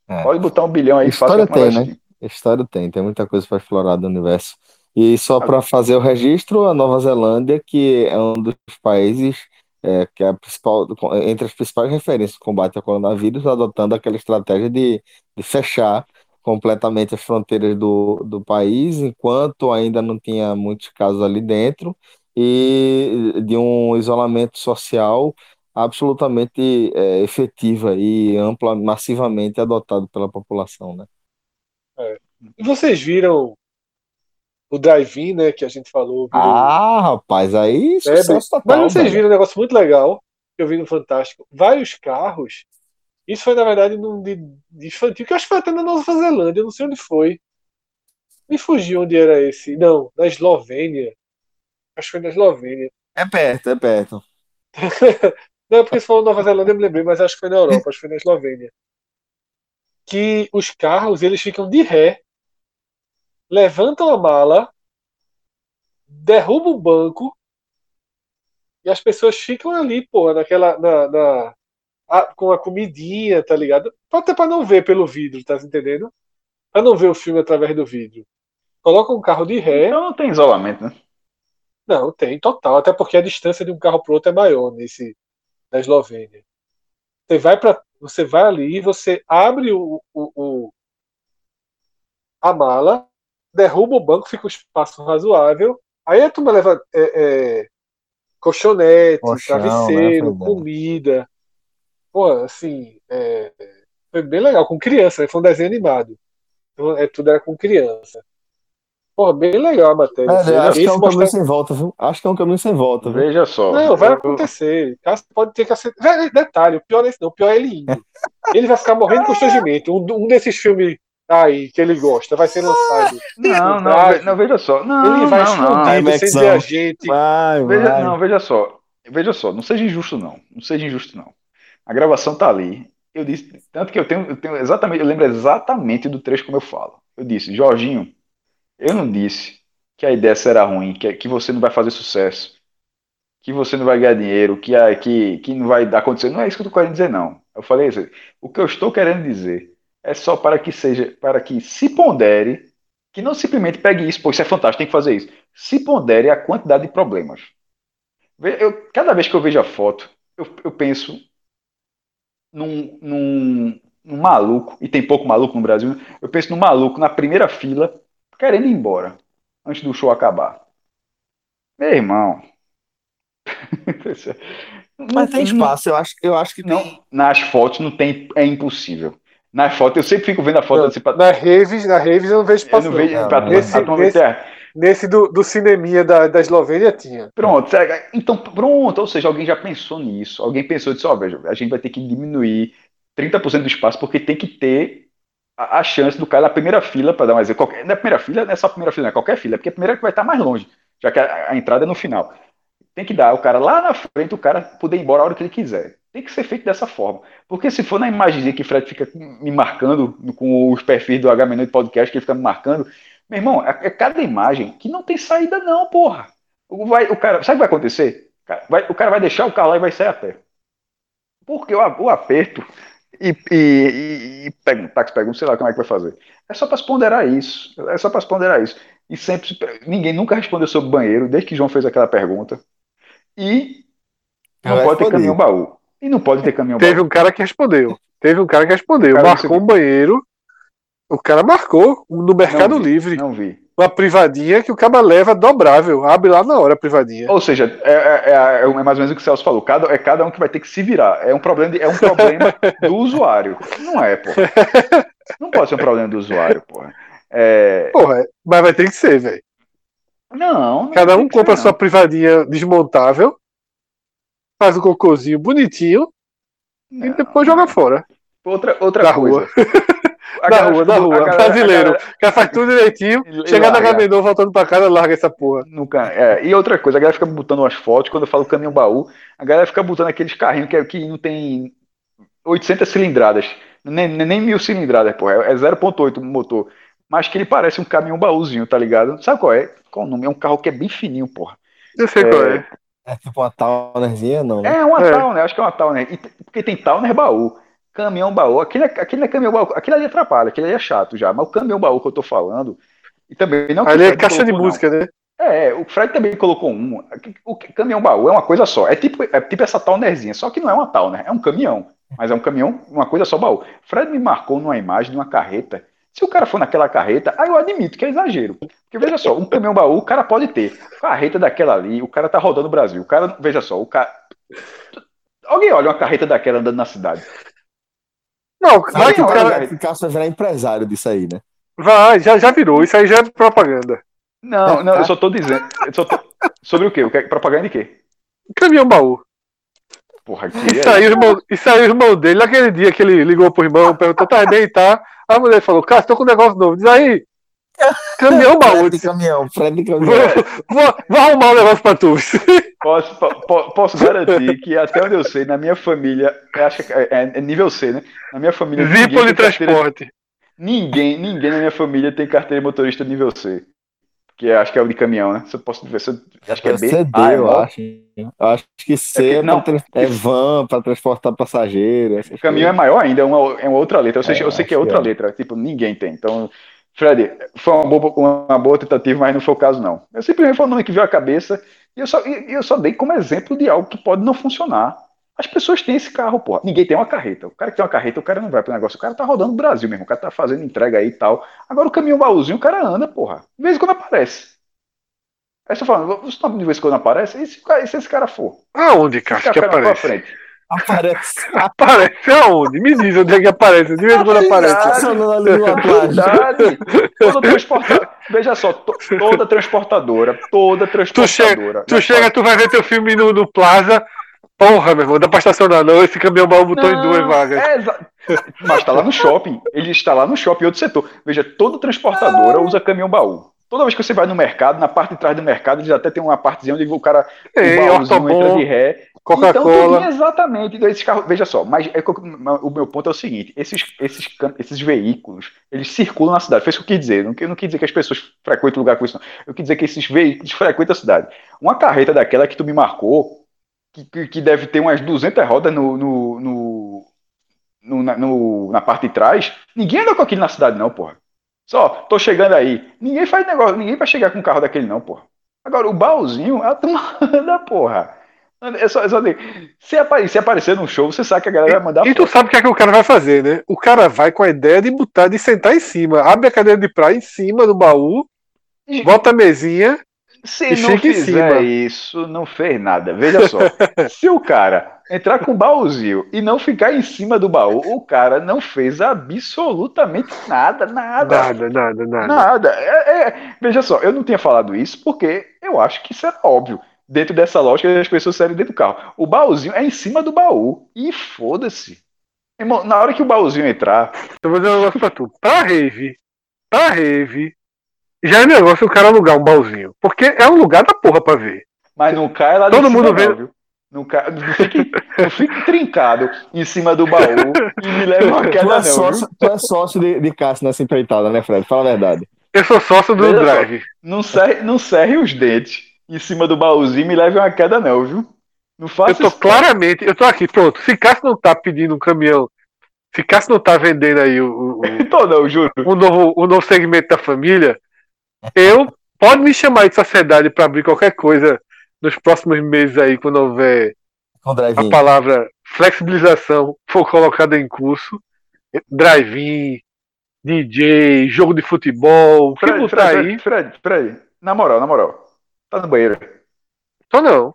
é. pode botar um bilhão aí. História tem, né? História tem, tem muita coisa para explorar do universo E só para fazer o registro, a Nova Zelândia, que é um dos países é, que é a principal, entre as principais referências do combate ao coronavírus, adotando aquela estratégia de, de fechar completamente as fronteiras do, do país, enquanto ainda não tinha muitos casos ali dentro, e de um isolamento social absolutamente é, efetiva e ampla, massivamente adotado pela população, né? É. E vocês viram o drive-in, né, que a gente falou. Virou... Ah, rapaz, aí é, total, Mas vocês viram um negócio muito legal que eu vi no Fantástico. Vários carros. Isso foi, na verdade, num de, de infantil, que eu acho que foi até na Nova Zelândia, eu não sei onde foi. Me fugiu onde era esse. Não, na Eslovênia. Acho que foi na Eslovênia. É perto, é perto. não, porque se falou Nova Zelândia, eu me lembrei, mas acho que foi na Europa, acho que foi na Eslovênia. Que os carros, eles ficam de ré levantam a mala, derrubam o banco e as pessoas ficam ali, pô, naquela. Na, na a, com a comidinha, tá ligado? Até pra não ver pelo vidro, tá entendendo? Pra não ver o filme através do vidro. Coloca um carro de ré. Então não tem isolamento, né? Não, tem total. Até porque a distância de um carro pro outro é maior nesse na Eslovênia. Você vai para, você vai ali, você abre o, o, o a mala, derruba o banco, fica um espaço razoável. Aí a turma leva é, é, colchonete, Colchão, travesseiro, né, comida. Pô, assim, é, foi bem legal, com criança, né? foi um desenho animado. Então, é, tudo era com criança. Pô, bem legal a matéria. É, acho que é um mostrar... caminho sem volta, viu? Acho que é um caminho sem volta. Viu? Veja só. Não, vai acontecer. Pode ter que acertar. Detalhe, o pior é esse não, o pior é ele indo. Ele vai ficar morrendo de constrangimento. Um, um desses filmes aí que ele gosta vai ser lançado. Não, não, não, veja só. Não, ele vai não, escondido não, sem ver a gente. Vai, veja, vai. Não, veja só. Veja só, não seja injusto, não. Não seja injusto, não. A gravação tá ali. Eu disse, tanto que eu tenho, eu tenho exatamente, eu lembro exatamente do trecho como eu falo. Eu disse, Jorginho, eu não disse que a ideia será ruim, que, que você não vai fazer sucesso, que você não vai ganhar dinheiro, que, que, que não vai acontecer. Não é isso que eu tô querendo dizer, não. Eu falei isso. O que eu estou querendo dizer é só para que seja, para que se pondere, que não simplesmente pegue isso, pô, isso é fantástico, tem que fazer isso. Se pondere a quantidade de problemas. Eu, cada vez que eu vejo a foto, eu, eu penso num, num, num, maluco, e tem pouco maluco no Brasil, eu penso num maluco na primeira fila, querendo ir embora, antes do show acabar. Meu irmão. Mas tem espaço, eu acho, eu acho que não. Tem... Nas fotos não tem, é impossível. Na foto, eu sempre fico vendo a foto assim, Na Reves, na Reves eu não vejo espaço. Eu não vejo, não, nesse, nesse, nesse do, do cineminha da, da Eslovênia tinha. Pronto, então pronto, ou seja, alguém já pensou nisso. Alguém pensou disso, ó, veja, a gente vai ter que diminuir 30% do espaço porque tem que ter a, a chance do cara na primeira fila, para dar mais exemplo. Qualquer, na primeira fila, não é só a primeira fila, não é qualquer fila, porque a primeira que vai estar mais longe, já que a, a entrada é no final. Tem que dar o cara lá na frente, o cara poder ir embora a hora que ele quiser. Tem que ser feito dessa forma. Porque se for na imagem que Fred fica me marcando, com os perfis do h de Podcast, que ele fica me marcando, meu irmão, é, é cada imagem que não tem saída, não, porra. Vai, o cara, sabe o que vai acontecer? Vai, o cara vai deixar o carro lá e vai sair a pé. Porque o, o aperto e, e, e, pega táxi, pega sei lá como é que vai fazer. É só para se ponderar isso. É só para se ponderar isso. E sempre, ninguém nunca respondeu sobre banheiro, desde que João fez aquela pergunta. E não pode ter caminhão baú. E não pode ter caminhão Teve um cara que respondeu. Teve um cara que respondeu. Cara, marcou um banheiro. O cara marcou no Mercado não vi, Livre. Não vi. Uma privadinha que o cara leva dobrável. Abre lá na hora a privadinha. Ou seja, é, é, é, é mais ou menos o que o Celso falou. Cada, é cada um que vai ter que se virar. É um problema, de, é um problema do usuário. Não é, pô. Não pode ser um problema do usuário, porra. É... Porra, mas vai ter que ser, velho. Não, não. Cada um compra ser, sua privadinha desmontável faz o cocôzinho bonitinho não. e depois joga fora. Outra, outra coisa. Da rua, da rua, galera, brasileiro. O cara faz tudo direitinho, chega na Gamenon voltando pra casa, larga essa porra. Nunca, é. E outra coisa, a galera fica botando as fotos, quando eu falo caminhão baú, a galera fica botando aqueles carrinhos que, que não tem 800 cilindradas, nem, nem mil cilindradas, porra, é 0.8 o motor. Mas que ele parece um caminhão baúzinho, tá ligado? Sabe qual é? Qual o nome? É um carro que é bem fininho, porra. Eu sei é, qual é. É tipo uma Townerzinha, não? Né? É uma é. Towner, acho que é uma Towner. E, porque tem Towner baú. Caminhão baú, aquele, aquele é caminhão baú, aquele ali atrapalha, aquele ali é chato já. Mas o caminhão baú que eu tô falando E também não. Ali é caixa de música, não. né? É, o Fred também colocou um. O caminhão baú é uma coisa só. É tipo, é tipo essa Townerzinha, só que não é uma Towner, é um caminhão. Mas é um caminhão, uma coisa só baú. Fred me marcou numa imagem de uma carreta. Se o cara for naquela carreta, aí eu admito que é exagero. Porque veja só, um caminhão baú o cara pode ter. Carreta daquela ali, o cara tá rodando o Brasil. O cara, veja só, o cara. Alguém olha uma carreta daquela andando na cidade. Não, vai que o cara. O Cássio vai virar empresário disso aí, né? Vai, já, já virou. Isso aí já é propaganda. Não, não, eu só tô dizendo. Só tô... Sobre o quê? O que? Propaganda de quê? Caminhão baú. Porra, que isso, aí, irmão, isso aí o irmão dele, naquele dia que ele ligou pro irmão, perguntou, tá bem, tá? A mulher falou, cara, tô com um negócio novo. Diz aí, caminhão baú. de caminhão, Fred de caminhão. Vou, vou, vou, arrumar um negócio pra tu. Posso, po, posso garantir que até onde eu sei, na minha família, acho que é, é, é nível C, né? Na minha família. Zipo de transporte. Ninguém, ninguém na minha família tem carteira de motorista nível C que acho que é o de caminhão, né? Se eu posso ver, se eu, acho que é, é B. CD, ah, eu acho. Eu acho que C é, que, não, é van para transportar passageiros. O caminhão é maior ainda, é uma, é uma outra letra. Eu sei, é, eu sei que é outra que é. letra, tipo, ninguém tem. Então, Fred, foi uma boa, uma boa tentativa, mas não foi o caso, não. Eu simplesmente foi o nome que veio à cabeça e eu só, eu só dei como exemplo de algo que pode não funcionar. As pessoas têm esse carro, porra. Ninguém tem uma carreta. O cara que tem uma carreta, o cara não vai pro negócio. O cara tá rodando o Brasil mesmo. O cara tá fazendo entrega aí e tal. Agora o caminhão baúzinho, o cara anda, porra. De vez em quando aparece. Aí você fala, você tá de vez em quando aparece? E se, e se esse cara for? Aonde, cara, que aparece? Aparece. aparece aonde? Me diz onde é que aparece. De vez em quando aparece. Verdade. Todo transportador. Veja só, to, toda transportadora, toda transportadora. Tu chega, tu, chega, tu vai ver teu filme no, no Plaza, Porra, meu irmão, dá pra estacionar não. Esse caminhão baú botou não, em duas vagas. É Mas tá lá no shopping. Ele está lá no shopping, outro setor. Veja, toda transportadora usa caminhão baú. Toda vez que você vai no mercado, na parte de trás do mercado, eles até tem uma partezinha onde o cara Ei, o baúzinho entra de ré. Coca-Cola. Então, exatamente. Então, esses carros, veja só, mas é, o meu ponto é o seguinte: esses, esses, esses veículos, eles circulam na cidade. Foi isso que eu quis dizer. Não, eu não quis dizer que as pessoas frequentam lugar com isso, não. Eu quis dizer que esses veículos frequentam a cidade. Uma carreta daquela que tu me marcou, que, que deve ter umas 200 rodas no, no, no, no, na, no, na parte de trás. Ninguém anda com aquilo na cidade, não, porra. Só, tô chegando aí. Ninguém faz negócio, ninguém vai chegar com um carro daquele, não, porra. Agora, o baúzinho, a turma anda, porra. É só, é só se, aparecer, se aparecer num show, você sabe que a galera vai mandar. E, e tu sabe o que, é que o cara vai fazer, né? O cara vai com a ideia de botar, de sentar em cima, abre a cadeira de praia em cima do baú, e... bota a mesinha se não fizer isso, não fez nada. Veja só, se o cara entrar com o baúzinho e não ficar em cima do baú, o cara não fez absolutamente nada, nada. Nada, nada, nada. Nada. É, é, veja só, eu não tinha falado isso porque eu acho que isso é óbvio. Dentro dessa lógica, as pessoas saem dentro do carro. O baúzinho é em cima do baú. E foda-se. Na hora que o baúzinho entrar. Eu vou dizer um negócio pra tu. Pra rave, pra rave, já é negócio o cara alugar um baúzinho. Porque é um lugar da porra pra ver. Mas não cai lá Todo mundo vê. Não, cai, não, fique, não fique trincado em cima do baú e me leva uma queda, tu é Sócio, tu é sócio de, de Cássio nessa empreitada, né, Fred? Fala a verdade. Eu sou sócio do Veja Drive. Só, não, serre, não serre os dentes em cima do baúzinho e me leve uma queda, não, viu? Não faça Eu tô isso, claramente, eu tô aqui, pronto. Se Cássio não tá pedindo um caminhão se Cássio não tá vendendo aí o, o, Tô não, juro. o, novo, o novo segmento da família, eu pode me chamar de sociedade para abrir qualquer coisa nos próximos meses aí, quando houver a palavra flexibilização for colocada em curso. Drive-in, DJ, jogo de futebol, Fred, que Fred, aí. Fred, Fred, na moral, na moral. Tá no banheiro? Tô não.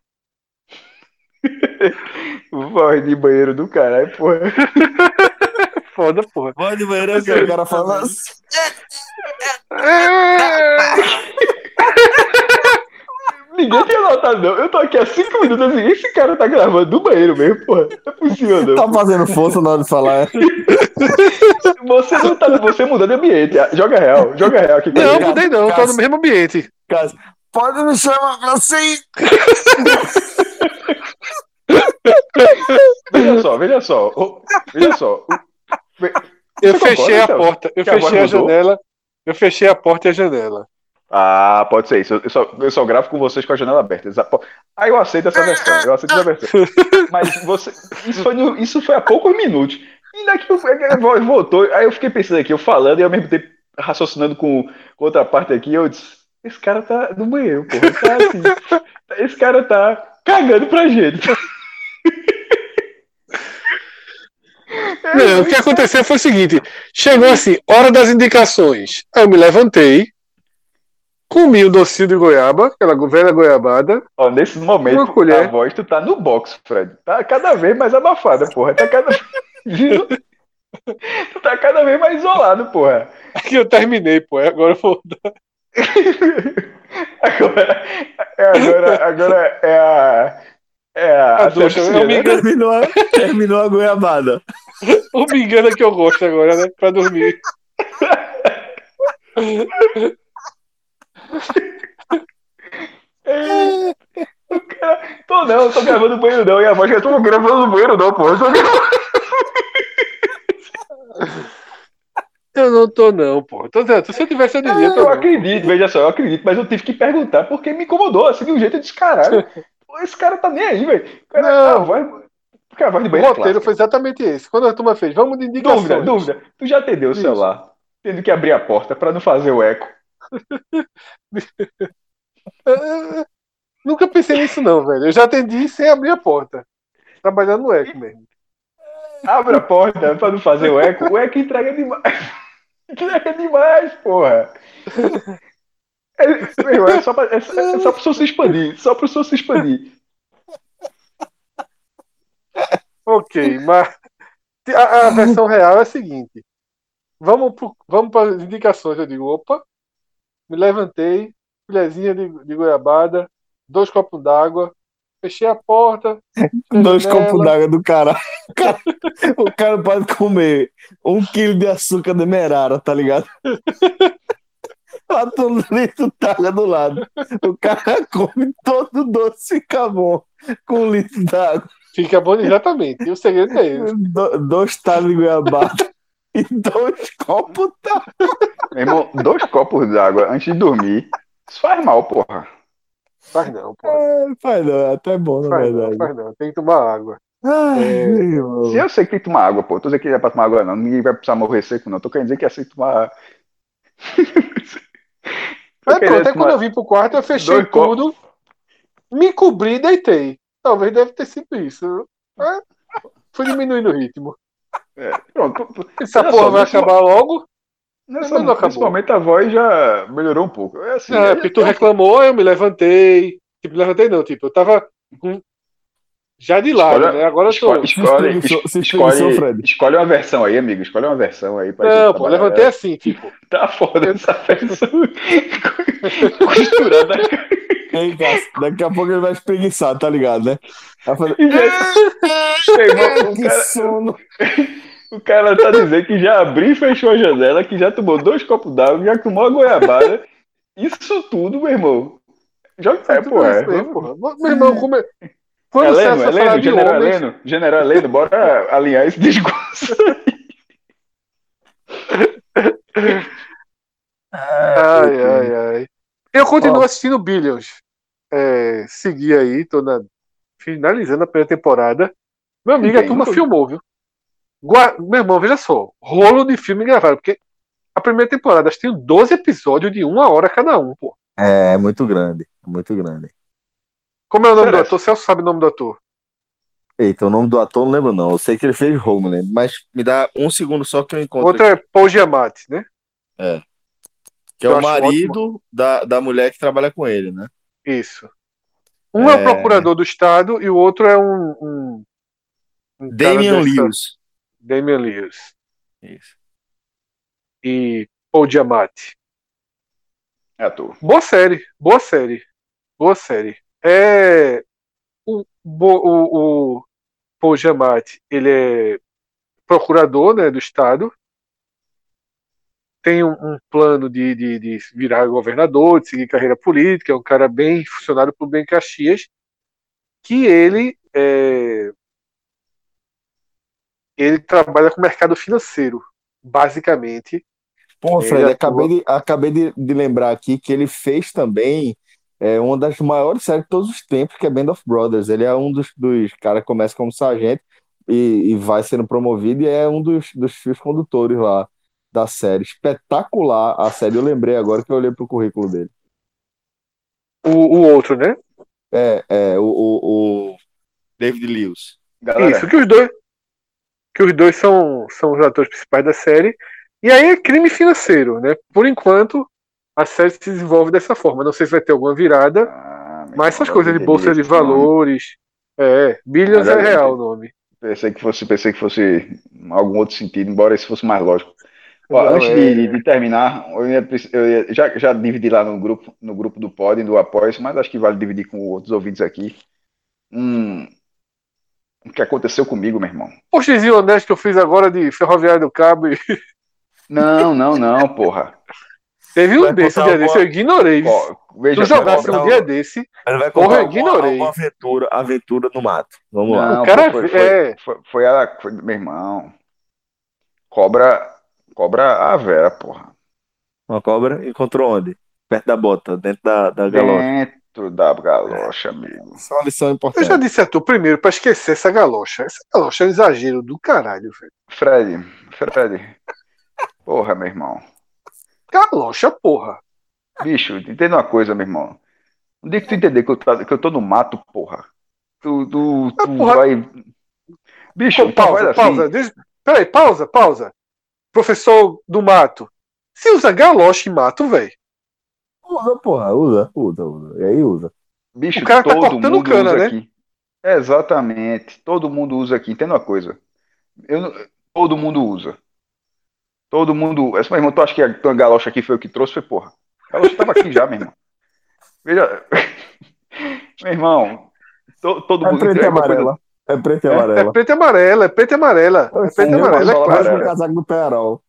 Vai de banheiro do caralho, porra. Foda, porra. Vai de banheiro é o que o cara fala assim. Ninguém tinha notado, não. Eu tô aqui há cinco minutos assim. Esse cara tá gravando do banheiro mesmo, porra. Não é possível, não. Tá fazendo força na hora de falar. você não tá. Você mudou de ambiente. Joga real, joga real aqui. Não, mudei não, tô no mesmo ambiente. Cássio, pode me chamar pra assim. veja só, veja só. Veja só. Eu fechei a porta, eu fechei a, a janela. Eu fechei a porta e a janela. Ah, pode ser isso. Eu só, eu só gravo com vocês com a janela aberta. Aí eu aceito essa versão. Eu aceito essa versão. Mas você, isso, foi no, isso foi há poucos minutos. E daqui eu, voltou. Aí eu fiquei pensando aqui, eu falando e ao mesmo tempo raciocinando com, com outra parte aqui, eu disse, esse cara tá no banheiro, porra. Tá assim, esse cara tá cagando pra gente. Não, o que aconteceu foi o seguinte: chegou assim, hora das indicações. Aí eu me levantei, comi o docinho de goiaba, aquela velha goiabada. Ó, nesse momento, Uma colher. a voz tu tá no box, Fred. Tá cada vez mais abafada, porra. Tá cada Tu tá cada vez mais isolado, porra. Aqui eu terminei, pô. Agora eu vou dar. Agora, é, agora, agora é a. É a. A me né? engano. Terminou, a- terminou a goiabada. O me engana que eu gosto agora, né? Pra dormir. Tô não, tô gravando no banheiro não. E a voz que eu tô gravando no banheiro não, porra. Eu tô gravando- Eu não tô, não, pô. Tô dizendo, se eu tivesse, eu diria. Tô Eu acredito, veja só, eu acredito, mas eu tive que perguntar porque me incomodou, assim, de um jeito de caralho. Pô, Esse cara tá nem aí, velho. O cara- Não. A voz, porque a voz de O banheiro é roteiro foi exatamente esse. Quando a turma fez, vamos de indicações. Dúvida, dúvida. Tu já atendeu o celular, tendo que abrir a porta pra não fazer o eco. Nunca pensei nisso, não, velho. Eu já atendi sem abrir a porta. Trabalhando no eco mesmo. Abre a porta pra não fazer o eco. O eco entrega demais. entrega demais, porra. É, meu é só pra, é, é só pro se expandir. Só pro som se expandir. Ok, mas a, a versão real é a seguinte. Vamos pro, vamos para as indicações. Eu digo, opa, me levantei, colherzinha de, de goiabada, dois copos d'água, fechei a porta. Dois copos d'água do cara. O cara. O cara pode comer um quilo de açúcar de merara, tá ligado? Bota um litro d'água do lado. O cara come todo doce e fica bom com um litro d'água. Fica bom exatamente. E o segredo é esse. Do- dois talos de goiabada e dois copos d'água. Meu irmão, dois copos d'água antes de dormir. Isso faz mal, porra. Faz não, pô. É, faz não, é até bom, na Faz não, verdade. faz não. Tem que tomar água. Ai, É. Se eu sei que tem que tomar água, pô. Tô dizendo que é pra tomar água, não. Ninguém vai precisar morrer seco, não. Tô querendo dizer que é assim tomar. Querendo pronto, até quando eu vim pro quarto, eu fechei Dois copos. tudo, me cobri e deitei. Talvez deve ter sido isso. É, Fui diminuindo o ritmo. É, pronto. Essa porra vai acabar logo. Nessa, Mas não acabou. nesse momento a voz já melhorou um pouco. É assim. É, é- porque tu reclamou, eu me levantei. Tipo, me levantei não, tipo, eu tava com- já de lado, Escolhe- né? Agora eu tô. Escolhe, escolhe, escolhe, escolhe uma versão aí, amigo. Escolhe uma versão aí. pra Não, pô, levantei assim, tipo. Tá foda essa versão. Costurando a Ei, Cássio, daqui a pouco ele vai espreguiçar, tá ligado, né? Vai fazer. O, que cara, sono! O cara tá dizendo que já abriu e fechou a janela, que já tomou dois copos d'água, já tomou a goiabada. Isso tudo, meu irmão. Já é, pô, é. Aí, porra. Meu irmão, como é- quando Heleno, falar Heleno, General homens, Heleno, General Heleno, bora alinhar esse discurso. Ai, ai, ai. Eu continuo Ó. assistindo Billions. É, segui aí, tô na, finalizando a primeira temporada. Meu amigo, a turma filmou, viu? Meu irmão, veja só. Rolo de filme gravado, porque a primeira temporada acho que tem 12 episódios de uma hora cada um, pô. É, é muito grande, é muito grande. Como é o nome do ator? Celso sabe o nome do ator. Eita, o nome do ator não lembro, não. Eu sei que ele fez Homeland, mas me dá um segundo só que eu encontro. Outro é Paul Giamatti, né? que é eu o acho marido da, da mulher que trabalha com ele, né? Isso. Um é, o É. procurador do Estado e o outro é um. um, um Damian Lewis. Damian Lewis. Isso. E Paul Giamatti. É ator. Boa série, boa série, boa série. É o, o, o Paul Giamatti, ele é procurador, né, do estado. Tem um, um plano de, de, de virar governador, de seguir carreira política. É um cara bem funcionário por bem Caxias, que ele é, ele trabalha com o mercado financeiro, basicamente. Pô, Fred, atua. acabei, de, acabei de, de lembrar aqui que ele fez também é, uma das maiores séries de todos os tempos, que é Band of Brothers. Ele é um dos, dos caras que começa como sargento e, e vai sendo promovido e é um dos, dos fios condutores lá da série. Espetacular a série. Eu lembrei agora que eu olhei pro currículo dele. O, o outro, né? É, é, o, o, o David Lewis. Galera. Isso, que os dois. Que os dois são, são os atores principais da série. E aí é crime financeiro, né? Por enquanto, a série se desenvolve dessa forma. Não sei se vai ter alguma virada, ah, mas essas coisas de bolsa de valores. É, Billions é real o nome. Pensei que fosse, pensei que fosse algum outro sentido, embora esse fosse mais lógico. Ó, Não, antes é... de, de, terminar, eu, ia, eu ia, já, já dividi lá no grupo, no grupo do Pod, do Apoio, mas acho que vale dividir com outros ouvintes aqui. Um, o que aconteceu comigo, meu irmão. Postezinho honesto que eu fiz agora de Ferroviário do Cabo. E... Não, não, não, porra. Teve um desse dia desse, eu ignorei. Pô, veja, tu jogasse um dia desse, ele vai porra, eu ignorei. Uma aventura, aventura no mato. Vamos não, lá. O cara foi, foi, é... foi, foi, a, foi, meu irmão. Cobra, cobra a Vera, porra. Uma cobra encontrou onde? Perto da bota, dentro da, da galocha. Dentro da galocha, amigo. Isso é uma lição importante. Eu já disse a tu primeiro pra esquecer essa galocha. Essa galocha é um exagero do caralho, velho. Fred, Fred. Porra, meu irmão. Galocha, porra. Bicho, entenda uma coisa, meu irmão. Onde é que tu entender que eu, tô, que eu tô no mato, porra? Tu, tu, tu ah, porra. vai. Bicho, Pô, pausa, assim. pausa. Deixa... Peraí, pausa, pausa. Professor do mato. Se usa galocha em mato, velho. Usa, porra, usa, usa, usa. E aí usa. Bicho, o cara tá todo tá cortando mundo cana, usa né? aqui. Exatamente. Todo mundo usa aqui. Entenda uma coisa. Eu, todo mundo usa. Todo mundo. Essa, meu irmão, tu acha que a tua galocha aqui foi o que trouxe? Foi porra. A galocha tava aqui já, meu irmão. Veja. meu irmão. To, todo é mundo. Preto e amarela. É preto e amarela. É, é preto e amarela, é preto e amarela. É preto e amarela. É claro. casaco do Perol.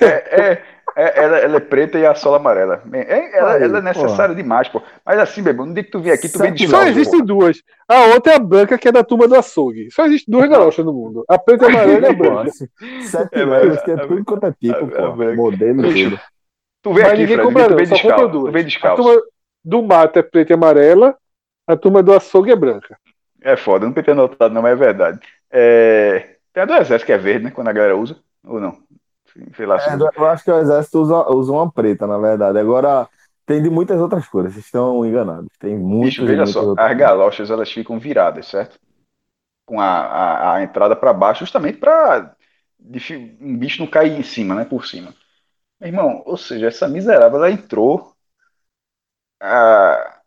É, é, é, ela, ela, é preta e a sola amarela. É, ela, Aí, ela, é necessária demais, pô. Mas assim, bebê, no dia que tu vem aqui, tu vem de Só existem duas. A outra é a branca, que é da turma do açougue. Só existem duas galochas no mundo. A preta e a amarela e a branca. Sete é, anos, que é tudo quanto é tipo, pô. Modelo tudo. Tu vem Mas aqui, Fred, compra, tu vem descalço. Duas. Tu vem descalço. A turma do mato é preta e amarela, a turma do açougue é branca. É foda, não tem notado, não, mas é verdade. É... Tem a do exército que é verde, né? Quando a galera usa, ou não? Sei lá, é, eu acho que o exército usa, usa uma preta, na verdade. Agora, tem de muitas outras cores, vocês estão enganados. Tem muitas. Bicho, veja só, as galochas elas ficam viradas, certo? Com a, a, a entrada para baixo, justamente para um bicho não cair em cima, né? Por cima. Meu irmão, ou seja, essa miserável ela entrou. Ah,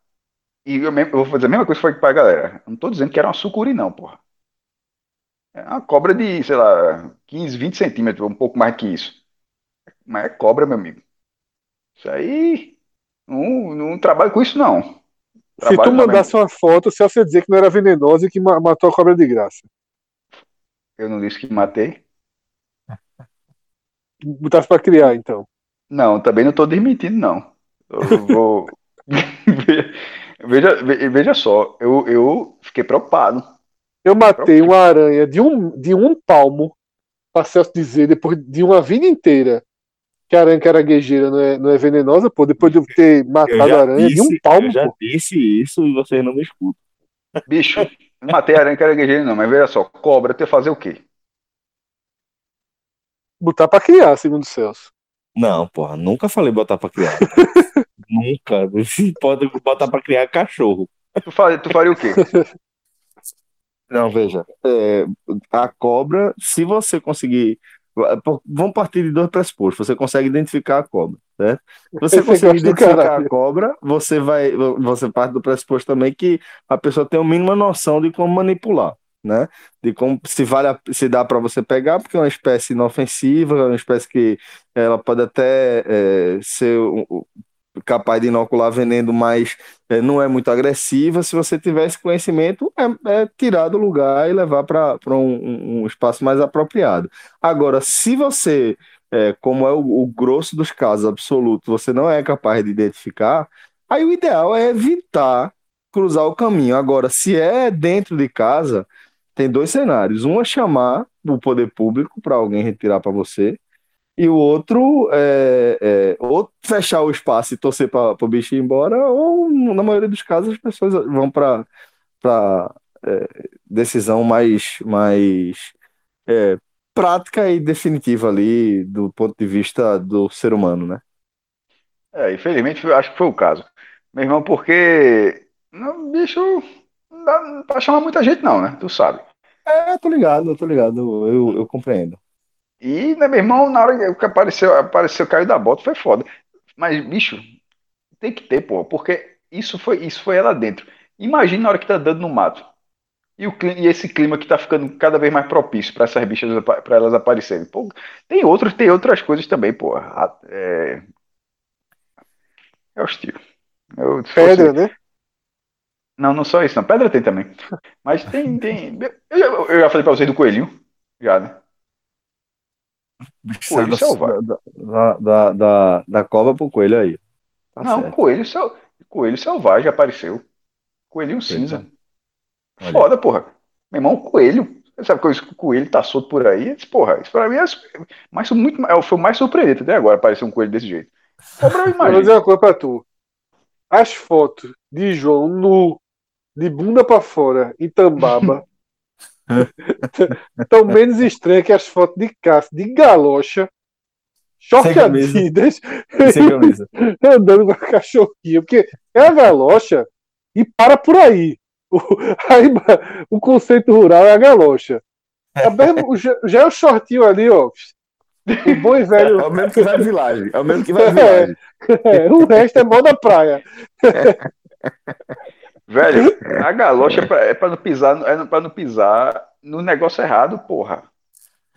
e eu, mesmo, eu, vou fazer a mesma coisa que foi pra galera. Eu não tô dizendo que era uma sucuri, não, porra. É uma cobra de, sei lá, 15, 20 centímetros, um pouco mais que isso. Mas é cobra, meu amigo. Isso aí. Não, não trabalho com isso, não. Trabalho Se tu mandasse uma foto, se você dizer que não era venenosa e que matou a cobra de graça. Eu não disse que matei. Botasse pra criar, então. Não, também não tô desmentindo, não. Eu vou. veja, veja só, eu, eu fiquei preocupado. Eu matei uma aranha de um, de um palmo, para Celso dizer, depois de uma vida inteira, que a aranha caranguejeira não é, não é venenosa, pô, depois de eu ter matado eu a aranha disse, de um palmo. Eu já pô. disse isso e vocês não me escutam. Bicho, não matei a aranha caranguejeira, não, mas veja só, cobra, tu fazer o quê? Botar pra criar, segundo o Celso. Não, porra, nunca falei botar pra criar. nunca. Pode botar pra criar cachorro. Tu faria, tu faria o quê? Não, veja, é, a cobra, se você conseguir. Vamos partir de dois pressupostos. Você consegue identificar a cobra, certo? Você consegue identificar a cobra, você vai. Você parte do pressuposto também que a pessoa tem a mínima noção de como manipular, né? De como se vale a, se dá para você pegar, porque é uma espécie inofensiva, é uma espécie que ela pode até é, ser capaz de inocular veneno, mas é, não é muito agressiva. Se você tivesse conhecimento, é, é tirar do lugar e levar para um, um, espaço mais apropriado. Agora, se você, é, como é o, o, grosso dos casos absolutos, você não é capaz de identificar, aí o ideal é evitar cruzar o caminho. Agora, se é dentro de casa, tem dois cenários. Um é chamar o poder público para alguém retirar para você, e o outro é, é ou fechar o espaço e torcer para o bicho ir embora, ou na maioria dos casos as pessoas vão para é, decisão mais, mais é, prática e definitiva ali do ponto de vista do ser humano, né? É, infelizmente acho que foi o caso. Meu irmão, porque. Não, bicho, não dá pra chamar muita gente, não, né? Tu sabe. É, tô ligado, tô ligado, eu, eu compreendo. E, né, meu irmão, na hora que apareceu, apareceu, caiu da bota, foi foda. Mas, bicho, tem que ter, pô, porque isso foi, isso foi ela dentro. Imagina na hora que tá dando no mato. E, o, e esse clima que tá ficando cada vez mais propício para essas bichas, para elas aparecerem. Pô, tem outros, tem outras coisas também, pô. É, é hostil. Eu, Pedra, fosse... né? Não, não só isso, não. Pedra tem também. Mas tem. tem... Eu, já, eu já falei pra vocês do coelhinho. Já, né? Coelho selvagem. Da, da, da, da cova pro coelho aí. Tá não, coelho, sel... coelho selvagem apareceu. Coelhinho cinza. Olha. Foda, porra. Meu irmão, coelho. Sabe que o coelho tá solto por aí? Disse, porra, isso pra mim é mais, muito, é, foi o mais surpreendente até agora aparecer um coelho desse jeito. Vou dizer uma coisa pra tu. As fotos de João nu de bunda para fora em Tambaba estão menos estranhas que as fotos de Cássio de galocha, short Adidas, andando com a cachorrinha, porque é a galocha e para por aí. O, aí, o conceito rural é a galocha. Já é o shortinho ali, ó. O bom e velho. É o mesmo que vai vilagem. É o mesmo que vai vilagem. É, é, o resto é mó da praia. Velho, a galocha é pra, é pra não pisar, é pra não pisar no negócio errado, porra.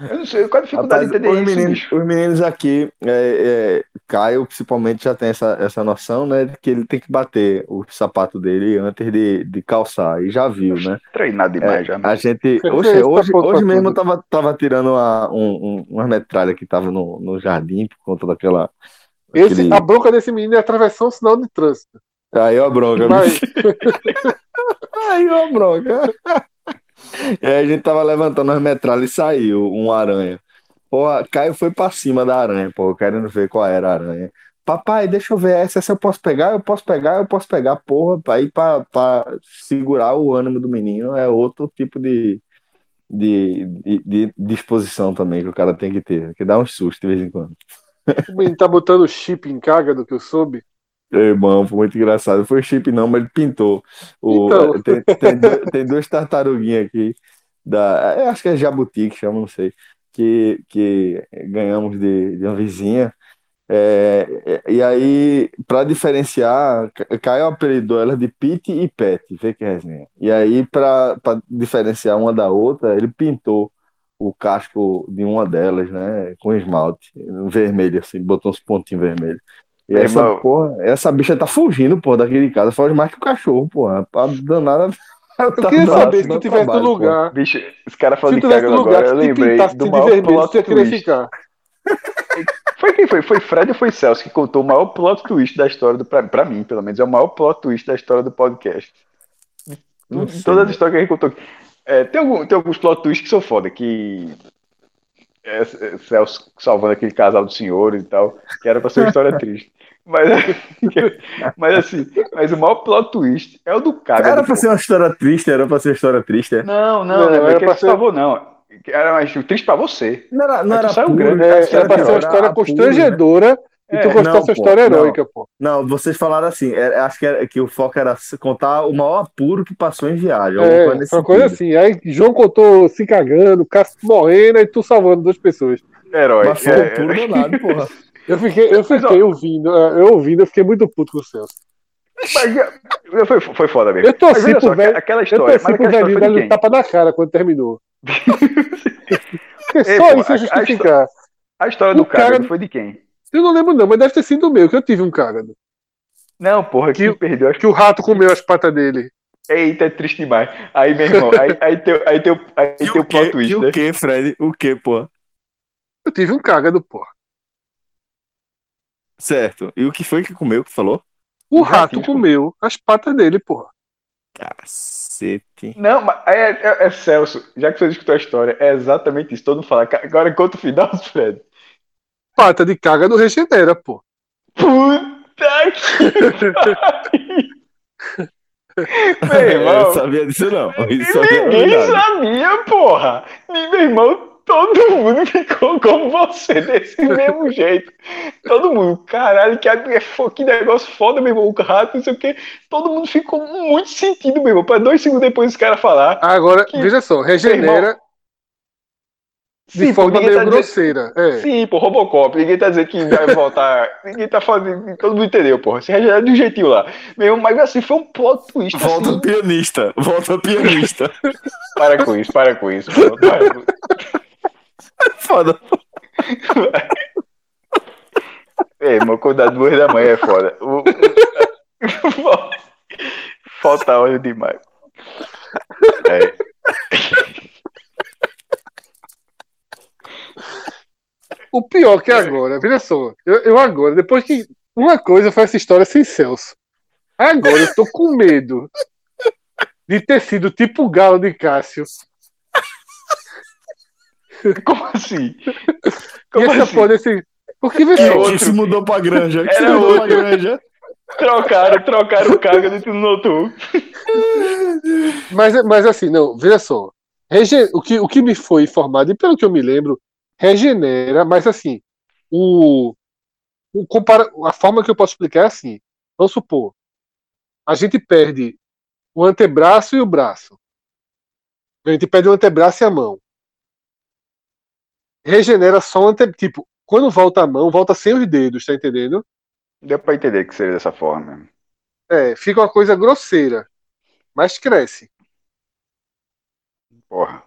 Eu não sei, qual a dificuldade Rapaz, de entender os isso, meninos, Os meninos aqui, é, é, Caio principalmente já tem essa, essa noção, né, de que ele tem que bater o sapato dele antes de, de calçar, e já viu, né? Treinar demais é, já. A gente, hoje, hoje, hoje mesmo eu tava, tava tirando uma, um, um, uma metralha que tava no, no jardim por conta daquela... Esse, aquele... A bronca desse menino é atravessar um sinal de trânsito. Aí, ó, bronca. Mas... Aí, ó, bronca. E aí a gente tava levantando as metralhas e saiu um aranha. Pô, Caio foi pra cima da aranha, pô, querendo ver qual era a aranha. Papai, deixa eu ver essa, se eu posso pegar, eu posso pegar, eu posso pegar, porra, pra ir pra, pra segurar o ânimo do menino é outro tipo de, de, de, de disposição também que o cara tem que ter, que dá uns sustos de vez em quando. O menino tá botando chip em carga do que eu soube. Irmão, foi muito engraçado. Foi chip não, mas ele pintou. O, então. tem, tem, tem duas tartaruguinhas aqui. Da, acho que é Jabuti que chama, não sei. Que, que ganhamos de, de uma vizinha. É, e aí, para diferenciar, Caio apelidou ela de Pete e Pet, vê que resenha. E aí, para diferenciar uma da outra, ele pintou o casco de uma delas, né, com esmalte vermelho, assim, botou uns pontinhos vermelhos. E é, essa, porra, essa bicha tá fugindo, pô, daquele casa. Foge mais que o cachorro, porra. Pra danada. Eu tá queria saber se tu tivesse no lugar. Pô. Bicho, esse cara falou de caga agora. Eu lembrei do maior vermelho, plot twist. Ficar. Foi quem foi? Foi Fred ou foi Celso que contou o maior plot twist da história do. Pra, pra mim, pelo menos, é o maior plot twist da história do podcast. Todas as histórias que a gente contou. É, tem, algum, tem alguns plot twists que são foda, que é, é, Celso salvando aquele casal do senhor e tal, que era pra ser uma história triste. Mas, mas assim, mas o maior plot twist é o do cara. Era pra ser uma história triste, era pra ser uma história triste. É? Não, não, não, não era pra ser... salvou, não. Era mais triste pra você. Não era, não era puro, grande, é, era, era pra ser uma história constrangedora. Puro. E tu é, gostou dessa história heróica, pô. Não, vocês falaram assim, é, acho que, era, que o foco era contar o maior apuro que passou em viagem. É, uma coisa assim. Aí João contou se cagando, Cássio morrendo e tu salvando duas pessoas. Herói. Mas foi é, puro é. danado, porra. Eu fiquei, eu fiquei ouvindo, é, eu ouvindo, eu fiquei muito puto com o Celso. Mas foi, foi foda mesmo. Eu torci pro velho. Aquela história. Eu torci pro velhinho dar um tapa na cara quando terminou. Porque só Ei, isso é justificar. A história do cara foi de quem? Eu não lembro, não, mas deve ter sido o meu, que eu tive um cágado. Não, porra, que, que perdeu. Que o rato comeu as patas dele. Eita, é triste demais. Aí, meu irmão, aí, aí tem, aí tem, aí tem o plot twist. E né? o que, Fred? O que, porra? Eu tive um cágado, porra. Certo. E o que foi que comeu que falou? O, o rato comeu as patas dele, porra. Cacete. Não, mas é, é, é, Celso, já que você escutou a história, é exatamente isso. Todo mundo fala. Agora conta o final, Fred pata de caga do regenera, pô. Puta que Meu irmão. Eu sabia disso não. Isso ninguém sabia, porra. Meu irmão, Todo mundo ficou como você, desse mesmo jeito. Todo mundo, caralho, que, que negócio foda, meu irmão, o rato, não sei o quê. Todo mundo ficou muito sentido, meu irmão. Para dois segundos depois os caras falar. Agora, que, veja só, regenera de Sim, forma meio tá grosseira. Dizendo... É. Sim, pô, Robocop. Ninguém tá dizendo que vai voltar. ninguém tá fazendo. Todo mundo entendeu, porra. Se regenera de um jeitinho lá. Meu, mas assim, foi um plot twist. Volta assim. pianista. Volta pianista. para com isso, para com isso. Pô. Para com... Foda. Ei, irmão, acordar duas da manhã é foda. Falta óleo demais. É. O pior que é agora, veja só, eu, eu, agora, depois que. Uma coisa foi essa história sem Celso. Agora eu tô com medo de ter sido tipo o galo de Cássio. Como assim? Como e essa assim? porra desse. Porque vê só. Que se mudou pra granja. Que Era se mudou outro. pra granja. Trocaram, trocaram o cargo dentro do noturno. Mas, mas assim, não, veja só. Rege... O, que, o que me foi informado, e pelo que eu me lembro, regenera, mas assim, o, o compara... a forma que eu posso explicar é assim. Vamos supor, a gente perde o antebraço e o braço. A gente perde o antebraço e a mão. Regenera só o ante... Tipo, quando volta a mão, volta sem os dedos, tá entendendo? Deu pra entender que seria dessa forma. É, fica uma coisa grosseira. Mas cresce. Porra.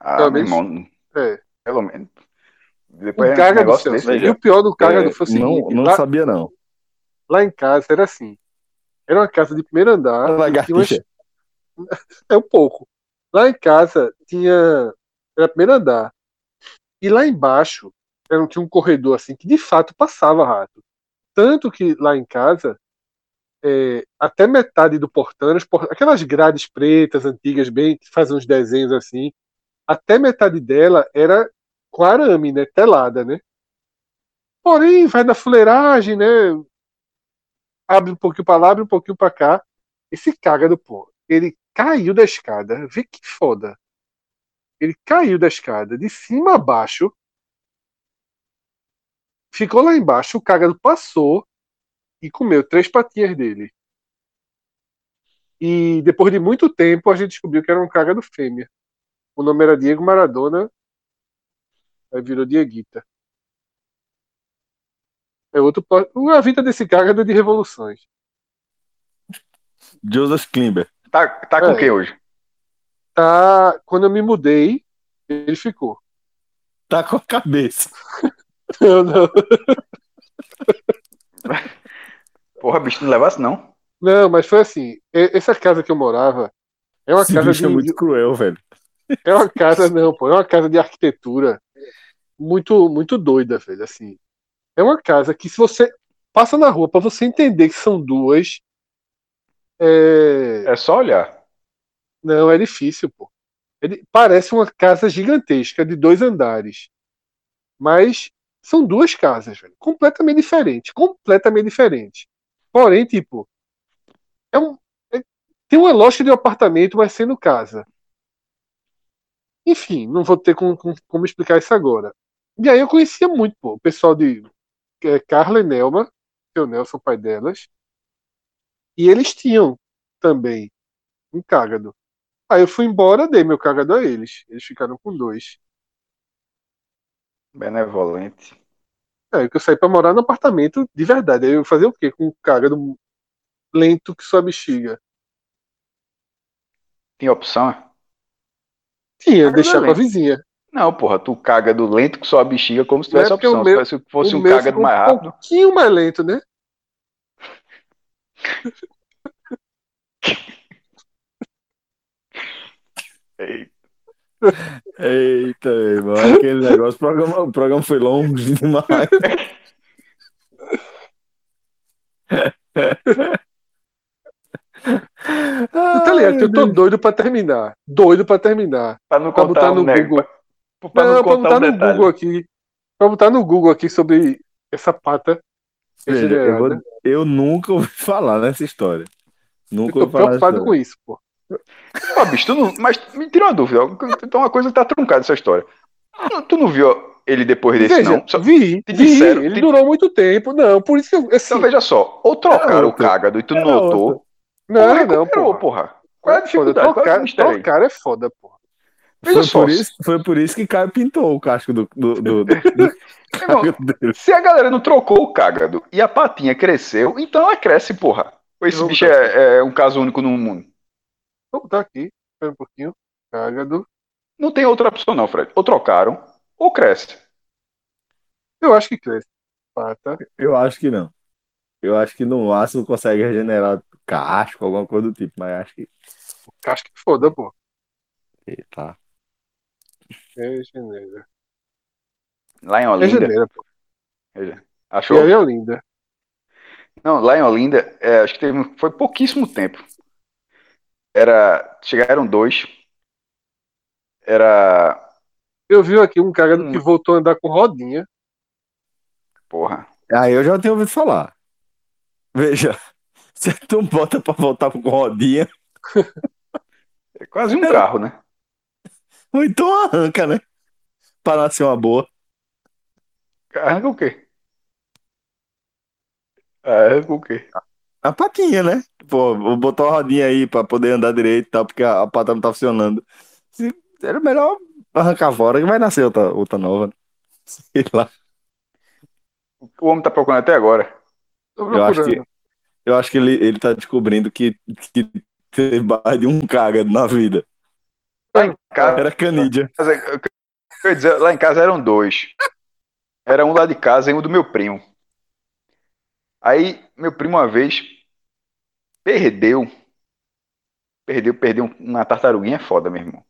Ah, menos, irmão, é. Pelo menos. Depois o caga do desse, E o pior do caga é, foi o seguinte. Não, não lá, sabia, não. Lá em casa era assim. Era uma casa de primeiro andar. Umas... É um pouco. Lá em casa tinha. Era primeiro andar. E lá embaixo era, tinha um corredor assim que de fato passava rato. Tanto que lá em casa, é, até metade do portão, aquelas grades pretas antigas, bem, que fazem uns desenhos assim, até metade dela era com arame, né? Telada, né? Porém, vai na fuleiragem, né? Abre um pouquinho para lá, abre um pouquinho para cá. Esse caga do pô, ele caiu da escada. Vê que foda. Ele caiu da escada de cima a baixo. Ficou lá embaixo, o cágado passou e comeu três patinhas dele. E depois de muito tempo a gente descobriu que era um cágado fêmea. O nome era Diego Maradona. Aí virou Dieguita. É outro. A vida desse cágado é de revoluções. Joseph Klimber. Tá, tá com é, o que hoje? Tá. Quando eu me mudei, ele ficou. Tá com a cabeça. não, não. Porra, bicho, não levasse não? Não, mas foi assim. Essa casa que eu morava é uma Esse casa bicho de... é muito cruel, velho. É uma casa, não, pô. É uma casa de arquitetura muito, muito doida, velho. Assim. É uma casa que se você passa na rua para você entender que são duas. É... é só olhar. Não, é difícil, pô. Ele parece uma casa gigantesca de dois andares. Mas são duas casas, velho, completamente diferentes, completamente diferentes. Porém, tipo, é um, é, tem uma lógica de um apartamento, mas sendo casa. Enfim, não vou ter como, como, explicar isso agora. E aí eu conhecia muito pô, o pessoal de é, Carla e Nelma, que é o Nelson, pai delas. E eles tinham também um cágado. Aí eu fui embora, dei meu cágado a eles. Eles ficaram com dois. Benevolente. É, que eu saí pra morar no apartamento de verdade. Aí eu fazia o quê? Com carga do lento que sua bexiga. Tinha opção? Tinha, caga deixar com a vizinha. Não, porra, tu caga do lento com sua bexiga como se tivesse é opção. Meu, se fosse um caga do mais rápido. Um pouquinho mais lento, né? Eita. Eita, irmão, aquele negócio, o programa, o programa foi longo demais. tá ligado? Eu tô doido pra terminar. Doido pra terminar. Pra não pra botar no Google. Pra, pra não, não pra botar no detalhe. Google aqui. Pra botar no Google aqui sobre essa pata. Veja, eu, vou, eu, nunca ouvi falar nessa história. Nunca eu tô preocupado com isso, pô. Pô, bicho, tu não, mas me tira uma dúvida. Então uma coisa tá truncada essa história. Tu, não viu ele depois desse, Veja, não? Só, vi, te vi, disseram, ele te- durou muito tempo. Não, por isso que eu. Assim, Então veja só, ou trocaram o cágado e tu não notou, não, não, recuperou, porra. porra. Qual é a dificuldade? É o trocar, aí? trocar é foda, porra. Veja Foi só, por, isso, foi por isso que Caio pintou o casco do, do, do, do- Irmão, se a galera não trocou o cágado e a patinha cresceu, então ela cresce, porra. Ou esse bicho é, é um caso único no mundo? Vou botar aqui. Espera um pouquinho. Cágado. Não tem outra opção não, Fred. Ou trocaram, ou cresce. Eu acho que cresce. Pata. Eu acho que não. Eu acho que no máximo consegue regenerar casco, alguma coisa do tipo, mas acho que. Acho que foda, pô. Tá. Regenera. Lá em Olinda. Regenera, pô. Achou? E aí é linda. Não, lá em Olinda, é, acho que teve, foi pouquíssimo tempo. Era, chegaram dois. Era, Eu vi aqui um cágado Hum. que voltou a andar com rodinha. porra. Aí eu já tenho ouvido falar. Veja, se tu bota pra voltar com rodinha, É quase um carro, né? Ou então arranca, né? Pra nascer uma boa. Arranca o quê? Arranca o quê? A patinha, né? Pô, vou botar uma rodinha aí pra poder andar direito e tal, porque a, a pata não tá funcionando. Se, era melhor arrancar fora que vai nascer outra, outra nova. né? Sei lá. O homem tá procurando até agora. Eu acho que, eu acho que ele, ele tá descobrindo que, que teve mais de um cagado na vida. Lá em casa, Era canídia. eu quero dizer, lá em casa eram dois. Era um lá de casa e um do meu primo. Aí, meu primo uma vez perdeu. Perdeu, perdeu uma tartaruguinha foda, meu irmão.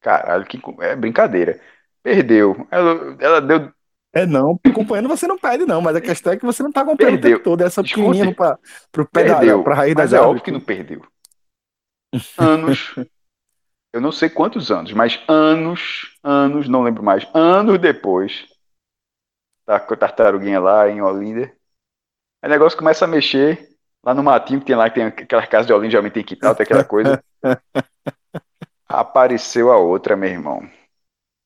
Caralho, que é brincadeira. Perdeu. Ela, ela deu. É não, acompanhando você não perde, não, mas a questão é que você não tá acompanhando o Perdeu. tempo todo. Essa Escute. pequenininha pra, pro pé da, Perdeu. pra raiz Mas das é árvores. óbvio que não perdeu. Anos. Eu não sei quantos anos, mas anos, anos, não lembro mais. Anos depois. Tá com a tartaruguinha lá em Olinda. Aí o negócio começa a mexer. Lá no matinho que tem lá, que tem aquelas casas de Olinda, geralmente tem quintal, tem aquela coisa. Apareceu a outra, meu irmão.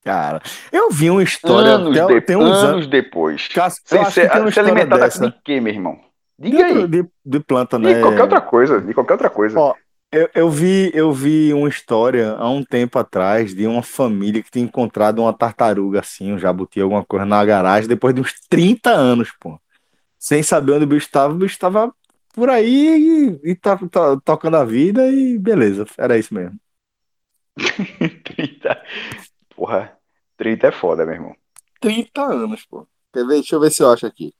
Cara, eu vi uma história Anos, até- de- tem uns anos anos. depois. Cássio, Sem ser, se alimentada dessa. de quê, meu irmão? De, Diga aí. de, de planta, De né? qualquer outra coisa. De qualquer outra coisa. Ó, Eu, eu vi, eu vi uma história há um tempo atrás de uma família que tinha encontrado uma tartaruga assim, um jabuti, alguma coisa na garagem, depois de uns 30 anos, pô. Sem saber onde o bicho estava, o bicho estava por aí e, e tá, tá tocando a vida e beleza, era isso mesmo. 30. Porra, 30 é foda, meu irmão. 30 anos, pô. Quer ver? Deixa eu ver se eu acho aqui.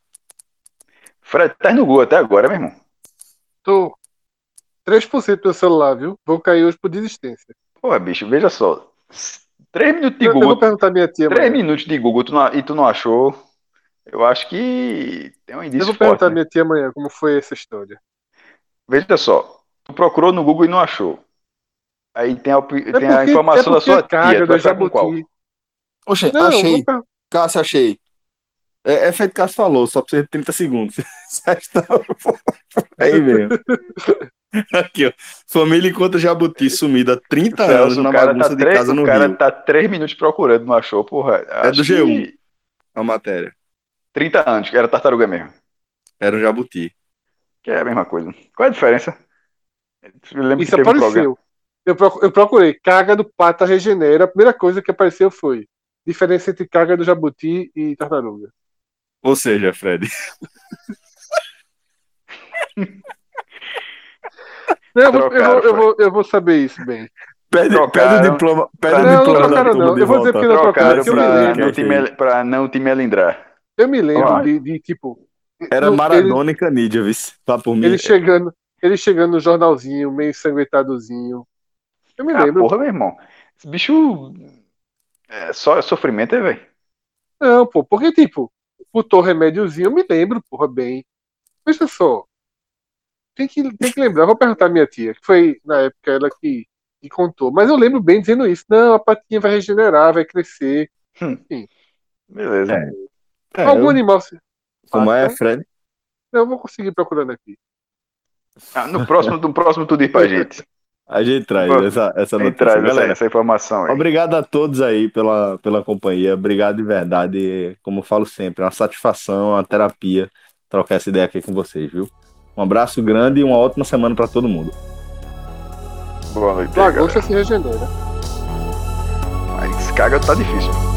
Fred, tá no Google até agora, meu irmão. Tô 3% do meu celular, viu? Vou cair hoje por desistência. Porra, bicho, veja só. 3 minutos de Eu, eu vou Google. perguntar minha tia. 3 amanhã. minutos de Google tu não- e tu não achou. Eu acho que tem um Eu indício vou forte. perguntar né? minha tia amanhã como foi essa história. Veja só. Tu procurou no Google e não achou. Aí tem a, É tem a porque- informação é da porque sua caga tia. Tu ficar com qual? Oxe, Não, achei. per- Cássio, achei. É, é feito que Cássio falou, só precisa de 30 segundos. Aí mesmo. Aqui, ó. Família encontra jabuti sumido há 30 anos Celso, na bagunça tá de três- casa no o cara Rio. tá 3 minutos procurando, não achou, porra. É do Acho G1. que A matéria. 30 anos, que era tartaruga mesmo. Era um jabuti. Que é a mesma coisa. Qual é a diferença? Eu lembro Isso que teve um apareceu. Eu, procu- eu procurei. Carga do pata regenera. A primeira coisa que apareceu foi diferença entre carga do jabuti e tartaruga. Ou seja, Fred. Não, eu, vou, eu, vou, eu, vou, eu vou saber isso bem. Pede, pede o diploma, pede Não, o não diploma trocaram não. de Eu vou dizer porque não Trocaram trocaram, me pra lembro. não, te mel- pra não te melindrar. Eu me lembro de, de, tipo. Era no- Maradona e Canídia, viu? Tá por mim. Ele, ele chegando. Ele chegando no jornalzinho, meio ensanguentadozinho. Eu me Ah, lembro. porra, meu irmão. Esse bicho. É só sofrimento, é, velho. Não, pô, porque, tipo, botou remédiozinho, eu me lembro, porra, bem. Veja só. Tem que, tem que lembrar, vou perguntar à minha tia, que foi na época ela que, que contou. Mas eu lembro bem dizendo isso. Não, a patinha vai regenerar, vai crescer. Beleza. É. É, Algum eu- animal. se- como é? Fred? Não, eu vou conseguir procurando aqui. Ah, no próximo, no próximo tu diz pra gente. A gente traz Pô, essa, essa notícia. traz essa, essa, informação aí. Obrigado a todos aí pela, pela companhia. Obrigado de verdade. Como falo sempre, é uma satisfação, uma terapia trocar essa ideia aqui com vocês, viu? Um abraço grande e uma ótima semana para todo mundo. Boa noite. Lagosta se regenera. Mas caga tá difícil.